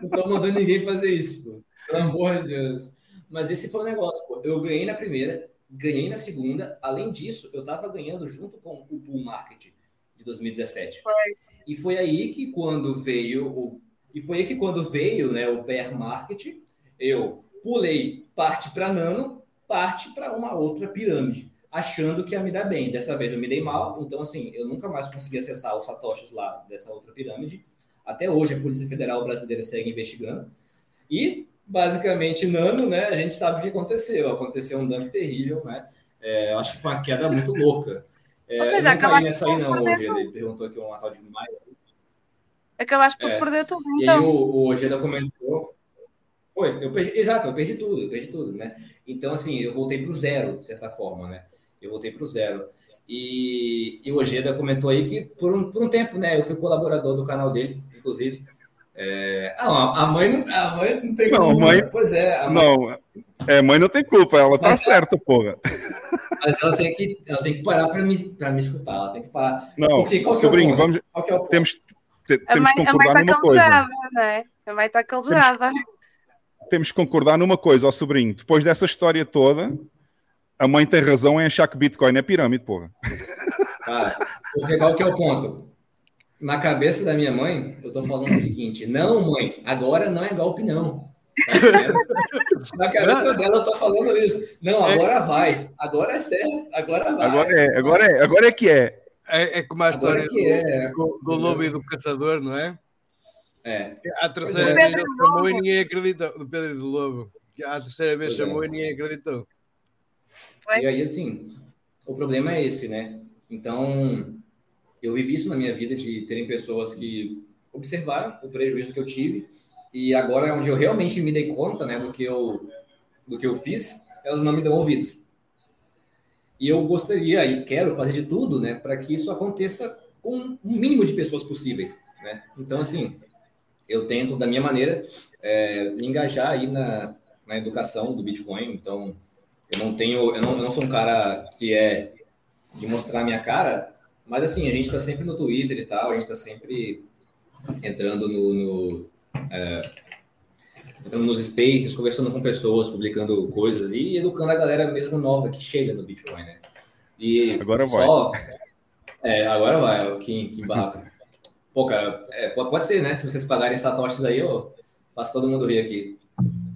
Speaker 4: Não tô mandando ninguém fazer isso, pô. Pelo amor de Deus. Mas esse foi o negócio, pô. Eu ganhei na primeira, ganhei na segunda. Além disso, eu tava ganhando junto com o bull market de 2017. Foi. E foi aí que quando veio o e foi aí que quando veio, né, o bear market, eu pulei parte para nano, parte para uma outra pirâmide achando que ia me dar bem. Dessa vez eu me dei mal, então assim, eu nunca mais consegui acessar os satoshis lá dessa outra pirâmide. Até hoje a Polícia Federal Brasileira segue investigando. E basicamente Nano, né, a gente sabe o que aconteceu. Aconteceu um dump terrível, né? É, eu acho que foi uma queda muito louca. É, seja, eu não caí nessa aí não hoje, ele perguntou aqui um tal de Maia.
Speaker 3: Acabaste por é. perder tudo, então.
Speaker 4: E aí então. o, o Ojeda comentou... Foi, eu perdi, exato, eu perdi tudo, eu perdi tudo, né? Então, assim, eu voltei para o zero, de certa forma, né? Eu voltei para o zero. E, e o Ojeda comentou aí que por um, por um tempo, né, eu fui colaborador do canal dele, inclusive. É... Ah, a mãe não, a mãe não tem
Speaker 1: não,
Speaker 4: culpa.
Speaker 1: Mãe...
Speaker 4: Pois é.
Speaker 1: Mãe... Não, é, mãe não tem culpa, ela tá Mas, certa, porra.
Speaker 4: Mas ela tem que, ela tem que parar para me, pra me escutar, ela tem que parar.
Speaker 1: Não, Porque, qual sobrinho, é vamos. É temos, te, temos que concordar tá numa coisa.
Speaker 3: Né? A mãe está calejada. Temos,
Speaker 1: temos que concordar numa coisa, ó sobrinho. Depois dessa história toda, a mãe tem razão em achar que Bitcoin é pirâmide, porra.
Speaker 4: Cara, porque qual que é o ponto? Na cabeça da minha mãe, eu tô falando o seguinte: não, mãe, agora não é golpe, não. Tá Na cabeça dela, eu tô falando isso. Não, é. agora vai. Agora é sério. Agora vai.
Speaker 1: Agora é, agora é, agora é que é.
Speaker 2: É, é como a história do, é. do, do lobo e do caçador, não é?
Speaker 4: É.
Speaker 2: A terceira vez ele chamou e ninguém acreditou. Do Pedro e do Lobo. A terceira vez pois chamou é. e ninguém acreditou.
Speaker 4: E aí, assim, o problema é esse, né? Então, eu vivi isso na minha vida de terem pessoas que observaram o prejuízo que eu tive e agora onde eu realmente me dei conta, né, do que eu do que eu fiz, elas não me dão ouvidos. E eu gostaria e quero fazer de tudo, né, para que isso aconteça com o mínimo de pessoas possíveis, né? Então, assim, eu tento da minha maneira é, me engajar aí na, na educação do Bitcoin, então eu não tenho, eu não, eu não sou um cara que é de mostrar minha cara, mas assim, a gente está sempre no Twitter e tal, a gente está sempre entrando no, no é, entrando nos spaces, conversando com pessoas, publicando coisas e educando a galera mesmo nova que chega no Bitcoin, né? E
Speaker 1: agora
Speaker 4: só, vai. É, agora vai, que, que barraco. Pô, cara, é, pode, pode ser, né? Se vocês pagarem satoshis aí, eu faço todo mundo rir aqui.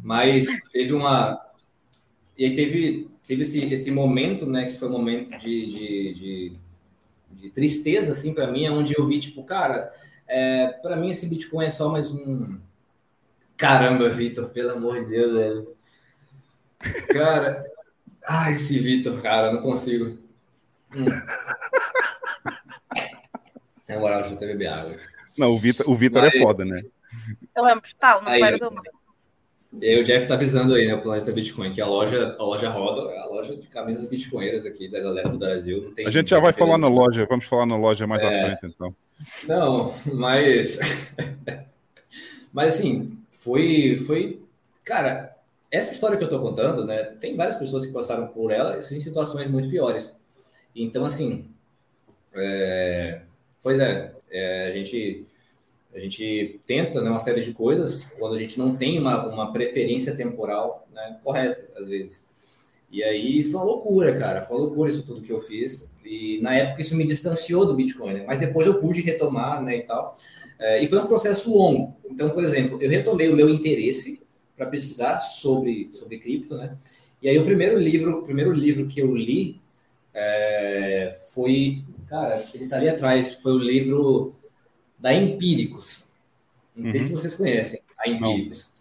Speaker 4: Mas teve uma, e aí teve, teve esse, esse momento, né, que foi um momento de, de, de, de tristeza, assim, para mim, onde eu vi, tipo, cara, é, para mim esse Bitcoin é só mais um... Caramba, Vitor, pelo amor de Deus, velho. Cara, ai, esse Vitor, cara, não consigo. Hum. Na moral, deixa eu até beber água.
Speaker 1: Não, o Vitor, o Vitor é foda, né?
Speaker 3: Eu lembro, tal, no aí, do
Speaker 4: e aí o Jeff tá avisando aí, né, o Planeta Bitcoin, que a loja, a loja roda, é a loja de camisas bitcoinheiras aqui da galera do Brasil.
Speaker 1: a gente já vai falar na loja, vamos falar na loja mais é... à frente, então.
Speaker 4: Não, mas... mas assim, foi, foi... Cara, essa história que eu tô contando, né, tem várias pessoas que passaram por ela em situações muito piores. Então, assim, é... pois é, é a gente a gente tenta né, uma série de coisas quando a gente não tem uma, uma preferência temporal né, correta, às vezes. E aí foi uma loucura, cara. Foi uma loucura isso tudo que eu fiz. E na época isso me distanciou do Bitcoin, né? mas depois eu pude retomar né, e tal. É, e foi um processo longo. Então, por exemplo, eu retomei o meu interesse para pesquisar sobre, sobre cripto, né? E aí o primeiro livro, o primeiro livro que eu li é, foi, cara, ele tá ali atrás, foi o livro da Empíricos. Não sei uhum. se vocês conhecem a Empíricos.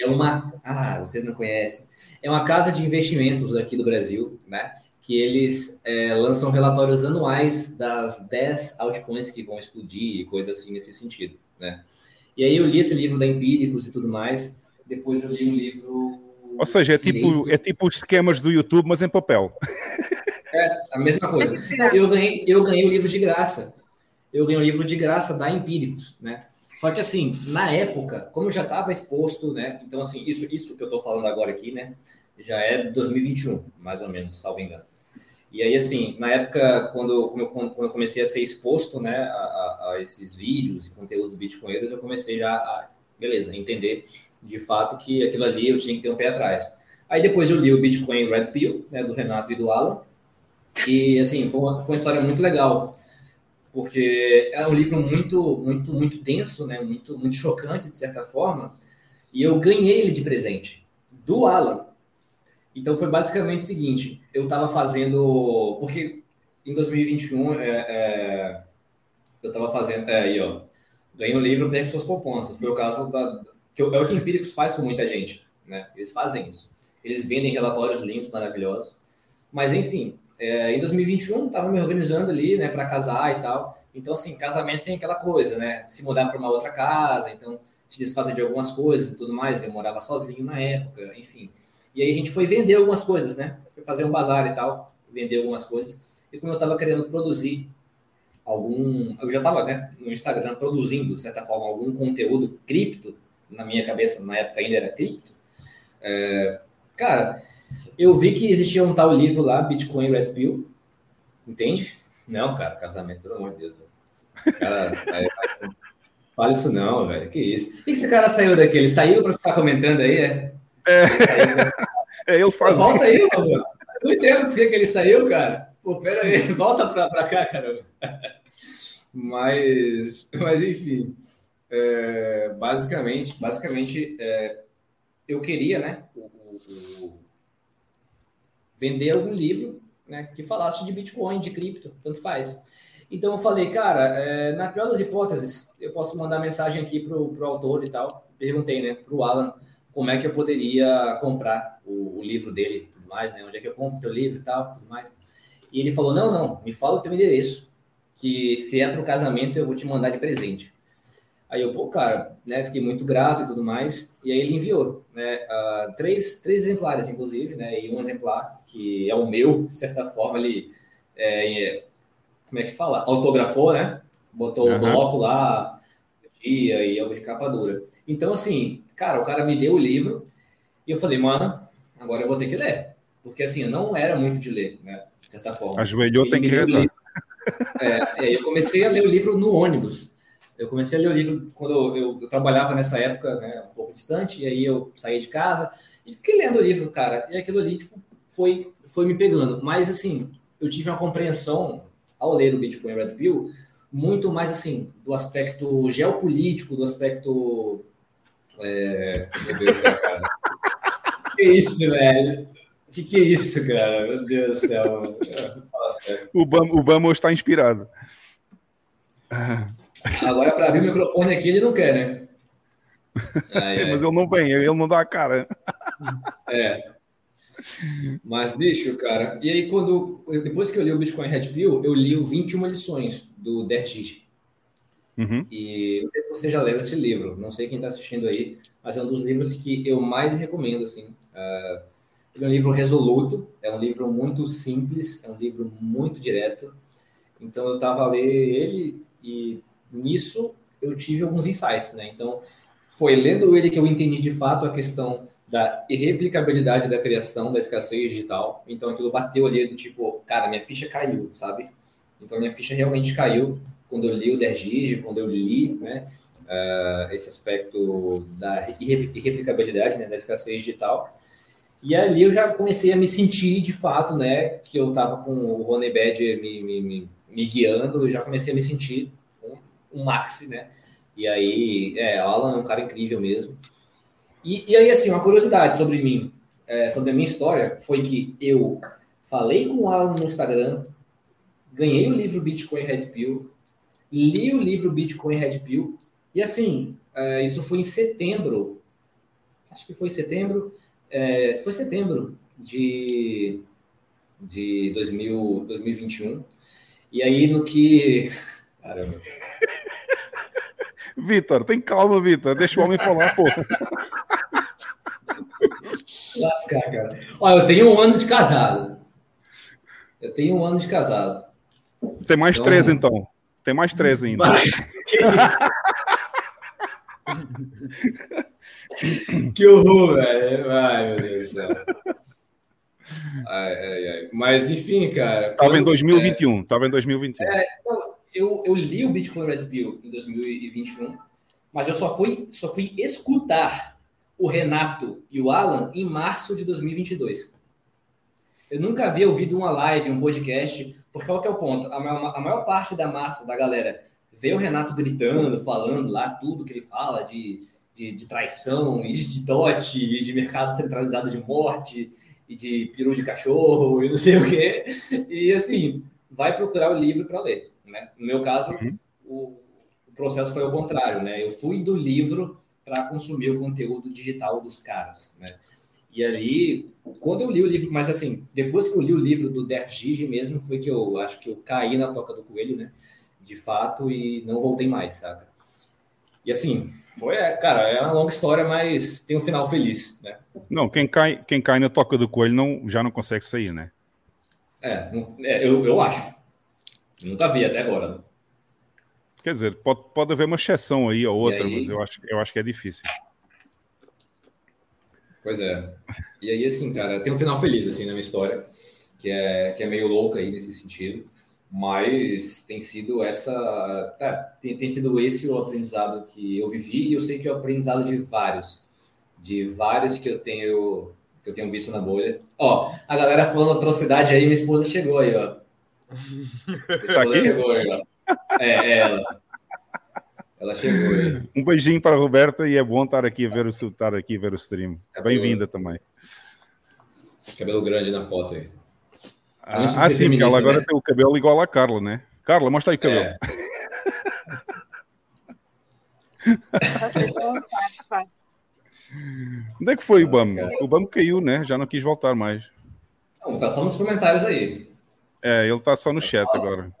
Speaker 4: Não. É uma. Ah, vocês não conhecem. É uma casa de investimentos aqui do Brasil, né? que eles é, lançam relatórios anuais das 10 altcoins que vão explodir e coisas assim nesse sentido, né? E aí eu li esse livro da Empíricos e tudo mais, depois eu li um livro...
Speaker 1: Ou seja, é tipo, é tipo os esquemas do YouTube, mas em papel.
Speaker 4: É, a mesma coisa. Eu ganhei, eu ganhei o livro de graça. Eu ganhei o livro de graça da Empíricos, né? Só que assim, na época, como eu já estava exposto, né? Então, assim, isso, isso que eu estou falando agora aqui, né? Já é 2021, mais ou menos, salvo engano. E aí, assim, na época, quando, quando eu comecei a ser exposto, né, a, a esses vídeos e conteúdos bitcoinheiros, eu comecei já a, beleza, entender de fato que aquilo ali eu tinha que ter um pé atrás. Aí depois eu li o Bitcoin Red Pill, né, do Renato e do Alan, e, assim, foi uma, foi uma história muito legal, porque é um livro muito, muito, muito denso, né, muito, muito chocante, de certa forma, e eu ganhei ele de presente, do Alan. Então foi basicamente o seguinte: eu estava fazendo. Porque em 2021 é, é, eu estava fazendo. É, aí, ó. Ganhei um livro, perco suas poupanças. Foi o caso da. Que é o que Empíricos faz com muita gente. Né? Eles fazem isso. Eles vendem relatórios lindos, maravilhosos. Mas, enfim, é, em 2021 estava me organizando ali, né, para casar e tal. Então, assim, casamento tem aquela coisa, né? Se mudar para uma outra casa, então se desfazer de algumas coisas e tudo mais. Eu morava sozinho na época, enfim. E aí a gente foi vender algumas coisas, né? Foi fazer um bazar e tal, vender algumas coisas. E como eu estava querendo produzir algum. Eu já estava né, no Instagram produzindo, de certa forma, algum conteúdo cripto, na minha cabeça, na época ainda era cripto. É, cara, eu vi que existia um tal livro lá, Bitcoin Red Pill, entende? Não, cara, casamento, pelo amor de Deus. Cara, fala isso não, velho. Que isso? Por que esse cara saiu daqui? Ele saiu para ficar comentando aí, é?
Speaker 1: É, é ele faz.
Speaker 4: Volta aí, mano. Não entendo por que ele saiu, cara. Pô, pera aí, volta pra, pra cá, cara. Mas, mas enfim, é, basicamente, basicamente é, eu queria, né, o, o, o, vender algum livro, né, que falasse de Bitcoin, de cripto, tanto faz. Então eu falei, cara, é, na pior das hipóteses, eu posso mandar mensagem aqui pro, pro autor e tal. Perguntei, né, pro Alan como é que eu poderia comprar o, o livro dele tudo mais, né? Onde é que eu compro o teu livro e tal, tudo mais. E ele falou, não, não, me fala o teu endereço, que se é para o casamento eu vou te mandar de presente. Aí eu, pô, cara, né, fiquei muito grato e tudo mais. E aí ele enviou, né, uh, três, três exemplares, inclusive, né, e um exemplar, que é o meu, de certa forma, ele, é, como é que fala? Autografou, né, botou uhum. o bloco lá, dia e algo de capa dura. Então, assim, cara, o cara me deu o livro e eu falei, mano, agora eu vou ter que ler. Porque, assim, eu não era muito de ler, né? De certa forma.
Speaker 1: Ajoelhou, tem que rezar.
Speaker 4: É, é, eu comecei a ler o livro no ônibus. Eu comecei a ler o livro quando eu, eu, eu, trabalhava nessa época, né, um pouco distante, e aí eu saí de casa e fiquei lendo o livro, cara. E aquilo ali, tipo, foi, foi me pegando. Mas, assim, eu tive uma compreensão ao ler o Bitcoin Red Pill muito mais, assim, do aspecto geopolítico, do aspecto é... Meu Deus do céu, cara. que isso, velho? O que, que é isso, cara? Meu Deus do céu.
Speaker 1: O Bamo, o Bamo está inspirado.
Speaker 4: Agora, para abrir o microfone aqui, ele não quer, né?
Speaker 1: Ai, ai. Mas ele não vem, ele não dá a cara.
Speaker 4: É. Mas, bicho, cara. E aí, quando. Depois que eu li o Bitcoin Red Pill, eu li o 21 lições do Dergit. Uhum. E não sei se você já leu esse livro, não sei quem está assistindo aí, mas é um dos livros que eu mais recomendo, assim. Uh, ele é um livro resoluto, é um livro muito simples, é um livro muito direto. Então eu estava a ler ele e nisso eu tive alguns insights, né? Então foi lendo ele que eu entendi de fato a questão da irreplicabilidade da criação, da escassez digital. Então aquilo bateu ali do tipo, cara, minha ficha caiu, sabe? Então minha ficha realmente caiu quando eu li o Dergige, quando eu li né, uh, esse aspecto da irreplicabilidade, né, da escassez digital. E ali eu já comecei a me sentir, de fato, né, que eu estava com o Rony Badger me, me, me, me, guiando, eu já comecei a me sentir um, maxi, né? E aí, é, Alan é um cara incrível mesmo. E, e aí, assim, uma curiosidade sobre mim, é, sobre a minha história, foi que eu falei com o Alan no Instagram, ganhei o livro Bitcoin Red Pill, li o livro Bitcoin Red Pill, e assim, é, isso foi em setembro, acho que foi setembro, é, foi setembro de de 2000, 2021. E aí, no que. Caramba.
Speaker 1: Vitor, tem calma, Vitor. Deixa o homem falar, pô.
Speaker 4: Lascar, cara. Olha, eu tenho um ano de casado. Eu tenho um ano de casado.
Speaker 1: Tem mais então... três, então. Tem mais três ainda.
Speaker 4: que horror, velho. Ai, meu Deus do céu. Ai, ai, ai. Mas, enfim, cara.
Speaker 1: Tava em 2021. É, tava em 2021.
Speaker 4: É, então, eu, eu li o Bitcoin Red Pill em 2021, mas eu só fui, só fui escutar o Renato e o Alan em março de 2022. Eu nunca havia ouvido uma live, um podcast, porque qual que é o ponto? A maior, a maior parte da massa, da galera, vê o Renato gritando, falando lá tudo que ele fala de, de, de traição, e de dote, e de mercado centralizado de morte, e de peru de cachorro, e não sei o quê. E assim, vai procurar o livro para ler. Né? No meu caso, uhum. o, o, processo foi o contrário, né? Eu fui do livro para consumir o conteúdo digital dos caras, né? E aí, quando eu li o livro, mas assim, depois que eu li o livro do Derek Gigi mesmo, foi que eu acho que eu caí na toca do coelho, né? De fato, e não voltei mais, sabe? E assim, foi, é, cara, é uma longa história, mas tem um final feliz, né?
Speaker 1: Não, quem cai, quem cai na toca do coelho não, já não consegue sair, né?
Speaker 4: É, é eu, eu acho. Nunca vi até agora.
Speaker 1: Quer dizer, pode, pode haver uma exceção aí ou outra, aí... mas eu acho, eu acho que é difícil.
Speaker 4: Pois é. E aí, assim, cara, tem um final feliz, assim, na minha história, que é, que é meio louca aí nesse sentido, mas tem sido essa... Tá, tem, tem sido esse o aprendizado que eu vivi e eu sei que é o aprendizado de vários, de vários que eu tenho que eu tenho visto na bolha. Ó, a galera falando atrocidade aí, minha esposa chegou aí, ó.
Speaker 1: Tá aqui? Chegou
Speaker 4: aí, É, é, ela. Ela chegou aí.
Speaker 1: Um beijinho para a Roberta e é bom estar aqui ver o estar aqui ver o stream. Bem-vinda também.
Speaker 4: Cabelo grande na foto aí.
Speaker 1: Ah, ah sim, porque ela agora né? tem o cabelo igual a Carla, né? Carla, mostra aí o cabelo. É. Onde é que foi o BAM? O BAM caiu, né? Já não quis voltar mais.
Speaker 4: Não, tá só nos comentários aí.
Speaker 1: É, ele tá só no chat agora.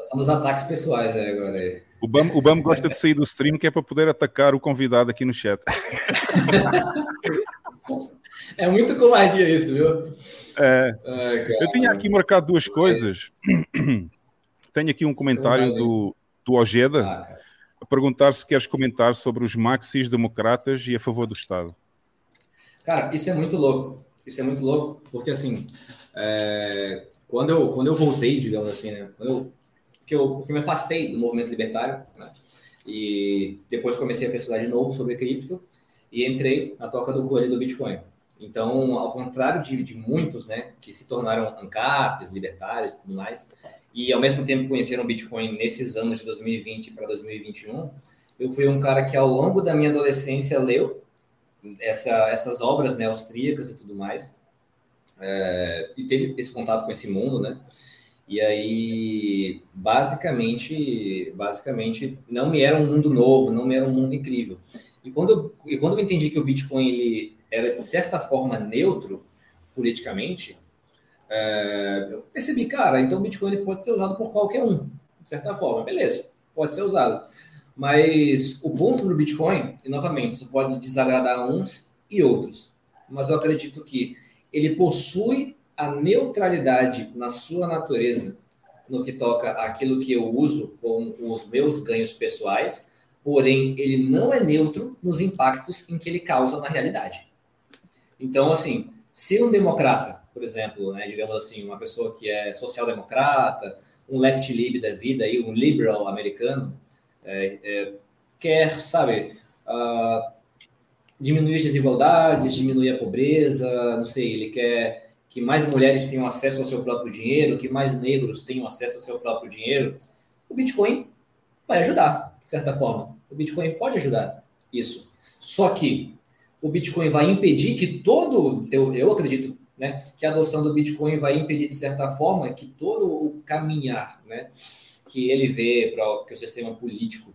Speaker 4: Só nos ataques pessoais aí agora aí.
Speaker 1: O Bam, o Bam gosta de sair do stream que é para poder atacar o convidado aqui no chat.
Speaker 4: é muito covardia isso, viu?
Speaker 1: É. Ai, eu tinha aqui marcado duas coisas. Tenho aqui um comentário do, do Ojeda ah, a perguntar se queres comentar sobre os maxis democratas e a favor do Estado.
Speaker 4: Cara, isso é muito louco. Isso é muito louco, porque assim, é, quando eu, quando eu voltei, digamos assim, né? Quando eu, porque, eu, porque me afastei do movimento libertário, né? E depois comecei a pesquisar de novo sobre cripto e entrei na toca do coelho do Bitcoin. Então, ao contrário de, de muitos, né, que se tornaram ANCAPs, libertários e tudo mais, e ao mesmo tempo conheceram o Bitcoin nesses anos de 2020 para 2021, eu fui um cara que ao longo da minha adolescência leu essa, essas obras né, austríacas e tudo mais, é, e teve esse contato com esse mundo, né? E aí, basicamente, basicamente, não me era um mundo novo, não me era um mundo incrível. E quando eu, e quando eu entendi que o Bitcoin ele era de certa forma neutro politicamente, é, eu percebi, cara, então o Bitcoin ele pode ser usado por qualquer um, de certa forma, beleza, pode ser usado. Mas o ponto do Bitcoin, e novamente, isso pode desagradar uns e outros. Mas eu acredito que ele possui a neutralidade na sua natureza no que toca aquilo que eu uso com os meus ganhos pessoais, porém ele não é neutro nos impactos em que ele causa na realidade. Então, assim, se um democrata, por exemplo, né, digamos assim, uma pessoa que é social-democrata, um left lib da vida, aí, um liberal americano, é, é, quer, sabe, uh, diminuir as desigualdades, diminuir a pobreza, não sei, ele quer que mais mulheres tenham acesso ao seu próprio dinheiro, que mais negros tenham acesso ao seu próprio dinheiro, o Bitcoin vai ajudar, de certa forma. O Bitcoin pode ajudar isso. Só que o Bitcoin vai impedir que todo, eu, eu acredito, né, que a adoção do Bitcoin vai impedir, de certa forma, que todo o caminhar, né, que ele vê para que o sistema político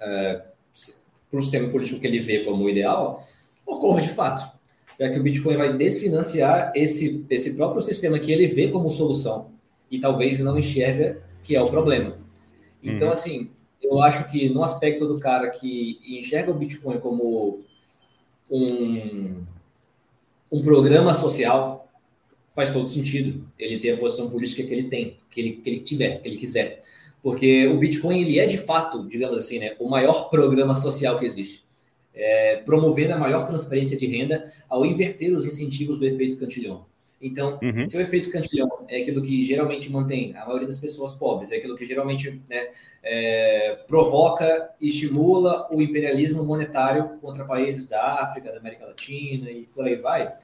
Speaker 4: uh, para o sistema político que ele vê como ideal, ocorra de fato. já que o Bitcoin vai desfinanciar esse, esse próprio sistema que ele vê como solução e talvez não enxerga que é o problema. Então, uhum. assim, eu acho que no aspecto do cara que enxerga o Bitcoin como um, um programa social, faz todo sentido. Ele tem a posição política que ele tem, que ele, que ele tiver, que ele quiser. Porque o Bitcoin, ele é de fato, digamos assim, né, o maior programa social que existe. É, promovendo a maior transferência de renda ao inverter os incentivos do efeito cantilhão. Então, uhum. se o efeito cantilhão é aquilo que geralmente mantém a maioria das pessoas pobres, é aquilo que geralmente né, é, provoca e estimula o imperialismo monetário contra países da África, da América Latina e por aí vai,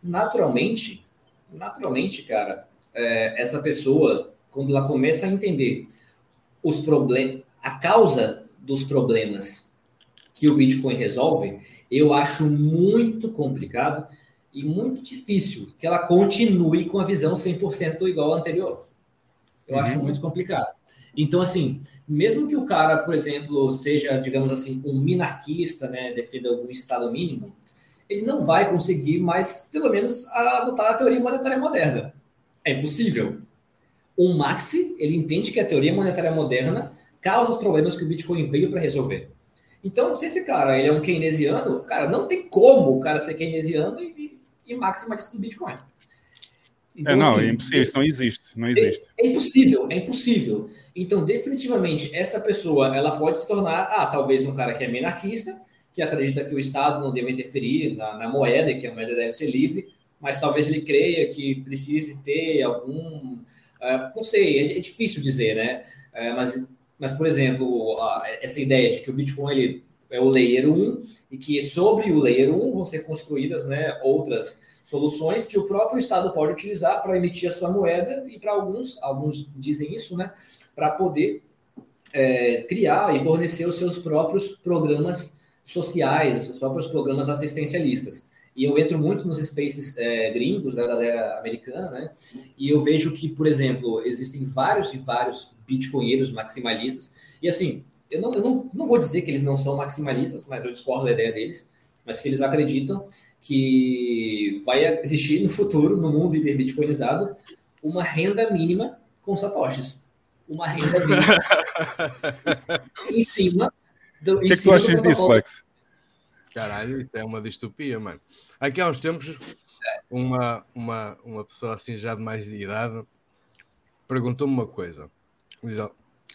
Speaker 4: naturalmente, naturalmente, cara, é, essa pessoa, quando ela começa a entender os problemas, a causa dos problemas que o Bitcoin resolve, eu acho muito complicado e muito difícil que ela continue com a visão 100% igual à anterior. Eu uhum. acho muito complicado. Então, assim, mesmo que o cara, por exemplo, seja, digamos assim, um minarquista, né, defenda algum Estado mínimo, ele não vai conseguir mais, pelo menos, adotar a teoria monetária moderna. É impossível. O Maxi, ele entende que a teoria monetária moderna causa os problemas que o Bitcoin veio para resolver. Então, se esse cara ele é um keynesiano, cara, não tem como o cara ser keynesiano e, e maximalista do Bitcoin.
Speaker 1: Então, é, não, assim, é impossível, isso não existe, não é, existe.
Speaker 4: É, é, impossível, é impossível. Então, definitivamente, essa pessoa, ela pode se tornar, ah, talvez um cara que é minarquista, que acredita que o Estado não deve interferir na, na moeda, que a moeda deve ser livre, mas talvez ele creia que precise ter algum, uh, não sei, é, é, difícil dizer, né? Uh, mas, mas, por exemplo, essa ideia de que o Bitcoin ele é o layer 1 e que sobre o layer 1 vão ser construídas né, outras soluções que o próprio Estado pode utilizar para emitir a sua moeda e para alguns, alguns dizem isso, né, para poder é, criar e fornecer os seus próprios programas sociais, os seus próprios programas assistencialistas. E eu entro muito nos spaces é, gringos da galera americana, né? E eu vejo que, por exemplo, existem vários e vários bitcoinheiros maximalistas. E assim, eu não, eu não, não vou dizer que eles não são maximalistas, mas eu discordo da ideia deles, mas que eles acreditam que vai existir no futuro, no mundo hiperbitcoinizado, uma renda mínima com satoshis. Uma renda mínima em cima
Speaker 1: do. O que, que tu achas disso, Lex?
Speaker 2: Caralho, isso é uma distopia, mano. Aqui há uns tempos, uma, uma, uma pessoa assim já de mais de idade perguntou-me uma coisa.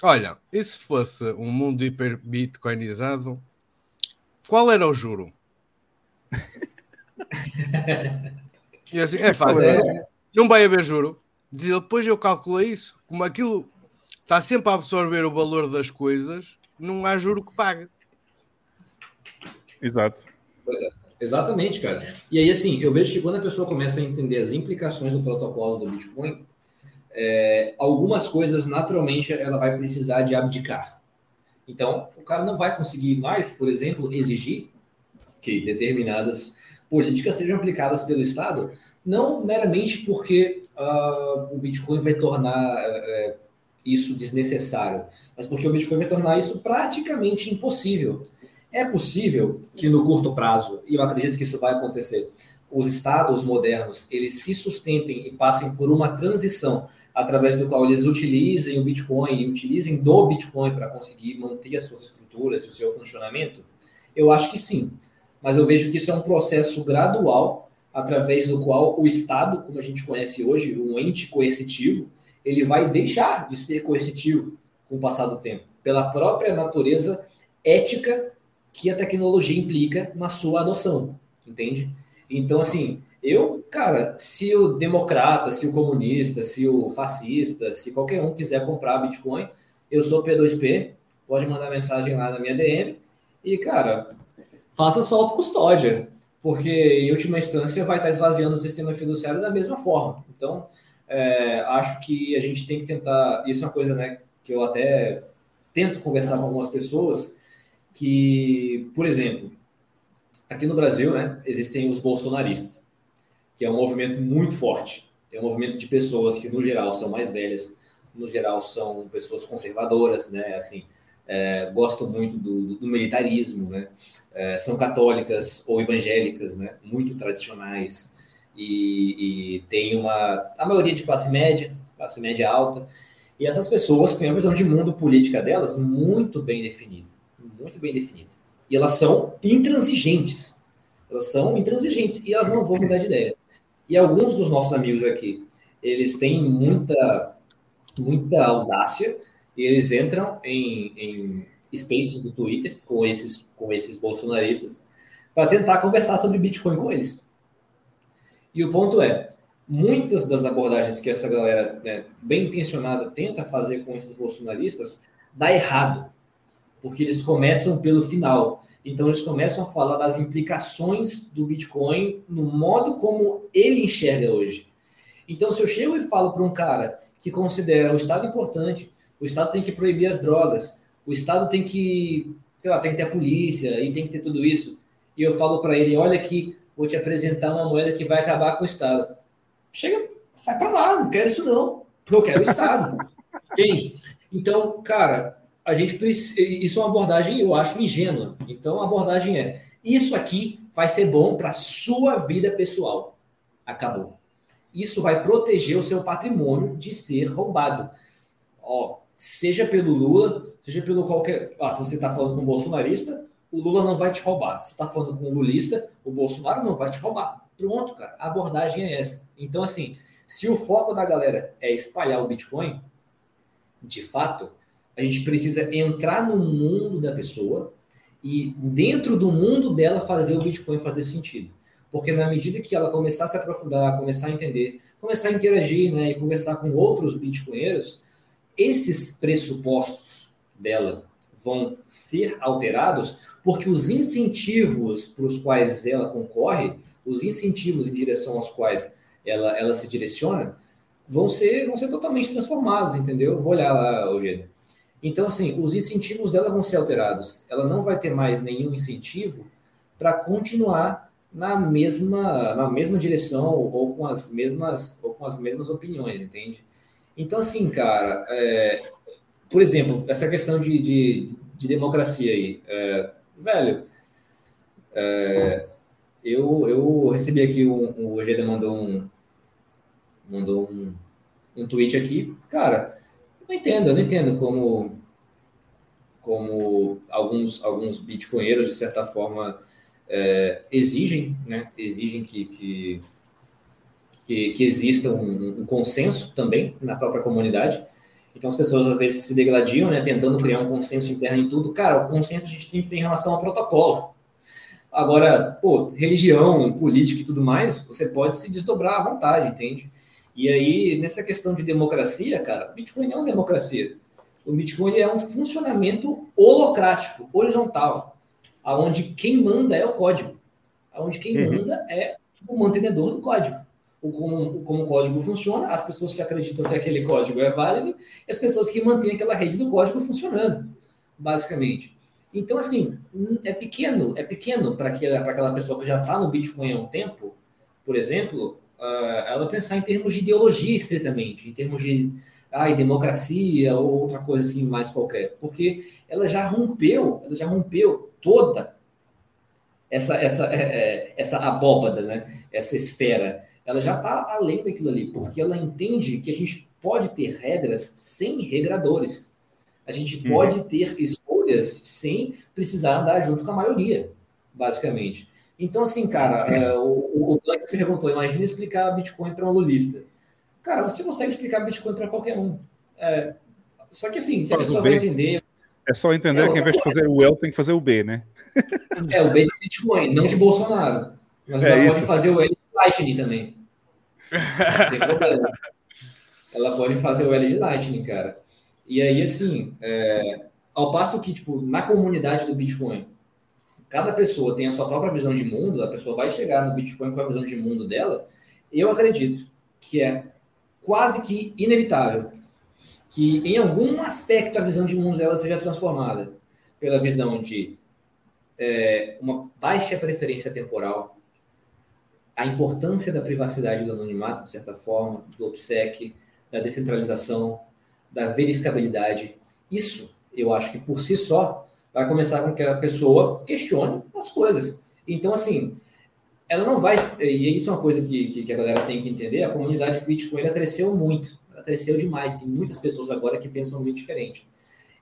Speaker 2: Olha, e se fosse um mundo hiper bitcoinizado, qual era o juro? e assim, é fácil. É. Não vai haver juro. Depois eu calculei isso. Como aquilo está sempre a absorver o valor das coisas, não há juro que pague.
Speaker 1: Exato.
Speaker 4: É, exatamente, cara. E aí, assim, eu vejo que quando a pessoa começa a entender as implicações do protocolo do Bitcoin, é, algumas coisas naturalmente ela vai precisar de abdicar. Então, o cara não vai conseguir mais, por exemplo, exigir que determinadas políticas sejam aplicadas pelo Estado, não meramente porque uh, o Bitcoin vai tornar uh, isso desnecessário, mas porque o Bitcoin vai tornar isso praticamente impossível. É possível que no curto prazo, e eu acredito que isso vai acontecer, os estados modernos eles se sustentem e passem por uma transição através do qual eles utilizem o Bitcoin e utilizem do Bitcoin para conseguir manter as suas estruturas e o seu funcionamento? Eu acho que sim, mas eu vejo que isso é um processo gradual através do qual o Estado, como a gente conhece hoje, um ente coercitivo, ele vai deixar de ser coercitivo com o passar do tempo, pela própria natureza ética que a tecnologia implica na sua adoção, entende? Então, assim, eu, cara, se o democrata, se o comunista, se o fascista, se qualquer um quiser comprar Bitcoin, eu sou P2P, pode mandar mensagem lá na minha DM e, cara, faça sua autocustódia, porque em última instância vai estar esvaziando o sistema fiduciário da mesma forma. Então, é, acho que a gente tem que tentar. Isso é uma coisa né, que eu até tento conversar com algumas pessoas, que, por exemplo, aqui no Brasil, né, existem os bolsonaristas que é um movimento muito forte. É um movimento de pessoas que, no geral, são mais velhas, no geral, são pessoas conservadoras, né? Assim, é, gostam muito do, do militarismo, né? É, são católicas ou evangélicas, né? Muito tradicionais e, e tem uma a maioria de classe média, classe média alta. E essas pessoas têm a visão de mundo política delas muito bem definida, muito bem definida. E elas são intransigentes. Elas são intransigentes e elas não vão mudar de ideia. E alguns dos nossos amigos aqui, eles têm muita, muita audácia e eles entram em, em spaces do Twitter com esses, com esses bolsonaristas para tentar conversar sobre Bitcoin com eles. E o ponto é, muitas das abordagens que essa galera né, bem intencionada tenta fazer com esses bolsonaristas dá errado, porque eles começam pelo final. Então eles começam a falar das implicações do Bitcoin no modo como ele enxerga hoje. Então se eu chego e falo para um cara que considera o Estado importante, o Estado tem que proibir as drogas, o Estado tem que, sei lá, tem que ter a polícia e tem que ter tudo isso, e eu falo para ele, olha aqui, vou te apresentar uma moeda que vai acabar com o Estado chega, sai para lá, não quero isso não, porque eu quero o Estado. Entende? Então, cara, a gente. Isso é uma abordagem, eu acho, ingênua. Então, a abordagem é: isso aqui vai ser bom para sua vida pessoal. Acabou. Isso vai proteger o seu patrimônio de ser roubado. Ó, seja pelo Lula, seja pelo qualquer. Ah, se você está falando com um bolsonarista, o Lula não vai te roubar. Se está falando com um lulista, o Bolsonaro não vai te roubar. Pronto, cara. A abordagem é essa. Então, assim, se o foco da galera é espalhar o Bitcoin, de fato, a gente precisa entrar no mundo da pessoa e, dentro do mundo dela, fazer o Bitcoin fazer sentido. Porque na medida que ela começar a se aprofundar, começar a entender, começar a interagir né, e conversar com outros bitcoinheiros, esses pressupostos dela vão ser alterados porque os incentivos para os quais ela concorre os incentivos em direção aos quais ela, ela se direciona vão ser, vão ser totalmente transformados, entendeu? Vou olhar lá, Eugênio. Então, assim, os incentivos dela vão ser alterados. Ela não vai ter mais nenhum incentivo para continuar na mesma, na mesma direção ou com as mesmas, ou com as mesmas opiniões, entende? Então, assim, cara, é, por exemplo, essa questão de, de, de democracia aí, é, velho, é, eu, eu recebi aqui, um, o Ojeda mandou um, mandou um, um tweet aqui. Cara, não entendo, eu não entendo como, como alguns, alguns bitcoinheiros, de certa forma, é, exigem, né? Exigem que, que, que, que exista um, um, consenso também na própria comunidade. Então as pessoas às vezes se degladiam, né? Tentando criar um consenso interno em tudo. Cara, o consenso a gente tem que ter em relação ao protocolo. Agora, pô, religião, política e tudo mais, você pode se desdobrar à vontade, entende? E aí, nessa questão de democracia, cara, o Bitcoin não é uma democracia. O Bitcoin é um funcionamento holocrático, horizontal, aonde quem manda é o código, aonde quem uhum. manda é o mantenedor do código. O como, como o código funciona, as pessoas que acreditam que aquele código é válido, e as pessoas que mantêm aquela rede do código funcionando, basicamente. Então, assim, é pequeno, é pequeno para aquela pessoa que já está no Bitcoin há um tempo, por exemplo, ela pensar em termos de ideologia estritamente, em termos de ah, democracia ou outra coisa assim mais qualquer, porque ela já rompeu, ela já rompeu toda essa essa é, é essa abóbada, né? Essa esfera, ela já está além daquilo ali, porque ela entende que a gente pode ter regras sem regradores. A gente uhum. pode ter escolhas sem precisar andar junto com a maioria, basicamente. Então, assim, cara, é, o, o Black perguntou: imagina explicar Bitcoin para um lulista. Cara, você consegue explicar Bitcoin para qualquer um. É, só que, assim, se a pessoa vai entender.
Speaker 1: É só entender é, que, ao invés de fazer o L, tem que fazer o B, né?
Speaker 4: É, o B de Bitcoin, não de Bolsonaro. Mas é ela isso. pode fazer o L de Lightning também. Não tem problema. Ela pode fazer o L de Lightning, cara. E aí, assim, é, ao passo que, tipo, na comunidade do Bitcoin, cada pessoa tem a sua própria visão de mundo, a pessoa vai chegar no Bitcoin com a visão de mundo dela, eu acredito que é quase que inevitável que em algum aspecto a visão de mundo dela seja transformada pela visão de é, uma baixa preferência temporal, a importância da privacidade do anonimato, de certa forma, do OPSEC, da descentralização, da verificabilidade. Isso eu acho que por si só vai começar com que a pessoa questione as coisas. Então, assim, ela não vai. E isso é uma coisa que, que a galera tem que entender: a comunidade Bitcoin ela cresceu muito, ela cresceu demais. Tem muitas pessoas agora que pensam muito diferente.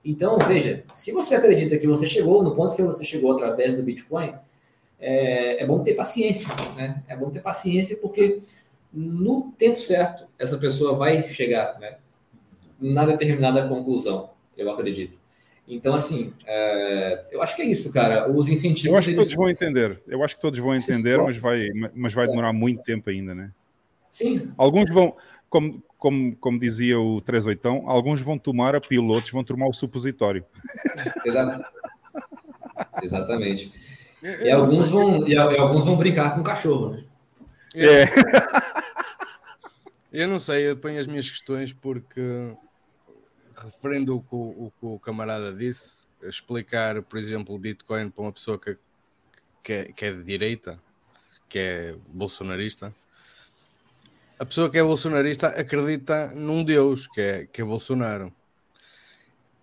Speaker 4: Então, veja, se você acredita que você chegou no ponto que você chegou através do Bitcoin, é, é bom ter paciência, né? É bom ter paciência porque no tempo certo essa pessoa vai chegar, né? Na determinada conclusão, eu acredito. Então, assim, é, eu acho que é isso, cara. Os incentivos.
Speaker 1: Eu acho que eles... todos vão entender. Eu acho que todos vão entender, mas vai, mas vai demorar muito tempo ainda, né?
Speaker 4: Sim.
Speaker 1: Alguns vão, como, como, como dizia o 38, alguns vão tomar a pílula, outros vão tomar o supositório.
Speaker 4: Exatamente. E alguns vão, e alguns vão brincar com o cachorro, né?
Speaker 1: É.
Speaker 2: Eu não sei, eu ponho as minhas questões porque referendo o que o, o, camarada disse, explicar, por exemplo, Bitcoin para uma pessoa que, que, é, que é de direita, que é bolsonarista, a pessoa que é bolsonarista acredita num Deus, que é, que é Bolsonaro.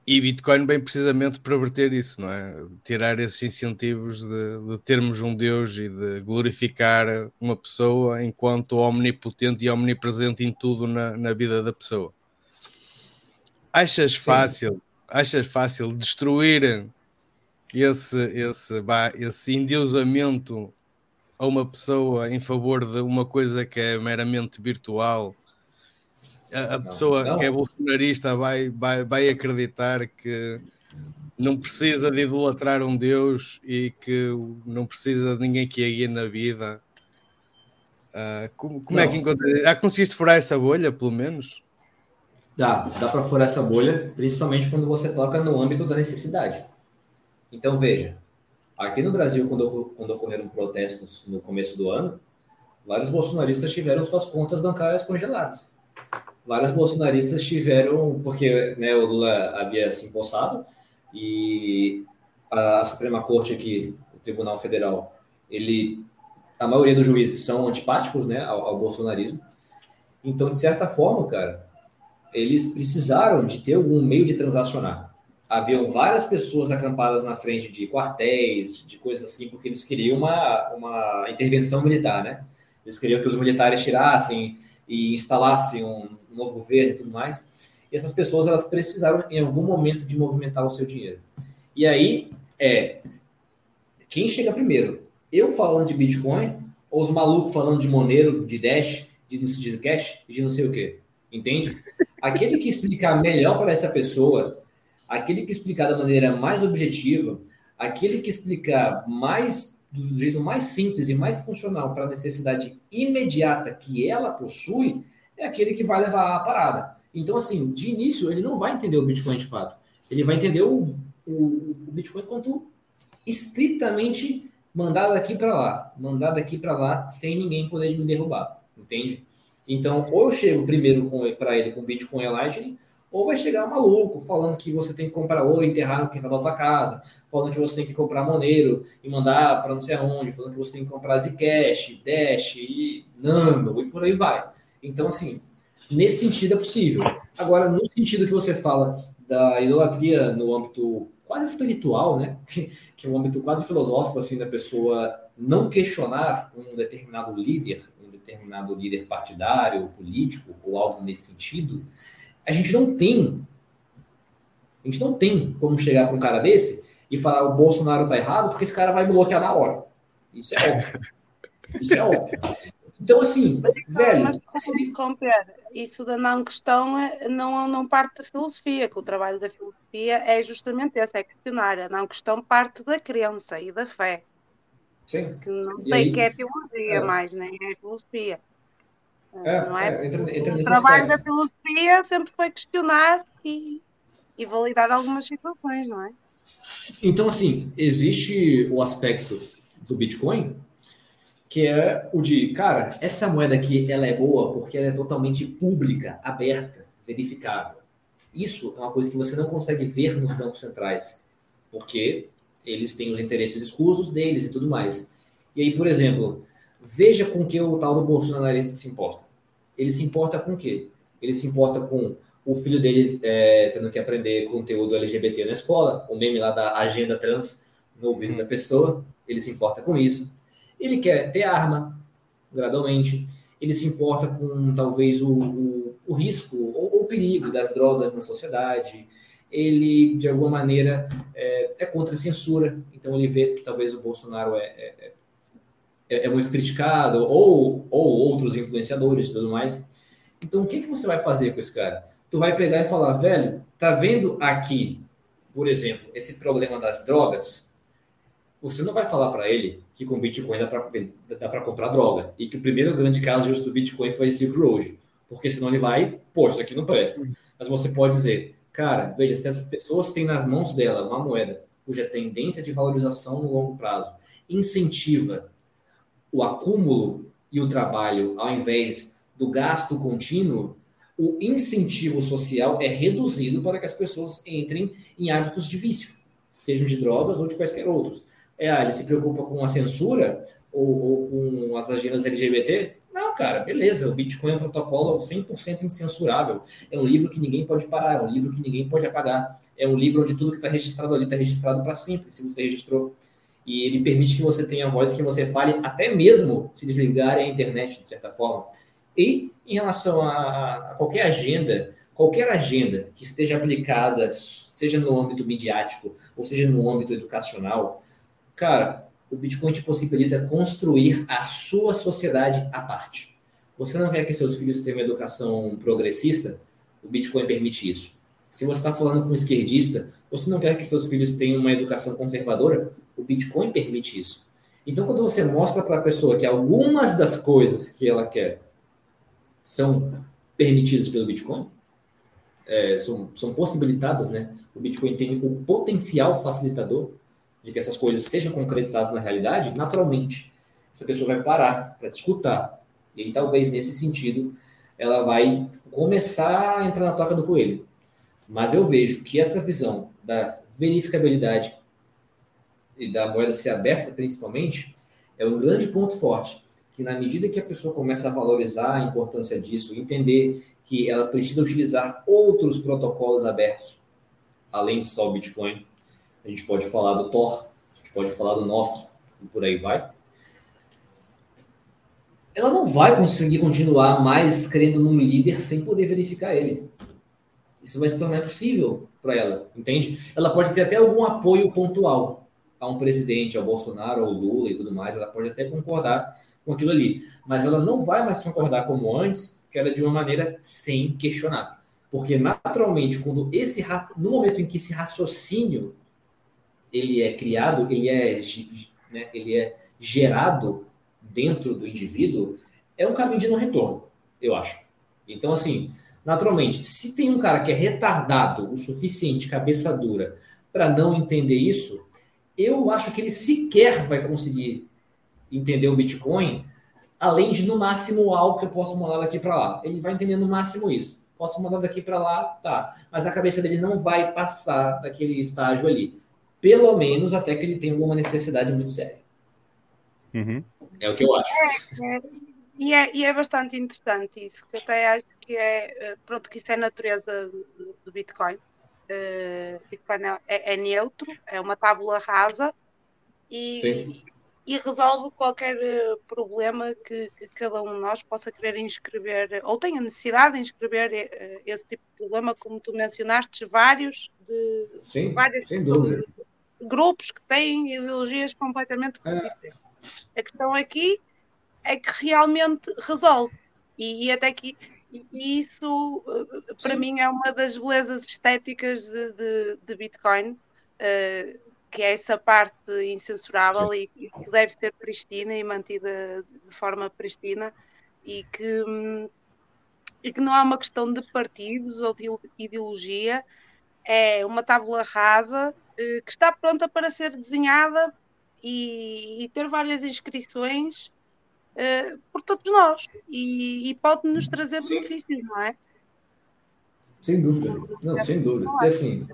Speaker 2: E Bitcoin vem precisamente para verter isso, não é? Tirar esses incentivos de, de, termos um Deus e de glorificar uma pessoa enquanto omnipotente e omnipresente em tudo na, na vida da pessoa. Achas fácil, achas fácil destruir esse, esse, esse endeusamento a uma pessoa em favor de uma coisa que é meramente virtual? A, a pessoa não. que é bolsonarista vai, vai, vai acreditar que não precisa de idolatrar um Deus e que não precisa de ninguém que a guie na vida. Uh, como, como é que encontra? Já conseguiste furar essa bolha, pelo menos?
Speaker 4: Dá, dá para furar essa bolha, principalmente quando você toca no âmbito da necessidade. Então, veja, aqui no Brasil, quando, quando ocorreram protestos no começo do ano, vários bolsonaristas tiveram suas contas bancárias congeladas. Vários bolsonaristas tiveram, porque né, o Lula havia se empossado e a Suprema Corte aqui, o Tribunal Federal, ele, a maioria dos juízes são antipáticos né, ao, ao bolsonarismo. Então, de certa forma, cara, eles precisaram de ter algum meio de transacionar. Haviam várias pessoas acampadas na frente de quartéis, de coisas assim, porque eles queriam uma, uma intervenção militar, né? Eles queriam que os militares tirassem e instalassem um novo governo e tudo mais. E essas pessoas, elas precisaram, em algum momento, de movimentar o seu dinheiro. E aí, é... Quem chega primeiro? Eu falando de Bitcoin ou os malucos falando de Monero, de Dash, de, de Cash, de não sei o quê? Entende? Aquele que explicar melhor para essa pessoa, aquele que explicar da maneira mais objetiva, aquele que explicar mais do jeito mais simples e mais funcional para a necessidade imediata que ela possui, é aquele que vai levar a parada. Então, assim, de início, ele não vai entender o Bitcoin de fato. Ele vai entender o, o, o Bitcoin quanto estritamente mandar daqui para lá, mandar daqui para lá, sem ninguém poder me derrubar, entende? Então, ou eu chego primeiro para ele com Bitcoin e Lightning, ou vai chegar um maluco falando que você tem que comprar ouro e enterrar no quintal da tua casa, falando que você tem que comprar Monero e mandar para não sei aonde, falando que você tem que comprar Zcash, Dash e Nano e por aí vai. Então, assim, nesse sentido é possível. Agora, no sentido que você fala da idolatria no âmbito quase espiritual, né? que é um âmbito quase filosófico, assim, da pessoa não questionar um determinado líder, determinado líder partidário, político, ou algo nesse sentido, a gente não tem. A gente não tem como chegar para um cara desse e falar o Bolsonaro tá errado, porque esse cara vai bloquear na hora. Isso é óbvio. Isso é óbvio. Então, assim, velho. Se...
Speaker 3: Isso da não questão é, não, não parte da filosofia, que o trabalho da filosofia é justamente esse, é questionar. A não questão parte da crença e da fé.
Speaker 4: Sim.
Speaker 3: Que não aí, que é teologia é. mais, nem é filosofia.
Speaker 4: É, não é? é entra, entra
Speaker 3: o trabalho aspecto. da filosofia sempre foi questionar e, e validar algumas situações, não é?
Speaker 4: Então, assim, existe o aspecto do Bitcoin, que é o de, cara, essa moeda aqui, ela é boa porque ela é totalmente pública, aberta, verificável. Isso é uma coisa que você não consegue ver nos bancos centrais, porque eles têm os interesses escusos deles e tudo mais. E aí, por exemplo, veja com que o tal do bolsonarista se importa. Ele se importa com o quê? Ele se importa com o filho dele é, tendo que aprender conteúdo LGBT na escola, o meme lá da agenda trans no ouvido da pessoa, ele se importa com isso. Ele quer ter arma, gradualmente. Ele se importa com talvez o, o, o risco ou o perigo das drogas na sociedade. Ele, de alguma maneira, é, é contra a censura. Então, ele vê que talvez o Bolsonaro é, é, é, é muito criticado, ou, ou outros influenciadores e tudo mais. Então, o que, que você vai fazer com esse cara? Tu vai pegar e falar, velho, tá vendo aqui, por exemplo, esse problema das drogas? Você não vai falar para ele que com Bitcoin dá para comprar droga e que o primeiro grande caso justo do Bitcoin foi Silk Road, porque senão ele vai, pô, isso aqui não presta. Mas você pode dizer, cara, veja, se as pessoas têm nas mãos dela uma moeda cuja tendência de valorização no longo prazo incentiva o acúmulo e o trabalho ao invés do gasto contínuo, o incentivo social é reduzido para que as pessoas entrem em hábitos de vício, sejam de drogas ou de quaisquer outros. É, ah, ele se preocupa com a censura ou, ou com as agendas LGBT? Não, cara, beleza. O Bitcoin é um protocolo 100% incensurável. É um livro que ninguém pode parar, é um livro que ninguém pode apagar. É um livro onde tudo que está registrado ali está registrado para sempre, se você registrou. E ele permite que você tenha voz que você fale até mesmo se desligar a internet, de certa forma. E em relação a, a qualquer agenda, qualquer agenda que esteja aplicada, seja no âmbito midiático ou seja no âmbito educacional, cara, o Bitcoin te possibilita construir a sua sociedade à parte. Você não quer que seus filhos tenham uma educação progressista? O Bitcoin permite isso. Se você está falando com um esquerdista, você não quer que seus filhos tenham uma educação conservadora? O Bitcoin permite isso. Então, quando você mostra para a pessoa que algumas das coisas que ela quer são permitidas pelo Bitcoin, é, são, são possibilitadas, né? O Bitcoin tem o potencial facilitador de que essas coisas sejam concretizadas na realidade, naturalmente, essa pessoa vai parar para escutar. E aí, talvez, nesse sentido, ela vai tipo, começar a entrar na toca do coelho. Mas eu vejo que essa visão da verificabilidade e da moeda ser aberta, principalmente, é um grande ponto forte que na medida que a pessoa começa a valorizar a importância disso, entender que ela precisa utilizar outros protocolos abertos, além de só o Bitcoin, a gente pode falar do Tor, a gente pode falar do Nostro, e por aí vai. Ela não vai conseguir continuar mais crendo num líder sem poder verificar ele. Isso vai se tornar impossível para ela, entende? Ela pode ter até algum apoio pontual a um presidente, ao Bolsonaro, ao Lula e tudo mais, ela pode até concordar com aquilo ali. Mas ela não vai mais concordar como antes, que era de uma maneira sem questionar. Porque naturalmente, quando esse no momento em que esse raciocínio ele é criado, ele é, né, ele é gerado dentro do indivíduo, é um caminho de não retorno, eu acho. Então, assim, naturalmente, se tem um cara que é retardado o suficiente, cabeça dura, para não entender isso, eu acho que ele sequer vai conseguir entender o Bitcoin, além de no máximo algo que eu posso mandar daqui para lá. Ele vai entender no máximo isso. Posso mandar daqui para lá, tá. Mas a cabeça dele não vai passar daquele estágio ali. Pelo menos até que ele tenha alguma necessidade muito séria.
Speaker 1: Uhum.
Speaker 4: É o que eu acho.
Speaker 3: É, é, e, é, e é bastante interessante isso, que eu até acho que é, pronto, que isso é a natureza do, do Bitcoin. Uh, Bitcoin é, é, neutro, é uma tábula rasa e, Sim e resolve qualquer eh, problema que, que, cada um de nós possa querer inscrever ou tenha necessidade de inscrever eh, esse tipo de problema, como tu mencionaste, vários de
Speaker 4: Sim,
Speaker 3: vários grupos que têm ideologias completamente diferentes. A questão aqui é que realmente resolve e, e até que e isso eh, para Sim. mim é uma das belezas estéticas de, de, de Bitcoin. Uh, que é essa parte incensurável Sim. e que deve ser pristina e mantida de forma pristina e que, hum, e que não é uma questão de partidos ou de ideologia, é uma tábula rasa que está pronta para ser desenhada e, e ter várias inscrições uh, por todos nós e, e pode nos trazer Sim. benefícios, não é?
Speaker 4: Sem dúvida, não, sem dúvida. E assim,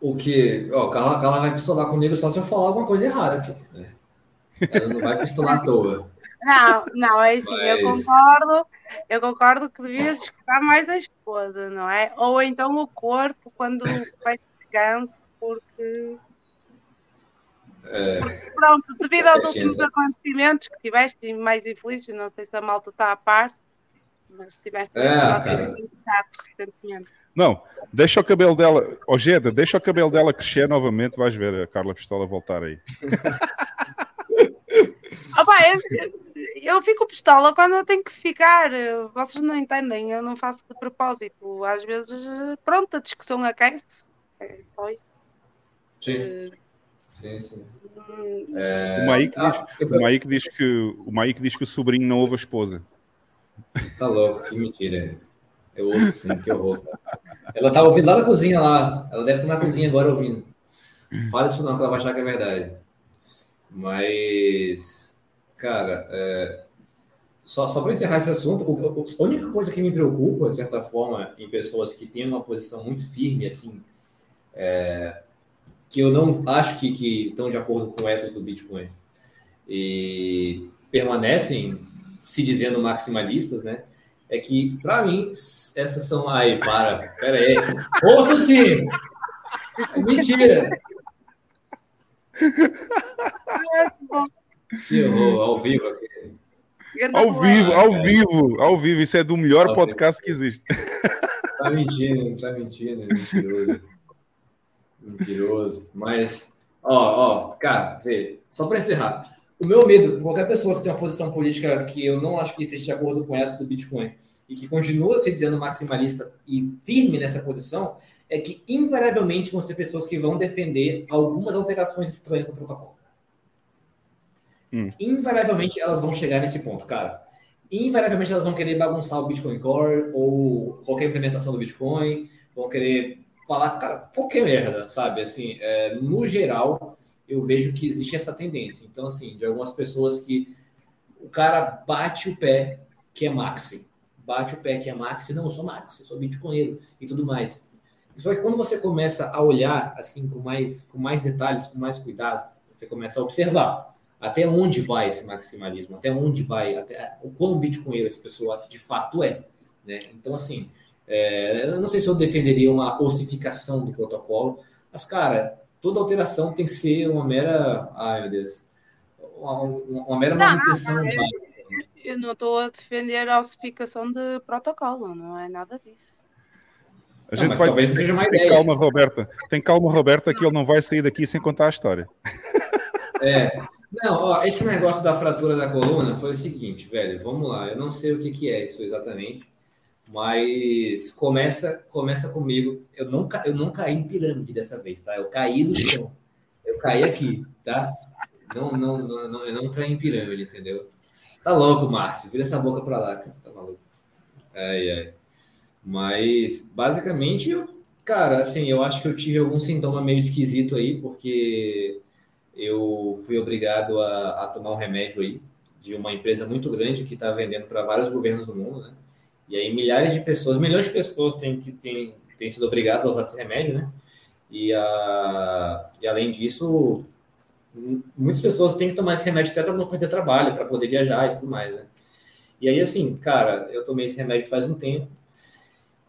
Speaker 4: o que. Ó, Carla, Carla vai pistolar comigo só se eu falar alguma coisa errada aqui. Né? Ela não vai pistolar à toa.
Speaker 3: Não, não, é assim, Mas... eu concordo, eu concordo que devia escutar mais a esposa, não é? Ou então o corpo quando vai ficando, porque é... Pronto, devido aos é últimos acontecimentos que tiveste mais infelizes, não sei se a malta está a par, mas tiveste é,
Speaker 1: recentemente. Não, deixa o cabelo dela, Ojeda, deixa o cabelo dela crescer novamente, vais ver a Carla Pistola voltar aí.
Speaker 3: Opa, eu, eu fico pistola quando eu tenho que ficar. Vocês não entendem, eu não faço de propósito. Às vezes, pronto, a discussão aquece. Foi.
Speaker 4: Sim. Uh, sim, sim.
Speaker 1: É... O, Mike diz, ah, o, Mike diz que, o Mike diz que o sobrinho não ouve a esposa.
Speaker 4: Tá louco, que mentira. Eu ouço sim, que horror. Ela tá ouvindo lá na cozinha lá. Ela deve estar na cozinha agora ouvindo. Fala isso não, que ela vai achar que é verdade. Mas, cara, é... só, só para encerrar esse assunto, a única coisa que me preocupa, de certa forma, em pessoas que têm uma posição muito firme, assim, é... que eu não acho que, que estão de acordo com o ethos do Bitcoin e permanecem se dizendo maximalistas, né? É que, para mim, essas são. Ai, para, pera aí. Ouço sim! É mentira! Que horror, ao vivo aqui.
Speaker 1: Ao vivo, ao vivo, ao vivo. Isso é do melhor podcast que existe.
Speaker 4: Tá mentindo, tá mentindo, é mentiroso. Mentiroso. Mas, ó, ó, cara, vê, só para encerrar. O meu medo, qualquer pessoa que tem uma posição política que eu não acho que esteja de acordo com essa do Bitcoin e que continua se dizendo maximalista e firme nessa posição, é que invariavelmente vão ser pessoas que vão defender algumas alterações estranhas no protocolo. Hum. Invariavelmente elas vão chegar nesse ponto, cara. Invariavelmente elas vão querer bagunçar o Bitcoin Core ou qualquer implementação do Bitcoin, vão querer falar, cara, qualquer merda, sabe? Assim, é, no geral, eu vejo que existe essa tendência. Então, assim, de algumas pessoas que o cara bate o pé que é maxi, bate o pé que é maxi, não, eu sou maxi, eu sou bitcoinheiro e tudo mais. Só que quando você começa a olhar assim com mais, com mais detalhes, com mais cuidado, você começa a observar até onde vai esse maximalismo, até onde vai, até o quão bitcoinheiro essa pessoa de fato é. Né? Então, assim, é, eu não sei se eu defenderia uma ossificação do protocolo, mas, cara, toda alteração tem que ser uma mera. Ai, meu Deus. Uma, uma mera não, manutenção. Não,
Speaker 3: eu, eu não estou a defender a ossificação de protocolo, não é nada disso.
Speaker 1: A gente não, vai, talvez seja uma ideia. Calma, Roberta. Tem calma, Roberta, que ele não vai sair daqui sem contar a história.
Speaker 4: É. Não, ó, esse negócio da fratura da coluna foi o seguinte, velho. Vamos lá. Eu não sei o que, que é isso exatamente. Mas começa, começa comigo. Eu não, eu não caí em pirâmide dessa vez, tá? Eu caí do chão. Eu caí aqui, tá? Não, não, não, não, eu não caí em pirâmide, entendeu? Tá louco, Márcio. Vira essa boca pra lá, cara. Tá maluco. Ai, ai. Mas, basicamente, eu, cara, assim, eu acho que eu tive algum sintoma meio esquisito aí, porque eu fui obrigado a, a tomar um remédio aí de uma empresa muito grande que está vendendo para vários governos do mundo, né? E aí milhares de pessoas, milhões de pessoas têm, têm, têm sido obrigadas a usar esse remédio, né? E, a, e além disso, muitas pessoas têm que tomar esse remédio até para não perder trabalho, para poder viajar e tudo mais, né? E aí, assim, cara, eu tomei esse remédio faz um tempo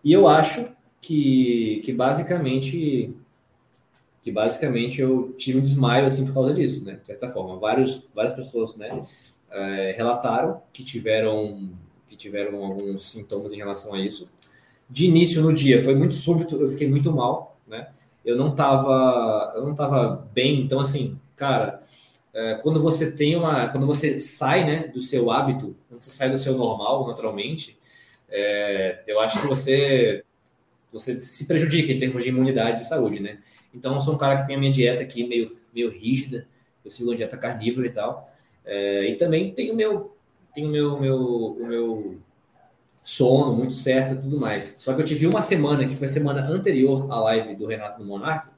Speaker 4: e eu acho que, que basicamente que basicamente eu tive um desmaio assim por causa disso, né? De certa forma, vários, várias pessoas, né, é, relataram que tiveram tiveram alguns sintomas em relação a isso. De início no dia foi muito súbito, eu fiquei muito mal, né? Eu não tava, eu não tava bem, então assim, cara, é, quando você tem uma, quando você sai, né, do seu hábito, quando você sai do seu normal, naturalmente, é, eu acho que você você se prejudica em termos de imunidade e saúde, né? Então, eu sou um cara que tem a minha dieta aqui meio, meio rígida, eu sigo uma dieta carnívora e tal, é, e também tenho meu tenho meu, meu, o meu sono muito certo e tudo mais. Só que eu tive uma semana, que foi a semana anterior à live do Renato no Monark,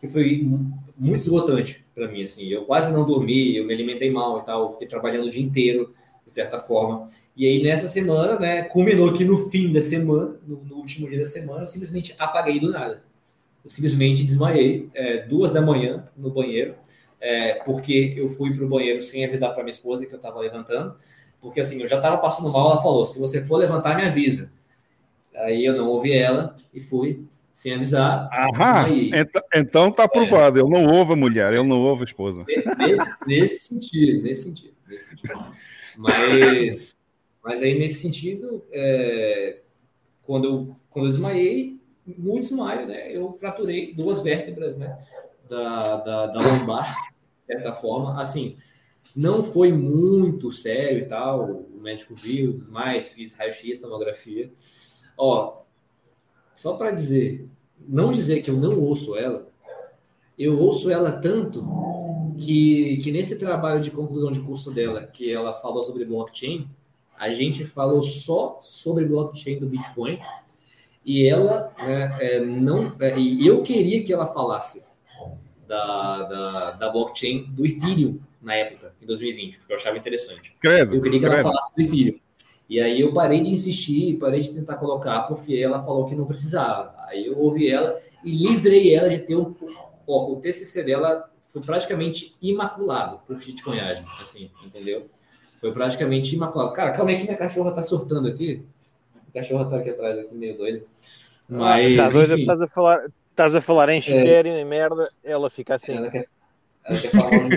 Speaker 4: que foi muito esgotante para mim, assim. Eu quase não dormi, eu me alimentei mal e tal, fiquei trabalhando o dia inteiro, de certa forma. E aí, nessa semana, né, culminou que no fim da semana, no, no último dia da semana, eu simplesmente apaguei do nada. Eu simplesmente desmaiei, é, duas da manhã, no banheiro, é, porque eu fui para o banheiro sem avisar para minha esposa que eu estava levantando. Porque assim, eu já estava passando mal, ela falou: se você for levantar, me avisa. Aí eu não ouvi ela e fui sem avisar.
Speaker 1: Aham, então, então tá aprovado. É. Eu não ouvo a mulher, eu não ouvo a esposa.
Speaker 4: Nesse, nesse sentido, nesse sentido, nesse sentido. Mas, mas aí nesse sentido, é, quando, eu, quando eu desmaiei, no desmaio, né, eu fraturei duas vértebras, né, da, da, da lombar, de certa forma. Assim, não foi muito sério e tal, o médico viu mais, fiz raio-x, tomografia. Ó, só para dizer, não dizer que eu não ouço ela, eu ouço ela tanto que, que nesse trabalho de conclusão de curso dela, que ela falou sobre blockchain, a gente falou só sobre blockchain do Bitcoin e ela né, é, não. É, e eu queria que ela falasse da, da, da blockchain do Ethereum na época, em 2020, porque eu achava interessante.
Speaker 1: Credo,
Speaker 4: eu queria que
Speaker 1: credo.
Speaker 4: ela falasse do Ethereum. E aí eu parei de insistir, parei de tentar colocar, porque ela falou que não precisava. Aí eu ouvi ela e livrei ela de ter um. Ó, o TCC dela foi praticamente imaculado por shitcoinhagem, assim, entendeu? Foi praticamente imaculado. Cara, calma aí que minha cachorra tá surtando aqui. A cachorra tá aqui atrás, aqui meio doida. Mas.
Speaker 5: Tá doida, estás a falar, estás a falar em estéreo, é, em merda, ela fica assim.
Speaker 4: Ela quer, ela quer falar.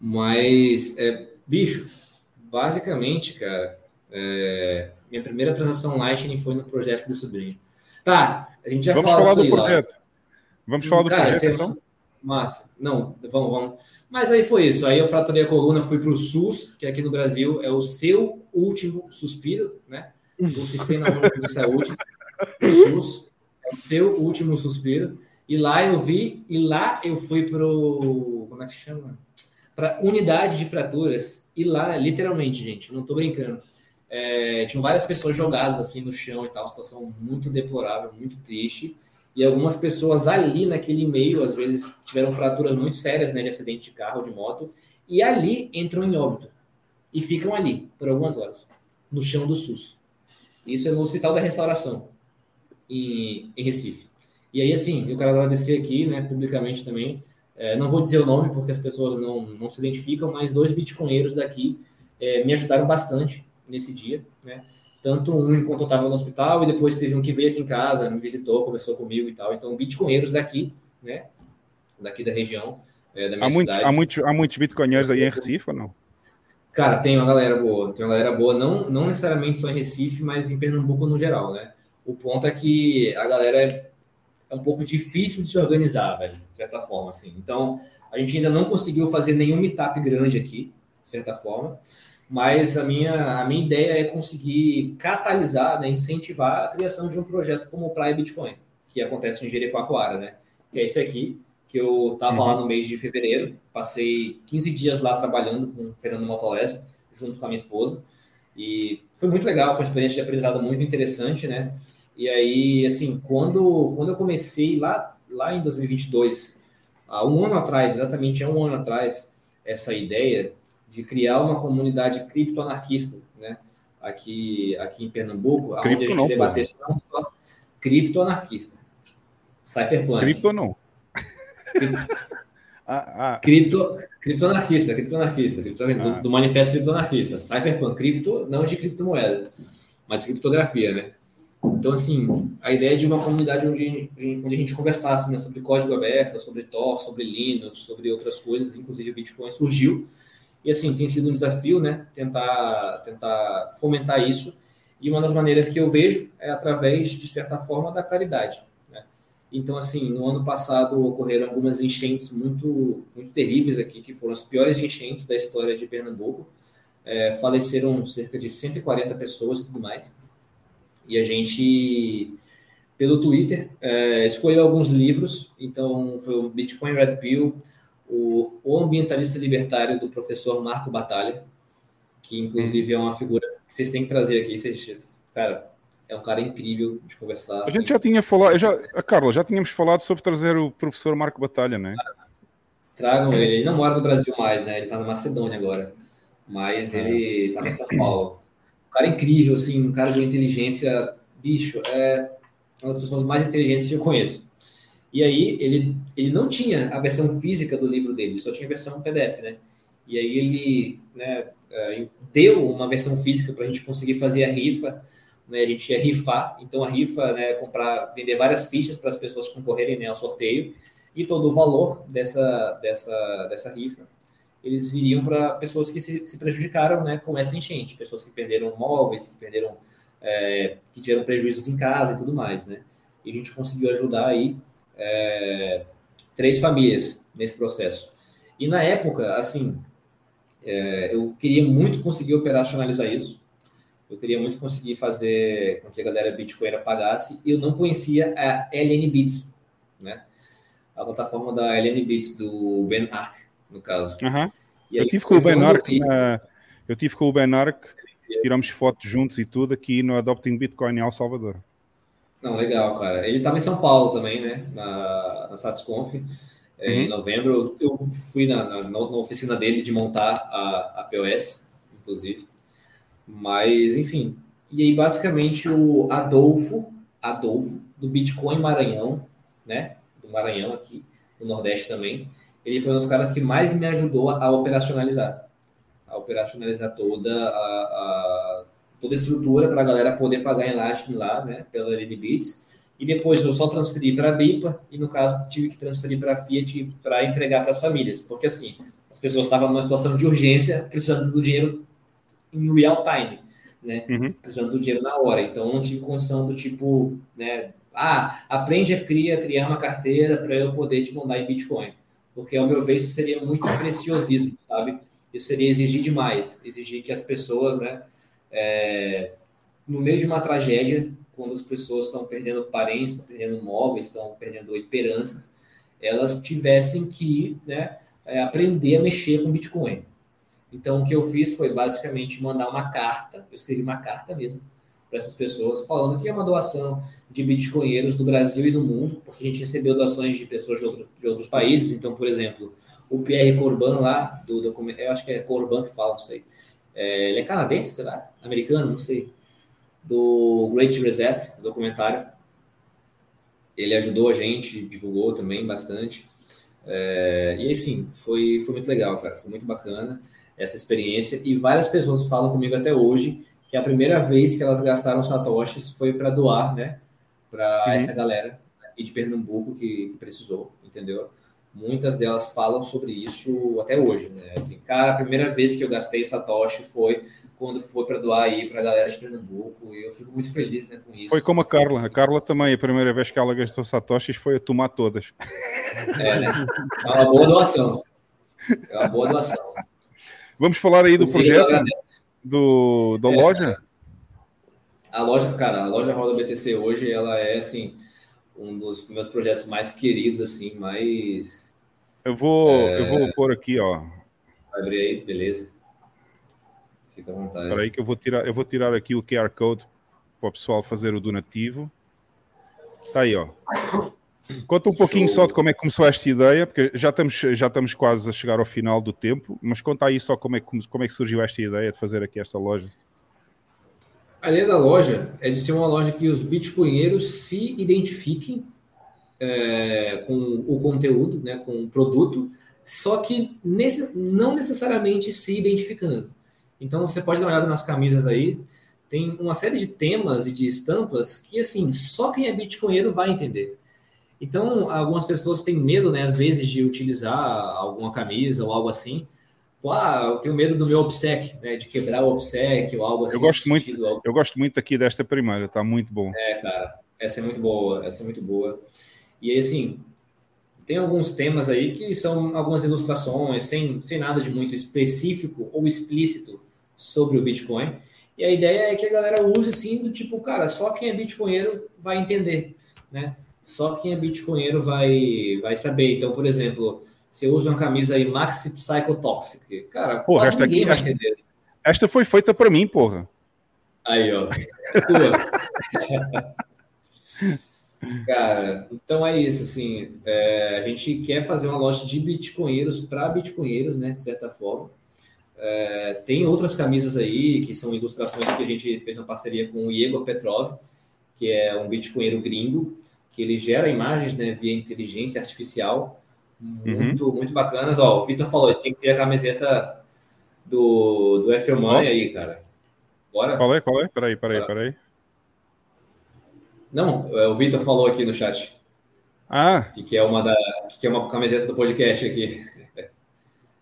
Speaker 4: Mas, é, bicho, basicamente, cara, é, minha primeira transação Lightning foi no projeto do sobrinho. Tá, a gente já
Speaker 1: Vamos
Speaker 4: fala
Speaker 1: falar do
Speaker 4: aí,
Speaker 1: projeto. Lá. Vamos falar do
Speaker 4: cara,
Speaker 1: projeto, então?
Speaker 4: Massa. Não, vamos, vamos. Mas aí foi isso. Aí eu fraturei a coluna, fui para o SUS, que aqui no Brasil é o seu último suspiro, né? O Sistema Único de Saúde, o SUS, é o seu último suspiro. E lá eu vi, e lá eu fui pro. Como é que chama? Para unidade de fraturas. E lá, literalmente, gente, não tô brincando. É, tinham várias pessoas jogadas assim no chão e tal, situação muito deplorável, muito triste. E algumas pessoas ali naquele meio, às vezes, tiveram fraturas muito sérias, né, de acidente de carro, de moto, e ali entram em óbito. E ficam ali por algumas horas, no chão do SUS. Isso é no Hospital da Restauração, em, em Recife. E aí, assim, eu quero agradecer aqui, né, publicamente também. É, não vou dizer o nome porque as pessoas não, não se identificam, mas dois bitcoinheiros daqui é, me ajudaram bastante nesse dia, né? Tanto um enquanto eu estava no hospital e depois teve um que veio aqui em casa, me visitou, conversou comigo e tal. Então, bitcoinheiros daqui, né? Daqui da região, é, da minha
Speaker 1: há, muito,
Speaker 4: cidade.
Speaker 1: há, muitos, há muitos bitcoinheiros aí em Recife ou não?
Speaker 4: Cara, tem uma galera boa, tem uma galera boa, não, não necessariamente só em Recife, mas em Pernambuco no geral, né? O ponto é que a galera é, é um pouco difícil de se organizar, velho, de certa forma, assim. Então, a gente ainda não conseguiu fazer nenhum meetup grande aqui, de certa forma mas a minha, a minha ideia é conseguir catalisar, né, incentivar a criação de um projeto como o Praia Bitcoin, que acontece em Jericoacoara, né? Que é esse aqui, que eu estava uhum. lá no mês de fevereiro, passei 15 dias lá trabalhando com o Fernando Motolese, junto com a minha esposa, e foi muito legal, foi uma experiência de aprendizado muito interessante, né? E aí, assim, quando, quando eu comecei lá, lá em 2022, há um ano atrás, exatamente há um ano atrás, essa ideia, de criar uma comunidade criptoanarquista, né? Aqui, aqui em Pernambuco, onde a gente não, debatesse não só criptoanarquista, cypherpunk.
Speaker 1: Cripto não.
Speaker 4: ah, ah. Cripto, criptoanarquista, criptoanarquista, cripto, ah. do, do, manifesto criptoanarquista, cypherpunk, cripto, não de criptomoeda, mas criptografia, né? Então, assim, a ideia é de uma comunidade onde, onde a gente conversasse né, sobre código aberto, sobre Tor, sobre Linux, sobre outras coisas, inclusive o Bitcoin surgiu e assim, tem sido um desafio, né? Tentar, tentar fomentar isso. E uma das maneiras que eu vejo é através, de certa forma, da caridade. Então, assim, no ano passado ocorreram algumas enchentes muito, muito terríveis aqui, que foram as piores enchentes da história de Pernambuco. É, faleceram cerca de 140 pessoas e tudo mais. E a gente, pelo Twitter, é, escolheu alguns livros. Então, foi o Bitcoin Red Pill, o, o ambientalista libertário do professor Marco Batalha, que inclusive é uma figura que vocês têm que trazer aqui. Vocês, cara, é um cara incrível de conversar.
Speaker 1: A gente já tinha falado, já, Carla, já tínhamos falado sobre trazer o professor Marco Batalha, né?
Speaker 4: Tragam ele. Ele não mora no Brasil mais, né? Ele tá na Macedônia agora. Mas é. ele tá em São Paulo. Um cara incrível, assim, um cara de inteligência, bicho, é uma das pessoas mais inteligentes que eu conheço. E aí ele, ele não tinha a versão física do livro dele, só tinha a versão PDF, né? E aí ele né, é, deu uma versão física para a gente conseguir fazer a rifa. Né, a gente ia rifar, então a rifa, né, comprar, vender várias fichas para as pessoas concorrerem né, ao sorteio e todo o valor dessa, dessa, dessa rifa eles iriam para pessoas que se, se, prejudicaram né, com essa enchente, pessoas que perderam móveis, que perderam, é, que tiveram prejuízos em casa e tudo mais, né? E a gente conseguiu ajudar aí é, três famílias nesse processo. E na época, assim, é, eu queria muito conseguir operacionalizar isso. Eu queria muito conseguir fazer com que a galera Bitcoin pagasse. Eu não conhecia a LN Bits, né? A plataforma da LN Bits do Ben Ark no caso.
Speaker 1: Uhum. eu tive com o Ben Ark, eu tive com o Ben Ark, tiramos fotos juntos e tudo aqui no Adopting Bitcoin em El Salvador.
Speaker 4: Não, legal, cara. Ele estava em São Paulo também, né? Na, na SatisConf. É, uhum. Em novembro, eu fui na, na, na, oficina dele de montar a, a POS, inclusive. Mas, enfim. E aí, basicamente, o Adolfo, Adolfo, do Bitcoin Maranhão, né? Do Maranhão aqui, do Nordeste também ele foi um dos caras que mais me ajudou a, operacionalizar. A operacionalizar toda a, a toda a estrutura para a galera poder pagar em Lightning lá, né, pela LDBits. E depois eu só transferi para a BIPA e, no caso, tive que transferir para a Fiat para entregar para as famílias. Porque, assim, as pessoas estavam numa situação de urgência, precisando do dinheiro em real time, né? Uhum. Precisando do dinheiro na hora. Então, não tive condição do tipo, né? Ah, aprende a criar, criar uma carteira para eu poder te mandar em Bitcoin porque ao meu ver isso seria muito preciosismo, sabe? Isso seria exigir demais, exigir que as pessoas, né, é, no meio de uma tragédia, quando as pessoas estão perdendo parentes, estão perdendo móveis, estão perdendo esperanças, elas tivessem que, né, é, aprender a mexer com Bitcoin. Então, o que eu fiz foi basicamente mandar uma carta, eu escrevi uma carta mesmo, para essas pessoas, falando que é uma doação de bitcoinheiros do Brasil e do mundo, porque a gente recebeu doações de pessoas de, outro, de outros países. Então, por exemplo, o Pierre Corban lá, do documento, eu acho que é Corban que fala, não sei. É, ele é canadense, será? Americano, não sei. Do Great Reset, documentário. Ele ajudou a gente, divulgou também bastante. É, e assim, foi, foi muito legal, cara. Foi muito bacana essa experiência. E várias pessoas falam comigo até hoje que a primeira vez que elas gastaram satoshis foi para doar, né? Para uhum. essa galera e de Pernambuco que, que, precisou, entendeu? Muitas delas falam sobre isso até hoje, né? Assim, cara, a primeira vez que eu gastei satoshi foi quando foi para doar aí para a galera de Pernambuco e eu fico muito feliz né, com isso.
Speaker 1: Foi como a Carla. A Carla também, a primeira vez que ela gastou satoshis foi a tomar todas.
Speaker 4: É, né? É uma boa doação. É uma boa doação.
Speaker 1: Vamos falar aí do projeto do, da é, loja?
Speaker 4: A loja, cara, a loja Roda BTC hoje, ela é, assim, um dos meus projetos mais queridos, assim, mais...
Speaker 1: Eu vou, é... eu vou pôr aqui, ó.
Speaker 4: Abrir aí, beleza. Fica à vontade.
Speaker 1: Espera aí que eu vou tirar, eu vou tirar aqui o QR Code para o pessoal fazer o donativo. Tá aí, ó. Conta um pouquinho só de como é que começou esta ideia, porque já estamos, já estamos quase a chegar ao final do tempo, mas conta aí só como é, que, como é que surgiu esta ideia de fazer aqui esta loja.
Speaker 4: A ideia da loja é de ser uma loja que os bitcoinheiros se identifiquem é, com o conteúdo, né, com o produto, só que nesse, não necessariamente se identificando. Então você pode dar uma olhada nas camisas aí, tem uma série de temas e de estampas que assim só quem é bitcoinheiro vai entender. Então, algumas pessoas têm medo, né, às vezes, de utilizar alguma camisa ou algo assim. Pô, ah, eu tenho medo do meu obseq, né, de quebrar o obseq ou algo assim.
Speaker 1: Eu gosto muito, sentido, eu gosto muito aqui desta primeira, tá muito bom.
Speaker 4: É, cara, essa é muito boa, essa é muito boa. E aí, assim, tem alguns temas aí que são algumas ilustrações, sem, sem nada de muito específico ou explícito sobre o Bitcoin. E a ideia é que a galera use assim, do tipo, cara, só quem é bitcoinheiro vai entender, né? Só quem é bitcoinheiro vai, vai saber. Então, por exemplo, você usa uma camisa aí Maxi Psychotoxic, cara,
Speaker 1: porra, esta aqui, esta, esta, foi feita para mim, porra.
Speaker 4: Aí, ó. cara, então é isso, assim, é, a gente quer fazer uma loja de bitcoinheiros para bitcoinheiros, né, de certa forma. É, tem outras camisas aí, que são ilustrações que a gente fez uma parceria com o Igor Petrov, que é um bitcoinheiro gringo, que ele gera imagens né, via inteligência artificial muito, uhum. muito bacanas. Ó, o Vitor falou, tem que ter a camiseta do, do F Money aí, cara. Bora?
Speaker 1: Qual é? Qual é? Peraí, peraí, Bora. peraí.
Speaker 4: Não, é, o Vitor falou aqui no chat.
Speaker 1: Ah.
Speaker 4: Que, que é uma da que é uma camiseta do podcast aqui.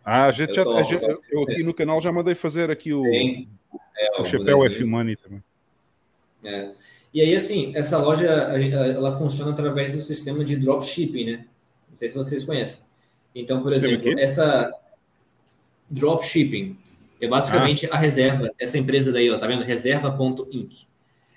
Speaker 1: Ah, a gente eu já, tô, a gente, eu aqui no canal já mandei fazer aqui o, é, o chapéu F Money também.
Speaker 4: É. E aí, assim, essa loja ela funciona através do sistema de dropshipping, né? Não sei se vocês conhecem. Então, por sistema exemplo, aqui? essa dropshipping é basicamente ah. a reserva, essa empresa daí, ó, tá vendo? Reserva.inc.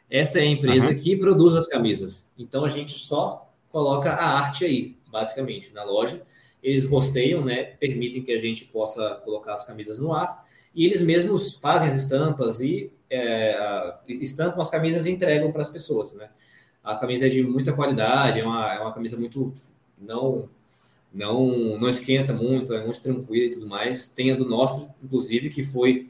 Speaker 4: Essa é a empresa uhum. que produz as camisas. Então a gente só coloca a arte aí, basicamente, na loja. Eles rosteiam, né? Permitem que a gente possa colocar as camisas no ar. E eles mesmos fazem as estampas e é, estampam as camisas e entregam para as pessoas, né? A camisa é de muita qualidade, é uma, é uma camisa muito não não não esquenta muito, é muito tranquila e tudo mais. Tem a do Nostro, inclusive, que foi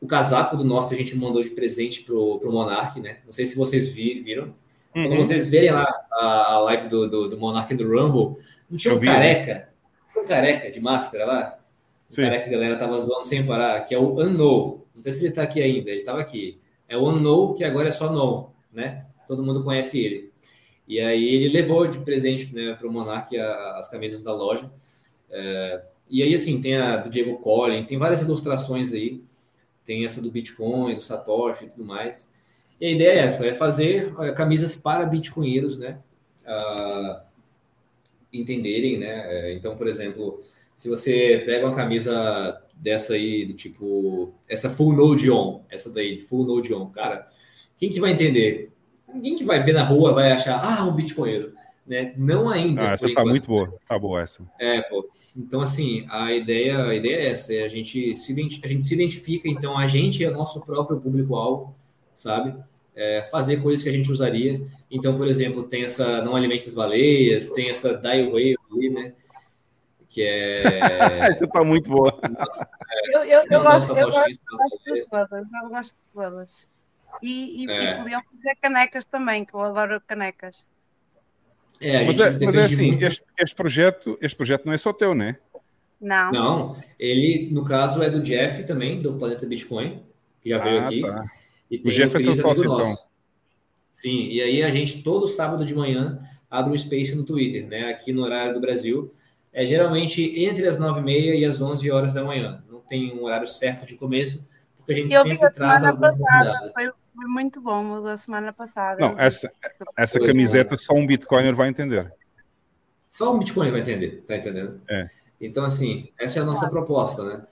Speaker 4: o casaco do Nostro a gente mandou de presente pro, pro Monark, né? Não sei se vocês vi, viram. Uhum. Quando vocês verem lá a, a live do, do, do Monark do Rumble, não tinha um vi, careca, um careca de máscara lá? O Sim. careca que a galera tava zoando sem parar, que é o Unknown. Não sei se ele tá aqui ainda, ele tava aqui. É o Unknown, que agora é só No, né? Todo mundo conhece ele. E aí ele levou de presente né, para o Monark as camisas da loja. É, e aí, assim, tem a do Diego Collin, tem várias ilustrações aí. Tem essa do Bitcoin, do Satoshi e tudo mais. E a ideia é essa, é fazer é, camisas para bitcoinheiros, né? Uh, entenderem, né? É, então, por exemplo, se você pega uma camisa dessa aí, do tipo, essa Full Node On, essa daí, Full Node On, cara, quem que vai entender? ninguém que vai ver na rua vai achar, ah, um bitcoinheiro. Né? Não ainda.
Speaker 1: Ah, essa tá muito boa, tá boa essa.
Speaker 4: É, pô. Então, assim, a ideia, a ideia é essa, é a gente se, a gente se identifica, então a gente é nosso próprio público-alvo, sabe? É, fazer coisas que a gente usaria. Então, por exemplo, tem essa Não Alimente as Baleias, tem essa Die né? Que é.
Speaker 1: Essa tá muito boa.
Speaker 3: É, eu, eu, eu, gosto, eu, gosto, eu gosto de todas, eu gosto de todas. E, e, é. e podiam fazer canecas também, que eu adoro canecas.
Speaker 1: É, mas, é, mas é assim, muito... este, este, projeto, este projeto não é só teu, né?
Speaker 3: Não.
Speaker 4: Não, ele, no caso, é do Jeff também, do Planeta Bitcoin, que já veio ah, aqui. Tá.
Speaker 1: o Jeff é teu sócio, então.
Speaker 4: Sim, e aí a gente, todo sábado de manhã, abre um space no Twitter, né? Aqui no horário do Brasil. É geralmente entre as 9h30 e as 11 horas da manhã. Não tem um horário certo de começo, porque a gente eu sempre traz alguma passada,
Speaker 3: foi, foi muito bom o da semana passada.
Speaker 1: Não, essa, essa camiseta só um Bitcoiner vai entender.
Speaker 4: Só um Bitcoin vai entender, tá entendendo?
Speaker 1: É.
Speaker 4: Então, assim, essa é a nossa proposta, né?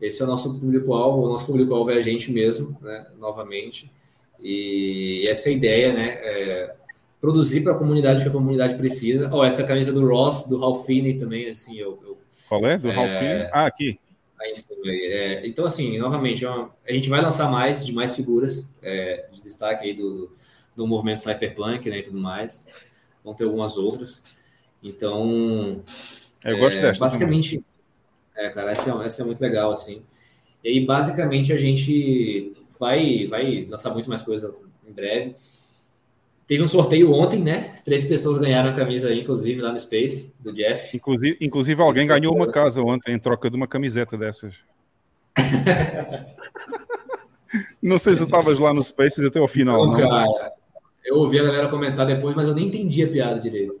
Speaker 4: Esse é o nosso público-alvo, o nosso público-alvo é a gente mesmo, né? Novamente. E essa é a ideia, né? É produzir para a comunidade que a comunidade precisa. Ó, oh, essa camisa do Ross, do Ralph Finney também, assim, eu... eu
Speaker 1: Qual é? Do é... Ralph Finney? Ah, aqui.
Speaker 4: É, então, assim, novamente, é a gente vai lançar mais de mais figuras é, de destaque aí do, do movimento Cypherpunk né, e tudo mais. Vão ter algumas outras. Então,
Speaker 1: eu gosto é, dessa.
Speaker 4: Basicamente, também. é, cara, essa é, essa é muito legal, assim. E aí, basicamente, a gente vai, vai lançar muito mais coisa em breve. Teve um sorteio ontem, né? Três pessoas ganharam a camisa aí, inclusive, lá no Space, do Jeff.
Speaker 1: Inclusive, inclusive alguém Esse ganhou uma casa ontem em troca de uma camiseta dessas. não sei se estavas lá no Space até o final, não. não. Cara,
Speaker 4: eu ouvi a galera comentar depois, mas eu nem entendi a piada direito.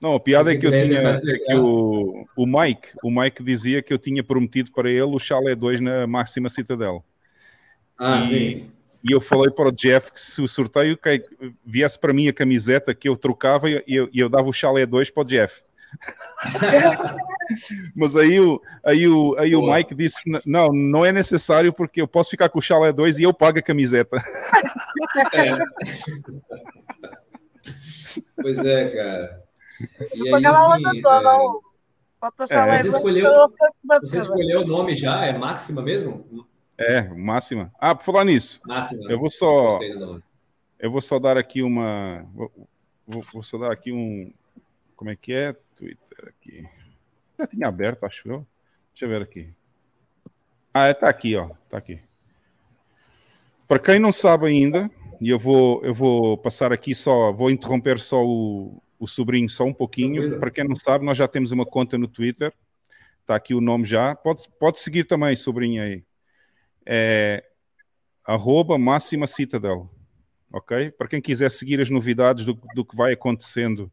Speaker 1: Não, a piada é que eu tinha. É que o, o Mike, o Mike dizia que eu tinha prometido para ele o Chalé 2 na máxima Citadel.
Speaker 4: Ah, e, sim.
Speaker 1: E eu falei para o Jeff que se o sorteio que viesse para mim a camiseta que eu trocava e eu, eu, dava o chalé 2 para o Jeff. Mas aí, o, aí, o, aí o Mike disse: não, não é necessário porque eu posso ficar com o chalé 2 e eu pago a camiseta.
Speaker 4: É. pois é, cara. E aí, assim, é... É, você, escolheu, você escolheu o nome já? É Máxima mesmo?
Speaker 1: É, máxima. Ah, por falar nisso.
Speaker 4: Máxima.
Speaker 1: Eu vou só. Eu vou só dar aqui uma. Vou, vou, só dar aqui um. Como é que é? Twitter aqui. Já tinha aberto, acho eu. Deixa eu ver aqui. Ah, é, tá aqui, ó. Tá aqui. Para quem não sabe ainda, e eu vou, eu vou passar aqui só, vou interromper só o, o sobrinho só um pouquinho. Para quem não sabe, nós já temos uma conta no Twitter. Está aqui o nome já. Pode, pode seguir também, sobrinho aí. É arroba máxima citadel. Ok? Para quem quiser seguir as novidades do, do que vai acontecendo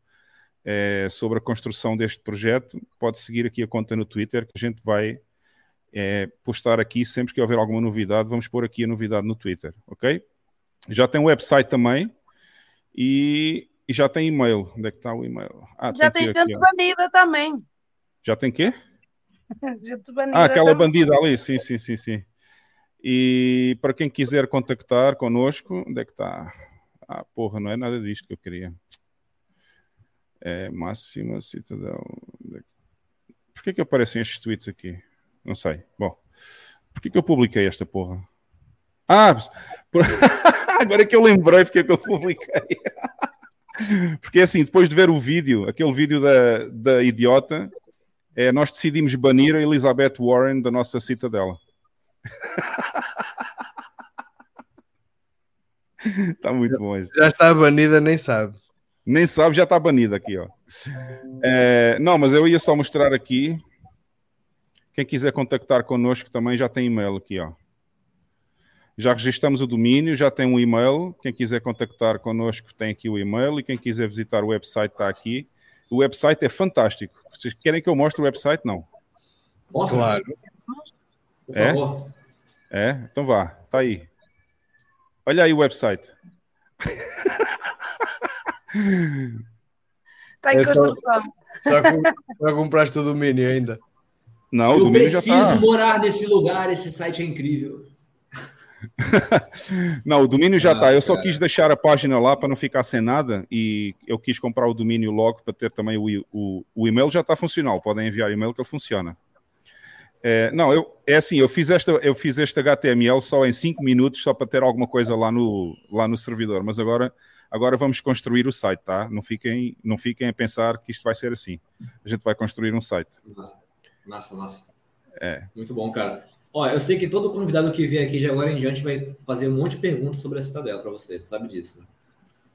Speaker 1: é, sobre a construção deste projeto, pode seguir aqui a conta no Twitter, que a gente vai é, postar aqui sempre que houver alguma novidade. Vamos pôr aqui a novidade no Twitter, ok? Já tem um website também e, e já tem e-mail. Onde é que está o e-mail?
Speaker 3: Ah, já tem, tem gente bandida também.
Speaker 1: Já tem quê? ah, aquela também. bandida ali, sim, sim, sim, sim. E para quem quiser contactar connosco, onde é que está? Ah, porra, não é nada disto que eu queria. É Máxima Citadel. É que, que aparecem estes tweets aqui? Não sei. Bom, por que, que eu publiquei esta porra? Ah, por... agora que eu lembrei porque é que eu publiquei. porque é assim, depois de ver o vídeo, aquele vídeo da, da idiota, é, nós decidimos banir a Elizabeth Warren da nossa citadela. Está muito bom.
Speaker 2: Já está banida, nem sabe.
Speaker 1: Nem sabe, já está banida aqui, ó. É, não, mas eu ia só mostrar aqui. Quem quiser contactar connosco também já tem e-mail aqui, ó. Já registramos o domínio, já tem um e-mail. Quem quiser contactar connosco tem aqui o e-mail e quem quiser visitar o website está aqui. O website é fantástico. Vocês querem que eu mostre o website? Não.
Speaker 2: Mostra. Claro.
Speaker 1: Por é? favor. É? Então vá, tá aí. Olha aí o website.
Speaker 3: Está em é construção.
Speaker 2: Só, só compraste o domínio ainda.
Speaker 1: Não, Eu o domínio já tá.
Speaker 4: preciso morar nesse lugar, esse site é incrível.
Speaker 1: não, o domínio já está. Ah, eu só quis deixar a página lá para não ficar sem nada e eu quis comprar o domínio logo para ter também o, o, o e-mail já está funcional. Podem enviar e-mail que ele funciona. É, não, eu, é assim, eu fiz, esta, eu fiz este HTML só em 5 minutos, só para ter alguma coisa lá no, lá no servidor, mas agora, agora vamos construir o site, tá? Não fiquem, não fiquem a pensar que isto vai ser assim. A gente vai construir um site.
Speaker 4: Massa, massa, massa.
Speaker 1: É.
Speaker 4: Muito bom, cara. Ó, eu sei que todo convidado que vier aqui de agora em diante vai fazer um monte de perguntas sobre a Citadela para você, sabe disso, né?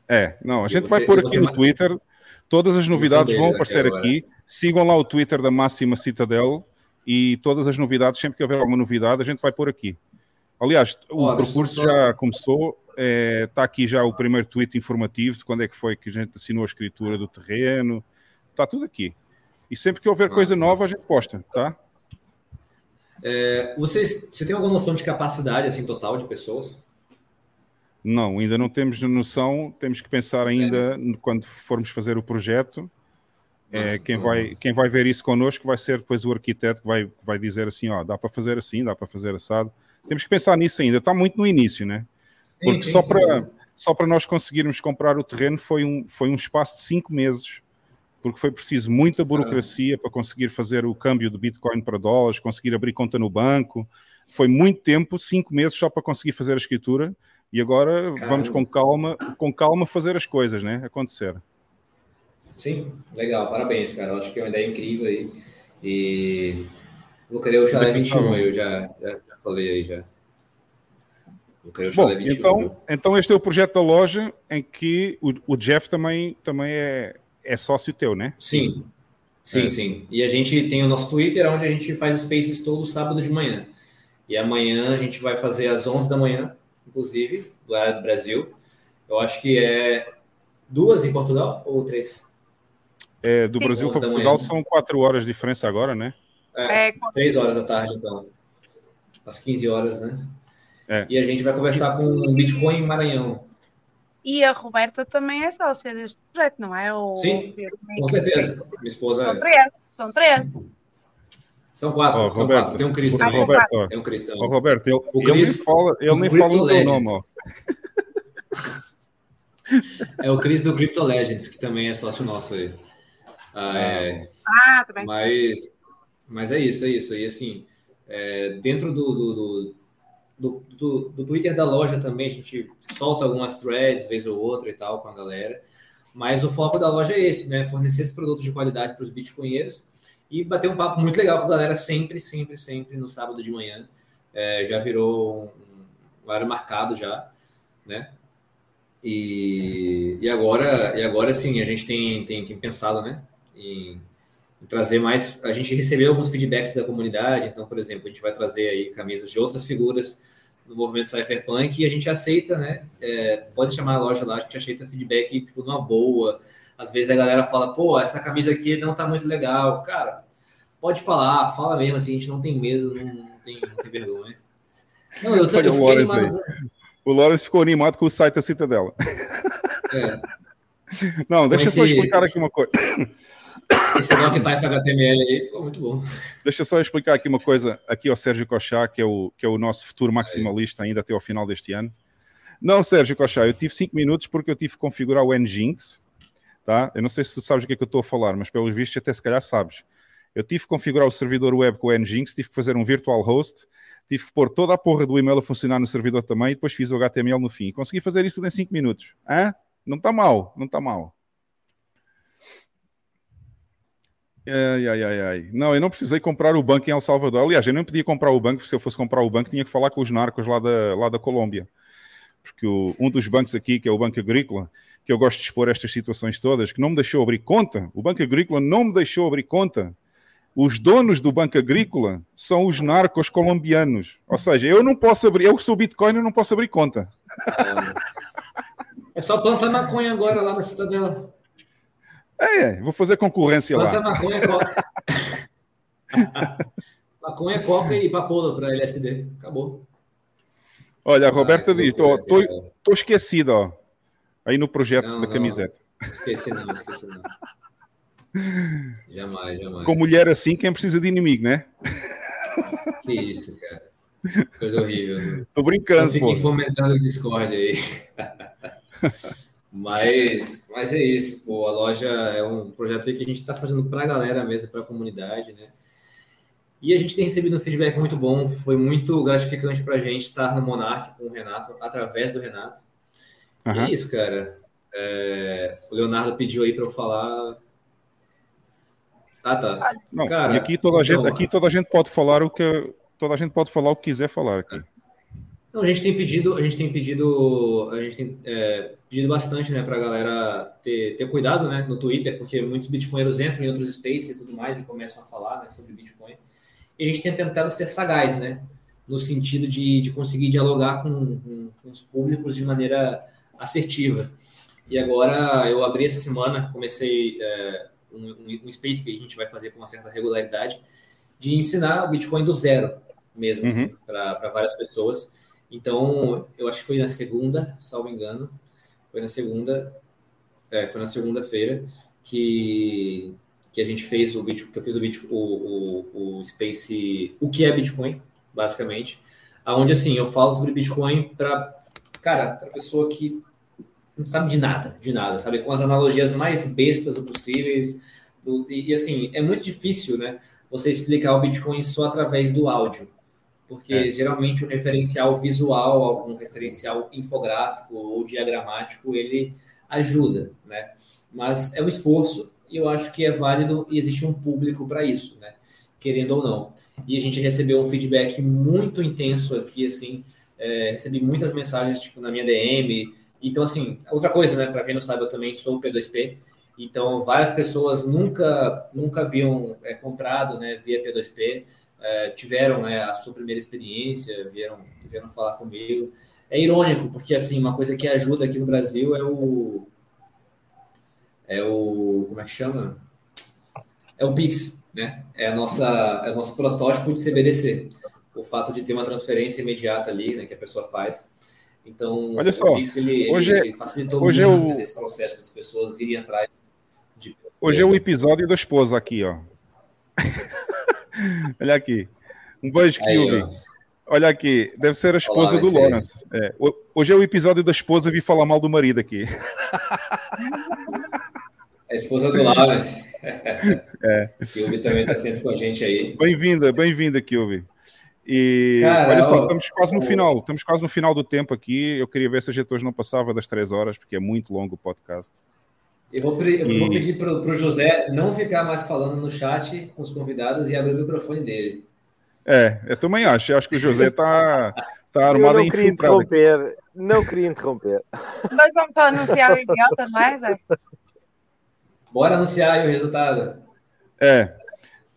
Speaker 1: É, não, a gente você, vai pôr aqui no. Twitter, todas as novidades vão aparecer aqui. Sigam lá o Twitter da Máxima Citadel e todas as novidades, sempre que houver alguma novidade, a gente vai pôr aqui. Aliás, o oh, percurso só... já começou, está é, aqui já o primeiro tweet informativo de quando é que foi que a gente assinou a escritura do terreno, está tudo aqui. E sempre que houver coisa nova, a gente posta, tá?
Speaker 4: É, vocês, você tem alguma noção de capacidade assim total de pessoas?
Speaker 1: Não, ainda não temos noção, temos que pensar ainda é. quando formos fazer o projeto é, quem, vai, quem vai ver isso connosco vai ser depois o arquiteto que vai, vai dizer assim: ó, dá para fazer assim, dá para fazer assado. Temos que pensar nisso ainda, está muito no início, né? Porque sim, sim, só, para, só para nós conseguirmos comprar o terreno foi um, foi um espaço de cinco meses, porque foi preciso muita burocracia para conseguir fazer o câmbio do Bitcoin para dólares, conseguir abrir conta no banco. Foi muito tempo, cinco meses só para conseguir fazer a escritura, e agora Caramba. vamos com calma, com calma fazer as coisas, né? Acontecer.
Speaker 4: Sim, legal, parabéns, cara. Eu acho que é uma ideia incrível aí. E vou querer o Chalé 21, eu já, já, já, falei aí já.
Speaker 1: Vou querer o Chalé Bom, 21. Então, então este é o projeto da loja em que o, o Jeff também, também é, é sócio teu, né?
Speaker 4: Sim, sim, é. sim. E a gente tem o nosso Twitter, onde a gente faz spaces todo sábado de manhã. E amanhã a gente vai fazer às 11 da manhã, inclusive, do área do Brasil. Eu acho que é duas em Portugal ou três?
Speaker 1: É, do Brasil para Portugal são quatro horas de diferença agora, né?
Speaker 4: É, é, três horas da tarde, então. Às 15 horas, né? É. E a gente vai conversar com o Bitcoin em Maranhão.
Speaker 3: E a Roberta também é sócia deste projeto, não é? O...
Speaker 4: Sim, com certeza. Minha esposa
Speaker 3: são é. Três, são três.
Speaker 4: São quatro, oh,
Speaker 1: são Roberto,
Speaker 4: quatro. Tem um Cristo
Speaker 1: também. Roberto, Tem um Cristo também. Oh, Roberto, ele, o ele nem fala, ele nem fala o teu nome, ó.
Speaker 4: É o Cris do Crypto Legends, que também é sócio nosso aí. Ah, é,
Speaker 3: ah, também.
Speaker 4: Mas, mas é isso, é isso. E assim, é, dentro do do, do, do, do, Twitter da loja também, a gente solta algumas threads, vez ou outra e tal, com a galera. Mas o foco da loja é esse, né? Fornecer esses produtos de qualidade para os bitcoinheiros e bater um papo muito legal com a galera sempre, sempre, sempre no sábado de manhã. É, já virou um, um horário marcado já, né? E, e agora, e agora sim, a gente tem, tem, tem pensado, né? Em, em, trazer mais. A gente recebeu alguns feedbacks da comunidade, então, por exemplo, a gente vai trazer aí camisas de outras figuras do movimento cypherpunk e a gente aceita, né? É, pode chamar a loja lá, a gente aceita feedback tipo, numa boa. Às vezes a galera fala, pô, essa camisa aqui não tá muito legal. Cara, pode falar, fala mesmo, assim, a gente não tem medo, não, não, tem, não tem vergonha. Não, eu, eu fiquei
Speaker 1: animado. O Lawrence ficou animado com o site da Citadela. É. Não, deixa eu esse... só explicar aqui uma coisa.
Speaker 4: Esse doctype HTML aí ficou muito bom.
Speaker 1: Deixa eu só explicar aqui uma coisa aqui ao Sérgio Cochá, que é o, que é o nosso futuro maximalista ainda até ao final deste ano. Não, Sérgio Cochá, eu tive 5 minutos porque eu tive que configurar o Nginx, tá? Eu não sei se tu sabes o que é que eu estou a falar, mas pelos vistos até se calhar sabes. Eu tive que configurar o servidor web com o Nginx, tive que fazer um virtual host, tive que pôr toda a porra do e-mail a funcionar no servidor também e depois fiz o HTML no fim. Consegui fazer isso tudo em 5 minutos. Hã? Não está mal, não está mal. Ai, ai, ai, ai. Não, eu não precisei comprar o banco em El Salvador. Aliás, eu não podia comprar o banco, se eu fosse comprar o banco, tinha que falar com os narcos lá da, lá da Colômbia. Porque o, um dos bancos aqui, que é o Banco Agrícola, que eu gosto de expor estas situações todas, que não me deixou abrir conta, o Banco Agrícola não me deixou abrir conta. Os donos do Banco Agrícola são os narcos colombianos. Ou seja, eu não posso abrir, eu sou Bitcoin, eu não posso abrir conta.
Speaker 4: É só plantar maconha agora lá na cidadela.
Speaker 1: É, vou fazer concorrência
Speaker 4: Planta
Speaker 1: lá.
Speaker 4: maconha, coca. maconha, coca e papoula para LSD. Acabou.
Speaker 1: Olha, a Roberta ah, diz: estou esquecido, ó. Aí no projeto não, da não. camiseta.
Speaker 4: Esqueci não, esqueci não. Jamais, jamais.
Speaker 1: Com mulher assim, quem precisa de inimigo, né?
Speaker 4: Que isso, cara. Coisa horrível.
Speaker 1: Tô brincando,
Speaker 4: Não fiquem fomentando Discord aí. Mas, mas é isso, pô, a loja é um projeto que a gente está fazendo para a galera mesmo, para a comunidade, né? E a gente tem recebido um feedback muito bom, foi muito gratificante para a gente estar no Monark com o Renato, através do Renato. Uhum. E é isso, cara. É, o Leonardo pediu aí para eu falar. Ah, tá.
Speaker 1: Não, cara, e aqui toda, a gente, então, aqui toda a gente pode falar o que toda a gente pode falar o que quiser falar aqui.
Speaker 4: Não, a gente tem pedido, a gente tem pedido, a gente tem é, pedido bastante, né, para a galera ter, ter cuidado, né, no Twitter, porque muitos bitcoinheiros entram em outros spaces e tudo mais e começam a falar, né, sobre Bitcoin. E a gente tem tentado ser sagaz, né, no sentido de, de conseguir dialogar com, com, com os públicos de maneira assertiva. E agora eu abri essa semana, comecei é, um, um, space que a gente vai fazer com uma certa regularidade de ensinar o Bitcoin do zero mesmo, assim, uhum. assim, para várias pessoas. Então, eu acho que foi na segunda, salvo engano, foi na segunda, é, foi na segunda-feira que, que a gente fez o Bitcoin, que eu fiz o Bitcoin, o, o, o Space, o que é Bitcoin, basicamente, aonde assim eu falo sobre Bitcoin para cara, para pessoa que não sabe de nada, de nada, sabe, com as analogias mais bestas possíveis, do, e, e assim é muito difícil, né, você explicar o Bitcoin só através do áudio porque é. geralmente o referencial visual, algum referencial infográfico ou diagramático, ele ajuda, né? Mas é um esforço e eu acho que é válido e existe um público para isso, né? Querendo ou não. E a gente recebeu um feedback muito intenso aqui, assim, é, recebi muitas mensagens tipo na minha DM. Então, assim, outra coisa, né? Para quem não sabe, eu também sou P2P. Então, várias pessoas nunca nunca haviam é, comprado, né? Via P2P é, tiveram né, a sua primeira experiência, vieram, vieram falar comigo. É irônico, porque assim, uma coisa que ajuda aqui no Brasil é o. É o. Como é que chama? É o Pix, né? É, a nossa, é o nosso protótipo de CBDC. O fato de ter uma transferência imediata ali, né, que a pessoa faz. Então,
Speaker 1: Olha só,
Speaker 4: Pix ele,
Speaker 1: hoje,
Speaker 4: ele, ele facilitou
Speaker 1: hoje
Speaker 4: muito
Speaker 1: é o...
Speaker 4: né, esse processo das pessoas irem atrás.
Speaker 1: De... Hoje é o episódio da esposa aqui, ó. Olha aqui. Um beijo, Kilby. Olha aqui, deve ser a esposa Olá, do Lawrence. É. Hoje é o episódio da esposa vi falar mal do marido aqui.
Speaker 4: A esposa do Lawrence. É. Kilby também está sempre com a gente aí.
Speaker 1: Bem-vinda, bem-vinda, Kilby. E Cara, olha só, estamos quase no final, estamos quase no final do tempo aqui. Eu queria ver se a gente hoje não passava das três horas, porque é muito longo o podcast.
Speaker 4: Eu vou, eu e... vou pedir para o José não ficar mais falando no chat com os convidados e abrir o microfone dele.
Speaker 1: É, eu também acho. Eu acho que o José está tá armado
Speaker 5: em infiltrado. Não queria interromper.
Speaker 3: Mas vamos só anunciar o idiota, não é, Zé?
Speaker 4: Bora anunciar aí o resultado.
Speaker 1: É.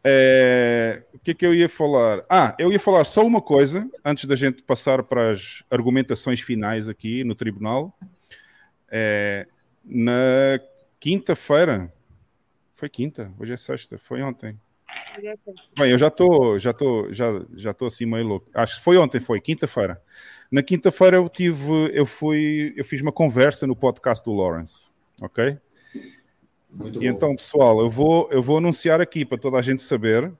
Speaker 1: é... O que é que eu ia falar? Ah, eu ia falar só uma coisa antes da gente passar para as argumentações finais aqui no tribunal. É... Na quinta-feira, foi quinta, hoje é sexta, foi ontem. Bem, eu já estou, já estou, já, já estou assim meio louco. Acho que foi ontem, foi quinta-feira. Na quinta-feira eu tive, eu fui, eu fiz uma conversa no podcast do Lawrence, ok? Muito e bom. então, pessoal, eu vou, eu vou anunciar aqui para toda a gente saber.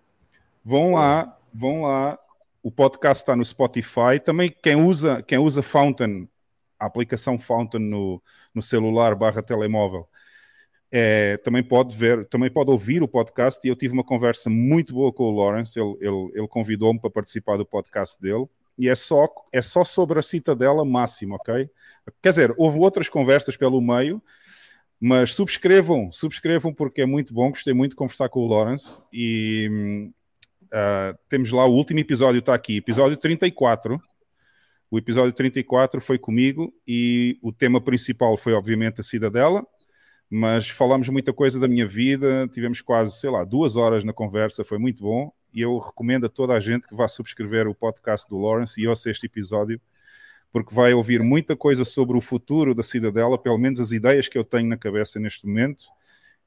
Speaker 1: Vão lá, vão lá. O podcast está no Spotify. Também quem usa, quem usa Fountain, a aplicação Fountain no, no celular barra telemóvel, é, também pode ver, também pode ouvir o podcast. E eu tive uma conversa muito boa com o Lawrence. Ele, ele, ele convidou-me para participar do podcast dele e é só, é só sobre a citadela máxima, ok? Quer dizer, houve outras conversas pelo meio, mas subscrevam, subscrevam porque é muito bom, gostei muito de conversar com o Lawrence e uh, temos lá o último episódio, está aqui, episódio 34. O episódio 34 foi comigo e o tema principal foi, obviamente, a cidadela, mas falamos muita coisa da minha vida, tivemos quase, sei lá, duas horas na conversa, foi muito bom e eu recomendo a toda a gente que vá subscrever o podcast do Lawrence e ouça este episódio, porque vai ouvir muita coisa sobre o futuro da Cidadela, pelo menos as ideias que eu tenho na cabeça neste momento,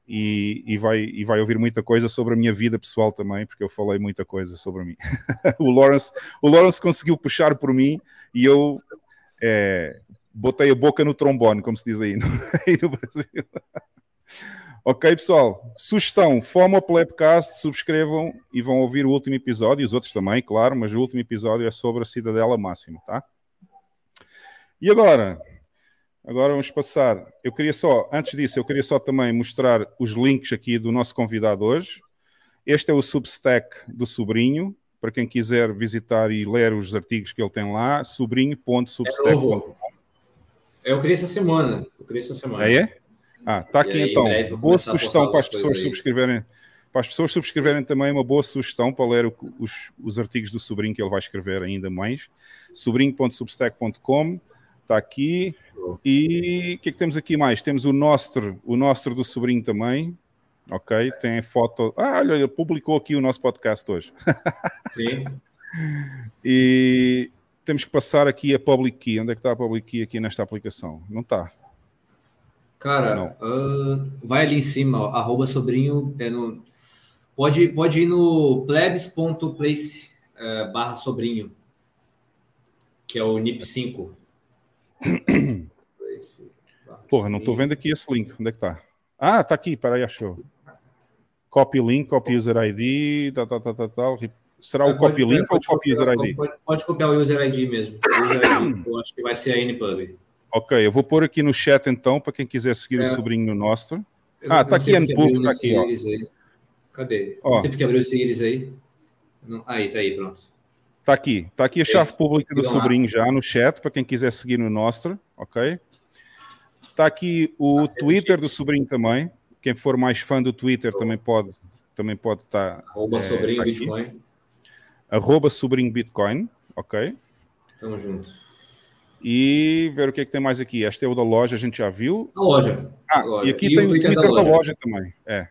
Speaker 1: e, e, vai, e vai ouvir muita coisa sobre a minha vida pessoal também, porque eu falei muita coisa sobre mim. o, Lawrence, o Lawrence conseguiu puxar por mim e eu é, botei a boca no trombone, como se diz aí no, aí no Brasil. Ok, pessoal? Sugestão: Foma Plebcast, subscrevam e vão ouvir o último episódio, e os outros também, claro, mas o último episódio é sobre a Cidadela Máxima, tá? E agora? Agora vamos passar. Eu queria só, antes disso, eu queria só também mostrar os links aqui do nosso convidado hoje. Este é o Substack do Sobrinho, para quem quiser visitar e ler os artigos que ele tem lá, sobrinho.substack.com.
Speaker 4: É, eu criei essa semana. Eu criei essa semana.
Speaker 1: É? é? Ah, está aqui aí, então. Boa sugestão para as pessoas aí. subscreverem. Para as pessoas subscreverem também uma boa sugestão para ler os, os artigos do sobrinho que ele vai escrever ainda mais. sobrinho.substack.com está aqui. E o que é que temos aqui mais? Temos o Nostro, o Nostro do sobrinho também. Ok, tem foto. Ah, olha, ele publicou aqui o nosso podcast hoje.
Speaker 4: Sim.
Speaker 1: e temos que passar aqui a Public Key. Onde é que está a Public Key aqui nesta aplicação? Não está.
Speaker 4: Cara, uh, vai ali em cima, ó, arroba sobrinho. É no, pode, pode ir no plebs.place uh, barra sobrinho, que é o NIP5.
Speaker 1: Porra, não estou vendo aqui esse link. Onde é que está? Ah, está aqui, peraí, achou. Copy link, copy user ID, tal, tal, tal, tal, tal. Será o copy link ou o copy user ID?
Speaker 4: Pode, pode, copiar o user ID mesmo. User ID, eu acho que vai ser a NPub.
Speaker 1: Ok, eu vou pôr aqui no chat então, para quem quiser seguir é. o sobrinho nosso. ah, tá aqui Unpub, tá aqui, ó.
Speaker 4: Aí. Cadê? Ó. Não sei porque abriu o seguires aí. Não. Aí, tá aí, pronto.
Speaker 1: Tá aqui, tá aqui a chave pública do sobrinho já no chat, para quem quiser seguir no nosso, ok? Tá aqui o tá Twitter do sobrinho também. Quem for mais fã do Twitter também pode também pode estar. Tá,
Speaker 4: Arroba é, sobrinho tá Bitcoin.
Speaker 1: Arroba sobrinho Bitcoin, ok?
Speaker 4: Tamo junto.
Speaker 1: E ver o que, é que tem mais aqui. Este é o da loja, a gente já viu.
Speaker 4: A loja.
Speaker 1: Ah,
Speaker 4: loja.
Speaker 1: e aqui e tem o Twitter, Twitter da, loja. da, loja. também. É.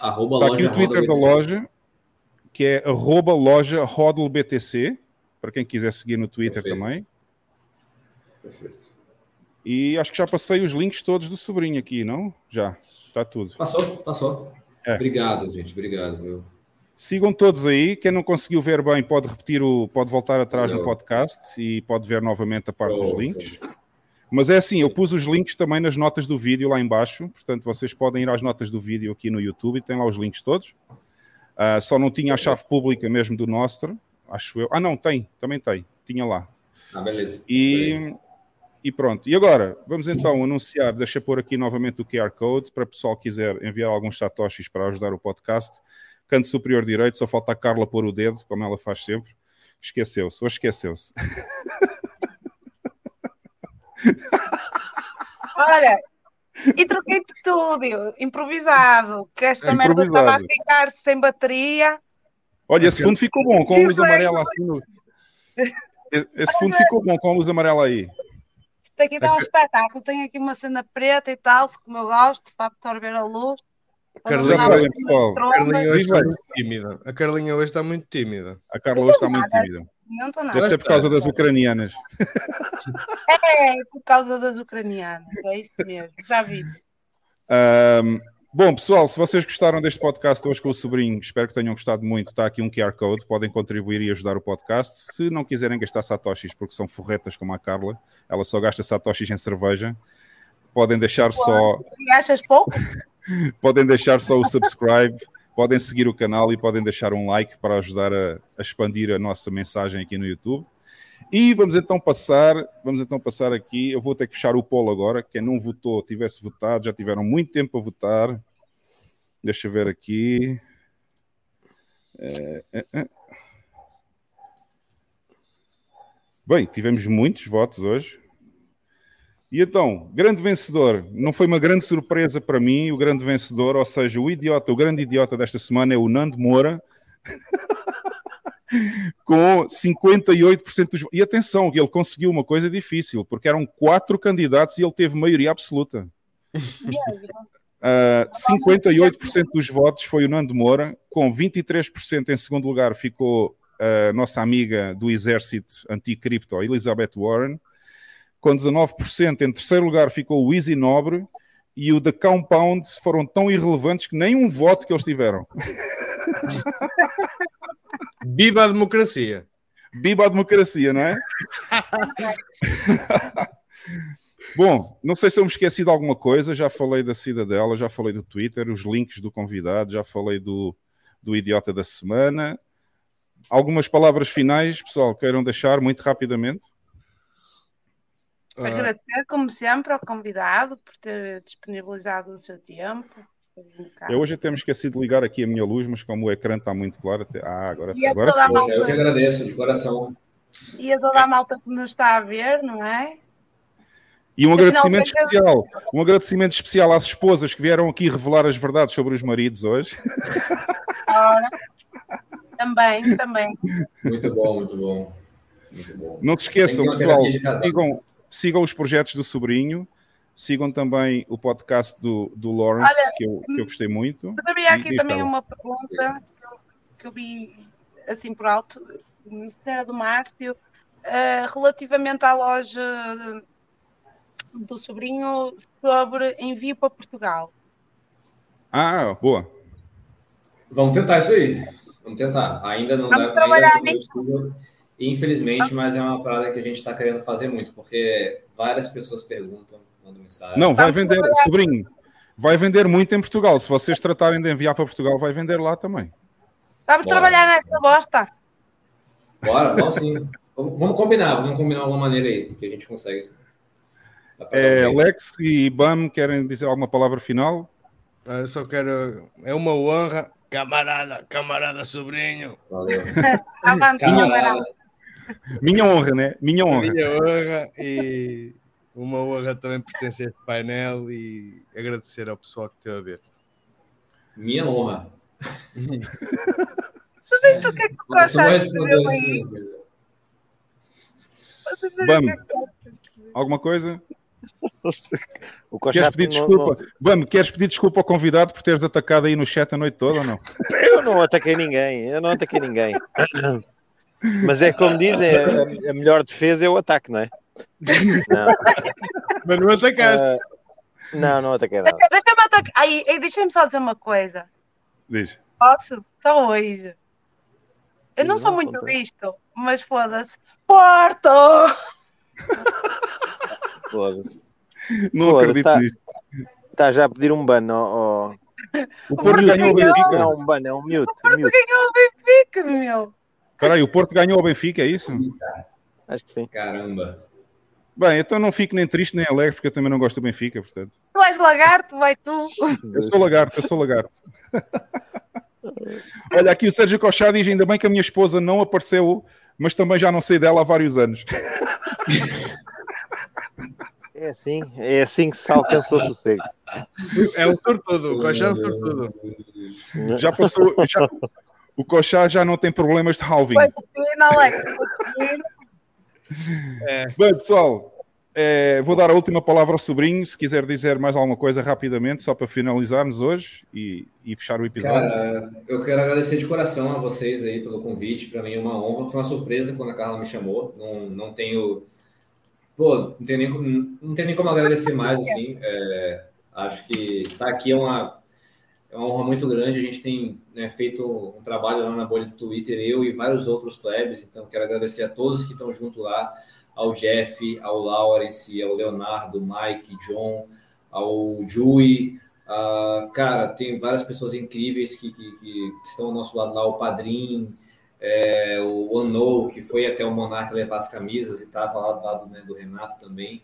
Speaker 4: Arroba
Speaker 1: tá aqui o Twitter da loja, que é arroba loja BTC, para quem quiser seguir no Twitter Perfeito. também.
Speaker 4: Perfeito.
Speaker 1: E acho que já passei os links todos do sobrinho aqui, não? Já, está tudo.
Speaker 4: Passou, passou. É. Obrigado, gente, obrigado, viu?
Speaker 1: Sigam todos aí. Quem não conseguiu ver bem pode repetir o, pode voltar atrás no podcast e pode ver novamente a parte oh, dos links. Mas é assim, eu pus os links também nas notas do vídeo lá embaixo, portanto vocês podem ir às notas do vídeo aqui no YouTube e tem lá os links todos. Uh, só não tinha a chave pública mesmo do Nostro, acho eu. Ah, não, tem, também tem, tinha lá.
Speaker 4: Ah, beleza.
Speaker 1: E,
Speaker 4: beleza.
Speaker 1: e pronto. E agora, vamos então anunciar, deixa eu pôr aqui novamente o QR Code para o pessoal que quiser enviar alguns satoshis para ajudar o podcast canto superior direito, só falta a Carla pôr o dedo, como ela faz sempre. Esqueceu-se, hoje esqueceu-se.
Speaker 3: Olha, e troquei de estúdio, improvisado, que esta é merda estava a ficar sem bateria.
Speaker 1: Olha, esse fundo ficou bom, com a luz amarela assim. No... Esse fundo ficou bom com a luz amarela aí.
Speaker 3: Isto aqui está um espetáculo. Tem aqui uma cena preta e tal, como eu gosto, para absorver a luz.
Speaker 2: A Carlinha, sabem, pessoal. A Carlinha hoje está muito tímida. A Carlinha hoje está muito tímida.
Speaker 1: A Carla hoje está muito tímida.
Speaker 3: Não estou nada.
Speaker 1: Deve ser por causa das ucranianas.
Speaker 3: É, por causa das ucranianas. É isso mesmo. Já vi.
Speaker 1: Um, bom, pessoal, se vocês gostaram deste podcast hoje com o sobrinho, espero que tenham gostado muito. Está aqui um QR Code, podem contribuir e ajudar o podcast. Se não quiserem gastar satoshis, porque são forretas como a Carla, ela só gasta satoshis em cerveja, podem deixar só.
Speaker 3: Achas pouco?
Speaker 1: podem deixar só o subscribe, podem seguir o canal e podem deixar um like para ajudar a, a, expandir a nossa mensagem aqui no YouTube. E vamos então passar, vamos então passar aqui. Eu vou ter que fechar o polo agora. Quem não votou, tivesse votado, já tiveram muito tempo a votar. Deixa eu ver aqui. É, é, é. Bem, tivemos muitos votos hoje. E então, grande vencedor, não foi uma grande surpresa para mim, o grande vencedor, ou seja, o idiota, o grande idiota desta semana é o Nando Moura, com 58% dos E atenção, ele conseguiu uma coisa difícil, porque eram quatro candidatos e ele teve maioria absoluta. Uh, 58% dos votos foi o Nando Moura, com 23% em segundo lugar ficou a nossa amiga do exército anticripto, Elizabeth Warren, com 19%. Em terceiro lugar ficou o Easy Nobre e o The Compound foram tão irrelevantes que nem um voto que eles tiveram.
Speaker 2: Viva a democracia!
Speaker 1: Viva a democracia, não é? Bom, não sei se eu me esqueci de alguma coisa, já falei da Cidadela, já falei do Twitter, os links do convidado, já falei do, do Idiota da Semana. Algumas palavras finais, pessoal, queiram deixar muito rapidamente?
Speaker 3: Ah. Agradecer, como sempre, ao convidado por ter disponibilizado o seu tempo.
Speaker 1: Eu hoje até me esqueci de ligar aqui a minha luz, mas como o ecrã está muito claro, até... ah, agora,
Speaker 4: e
Speaker 1: agora
Speaker 4: sim. Malta... Eu que agradeço, de coração.
Speaker 3: E a toda a malta que nos está a ver, não é?
Speaker 1: E um agradecimento especial, um agradecimento especial às esposas que vieram aqui revelar as verdades sobre os maridos hoje.
Speaker 3: Ora, também, também.
Speaker 4: Muito bom, muito bom. Muito bom.
Speaker 1: Não se esqueçam, pessoal, sigam, sigam os projetos do sobrinho, sigam também o podcast do, do Lawrence, Olha, que, eu, que eu gostei muito.
Speaker 3: Havia aqui também uma pergunta que eu vi assim por alto, era do Márcio, uh, relativamente à loja do sobrinho sobre envio para Portugal.
Speaker 1: Ah, boa.
Speaker 4: Vamos tentar isso aí. Vamos tentar. Ainda não Vamos dá. Trabalhar ainda não Infelizmente, mas é uma parada que a gente está querendo fazer muito, porque várias pessoas perguntam, mandam mensagem.
Speaker 1: Não, vai vender, sobrinho, vai vender muito em Portugal. Se vocês tratarem de enviar para Portugal, vai vender lá também.
Speaker 3: Vamos Bora. trabalhar nessa bosta.
Speaker 4: Bora, vamos sim. vamos combinar, vamos combinar alguma maneira aí, que a gente consegue.
Speaker 1: É, Lex e Bam querem dizer alguma palavra final?
Speaker 2: Ah, eu só quero. É uma honra, camarada, camarada sobrinho.
Speaker 4: Valeu.
Speaker 1: camarada. Minha honra, né? Minha honra.
Speaker 2: Minha honra e uma honra também pertencer a este painel e agradecer ao pessoal que esteve a ver.
Speaker 4: Minha honra.
Speaker 3: Sabes o que é que tu achaste aí?
Speaker 1: Vamos. Alguma coisa? O queres pedir desculpa? Não... Vamos, queres pedir desculpa ao convidado por teres atacado aí no chat a noite toda ou não?
Speaker 5: Eu não ataquei ninguém, eu não ataquei ninguém. Mas é como dizem, a, a melhor defesa é o ataque, não é?
Speaker 2: Não. Mas não atacaste.
Speaker 5: Uh, não, não ataquei nada.
Speaker 3: Deixa-me atacar. Aí, deixa-me só dizer uma coisa.
Speaker 1: Diz.
Speaker 3: Posso? Só hoje. Eu não, não sou muito visto, mas foda-se. Porto!
Speaker 5: Foda-se.
Speaker 1: Não foda acredito tá, nisto.
Speaker 5: Está já a pedir um ban ao.
Speaker 1: O Porto ganhou o Benfica.
Speaker 5: Não, um ban, é um mute.
Speaker 3: O Porto ganhou o Benfica, meu.
Speaker 1: Peraí, o Porto ganhou o Benfica, é isso?
Speaker 5: Acho que sim.
Speaker 4: Caramba.
Speaker 1: Bem, então não fico nem triste nem alegre, porque eu também não gosto do Benfica, portanto.
Speaker 3: Tu és lagarto, vai tu.
Speaker 1: Eu sou lagarto, eu sou lagarto. Olha, aqui o Sérgio Cochá diz: ainda bem que a minha esposa não apareceu, mas também já não sei dela há vários anos.
Speaker 5: É assim, é assim que se alcança o sossego.
Speaker 2: É um sortudo, o Cochá é um sortudo.
Speaker 1: Já passou, já, o Cochá já não tem problemas de halving.
Speaker 3: É.
Speaker 1: Bem, pessoal, é, vou dar a última palavra ao sobrinho, se quiser dizer mais alguma coisa rapidamente, só para finalizarmos hoje e, e fechar o episódio.
Speaker 4: Cara, eu quero agradecer de coração a vocês aí pelo convite. Para mim é uma honra. Foi uma surpresa quando a Carla me chamou. Não, não tenho. Pô, não tenho, nem, não tenho nem como agradecer mais, assim. É, acho que estar tá aqui é uma, é uma honra muito grande. A gente tem né, feito um trabalho lá na bolha do Twitter, eu e vários outros plebes. Então, quero agradecer a todos que estão junto lá ao Jeff, ao Lawrence, ao Leonardo, Mike, John, ao Jui. Uh, cara, tem várias pessoas incríveis que, que, que, estão ao nosso lado lá, o Padrim, é, o Ono, que foi até o Monarca levar as camisas e estava lá do lado né, do Renato também.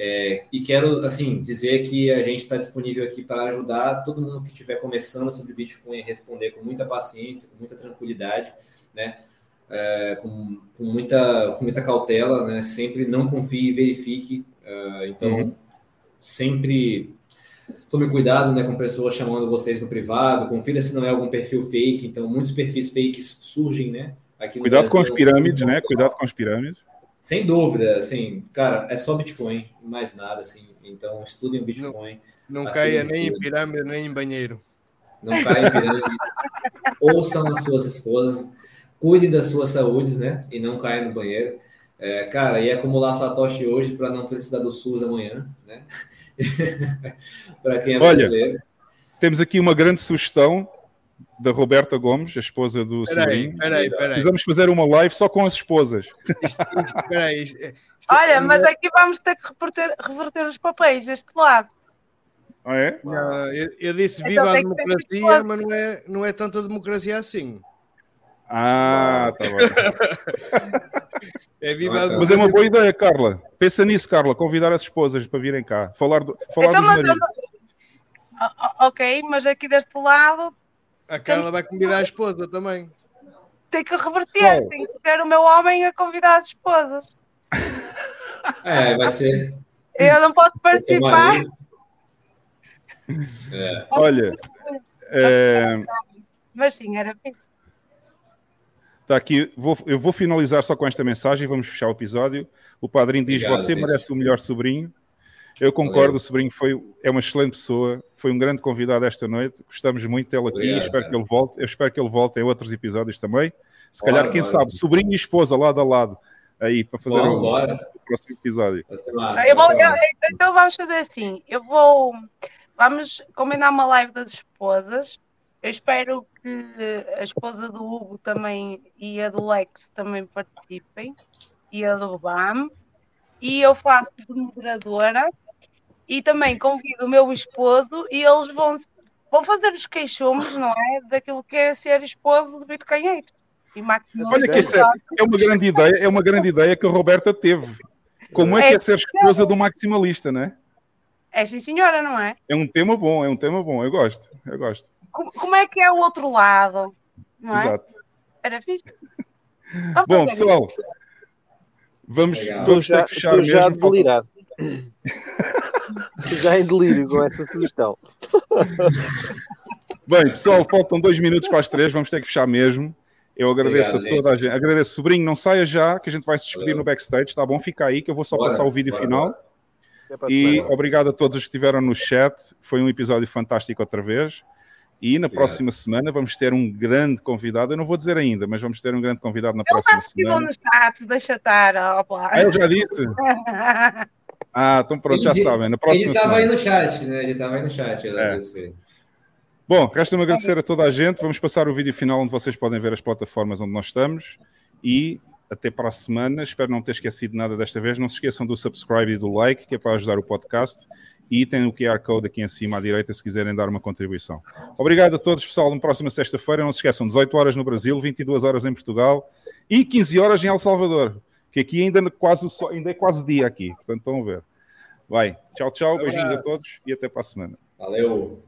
Speaker 4: É, e quero, assim, dizer que a gente está disponível aqui para ajudar todo mundo que estiver começando sobre Bitcoin a responder com muita paciência, com muita tranquilidade, né? é, com, com, muita, com muita cautela, né? Sempre não confie e verifique. É, então, uhum. sempre tome cuidado né, com pessoas chamando vocês no privado, confira se não é algum perfil fake. Então, muitos perfis fakes surgem, né?
Speaker 1: Aqui cuidado com as pirâmides, né? Cuidado com as pirâmides.
Speaker 4: Sem dúvida, assim, cara, é só Bitcoin, mais nada, assim. Então, estudem o Bitcoin.
Speaker 2: Não, não caia nem em pirâmide, nem em banheiro.
Speaker 4: Não caia em pirâmide. Ouçam as suas esposas cuide das suas saúdes, né? E não caia no banheiro. É, cara, e acumular Satoshi hoje para não precisar do SUS amanhã, né? para quem é
Speaker 1: Olha, brasileiro. Temos aqui uma grande sugestão da Roberta Gomes, a esposa do peraí, sobrinho. Peraí, peraí. Precisamos fazer uma live só com as esposas.
Speaker 3: peraí, Olha, mas aqui vamos ter que reverter, reverter os papéis deste lado.
Speaker 1: Ah, é?
Speaker 2: Não, eu, eu, disse então viva então, a democracia, mas não é, não é tanta democracia assim.
Speaker 1: Ah, tá bom. É viva Mas é uma boa ideia, Carla. Pensa nisso, Carla, convidar as esposas para virem cá. Falar, do, falar então, dos maridos.
Speaker 3: Ok, mas aqui deste lado.
Speaker 2: A Carla vai convidar a esposa também.
Speaker 3: Tem que reverter, tem que ter o meu homem a convidar as esposas.
Speaker 4: É, vai ser.
Speaker 3: Eu não posso participar.
Speaker 1: É. Olha. É...
Speaker 3: Mas sim, era fixe.
Speaker 1: Está aqui, vou, eu vou finalizar só com esta mensagem e vamos fechar o episódio. O padrinho diz: Obrigado, Você merece o melhor sobrinho. Eu concordo, o sobrinho foi, é uma excelente pessoa, foi um grande convidado esta noite. Gostamos muito dele aqui. Obrigado, espero cara. que ele volte. Eu espero que ele volte em outros episódios também. Se bora, calhar, quem bora. sabe, sobrinho e esposa lado a lado aí para fazer bora, o,
Speaker 4: bora.
Speaker 1: o, próximo episódio.
Speaker 3: Massa, vou, eu, então vamos fazer assim: eu vou. Vamos combinar uma live das esposas eu espero que a esposa do Hugo também e a do Lex também participem e a do BAM. E eu faço de moderadora e também convido o meu esposo e eles vão, vão fazer os queixumes, não é? Daquilo que é ser esposo de Bitcoinheiro.
Speaker 1: E Olha que é, é uma grande ideia, é uma grande idea que a Roberta teve. Como é, é que é ser esposa do maximalista, não é?
Speaker 3: É sim, senhora, não é?
Speaker 1: É um tema bom, é um tema bom, eu gosto, eu gosto
Speaker 3: como é que é o outro lado? Não é? Exato. Era fixe.
Speaker 1: Bom, pessoal, vamos, vamos já, ter que fechar.
Speaker 5: já a delirar. já em delírio com essa sugestão.
Speaker 1: Bem, pessoal, faltam dois minutos para as três, vamos ter que fechar mesmo. Eu agradeço Obrigado, a toda gente. a gente. Agradeço, sobrinho, não saia já, que a gente vai se despedir Valeu. no backstage, tá bom? Fica aí, que eu vou só bora, passar o vídeo bora, final. Bora. E obrigado a todos os que estiveram no chat. Foi um episódio fantástico outra vez. E na próxima semana vamos ter um grande convidado. Eu não vou dizer ainda, mas vamos ter um grande convidado na eu próxima semana.
Speaker 3: no chat, deixa estar.
Speaker 1: Ah, eu já disse. ah, então pronto, já sabem.
Speaker 4: Ele estava aí no chat, né? Ele estava aí no chat. É.
Speaker 1: Bom, resta-me agradecer a toda a gente. Vamos passar o vídeo final onde vocês podem ver as plataformas onde nós estamos. E até para a semana. Espero não ter esquecido nada desta vez. Não se esqueçam do subscribe e do like, que é para ajudar o podcast e tem o QR Code aqui em cima à direita se quiserem dar uma contribuição. Obrigado a todos, pessoal. Na próxima sexta-feira, não se esqueçam, 18 horas no Brasil, 22 horas em Portugal e 15 horas em El Salvador, que aqui ainda, é quase, ainda é quase dia aqui, portanto estão a ver. Vai, tchau, tchau, beijinhos a todos e até para a semana.
Speaker 4: Valeu!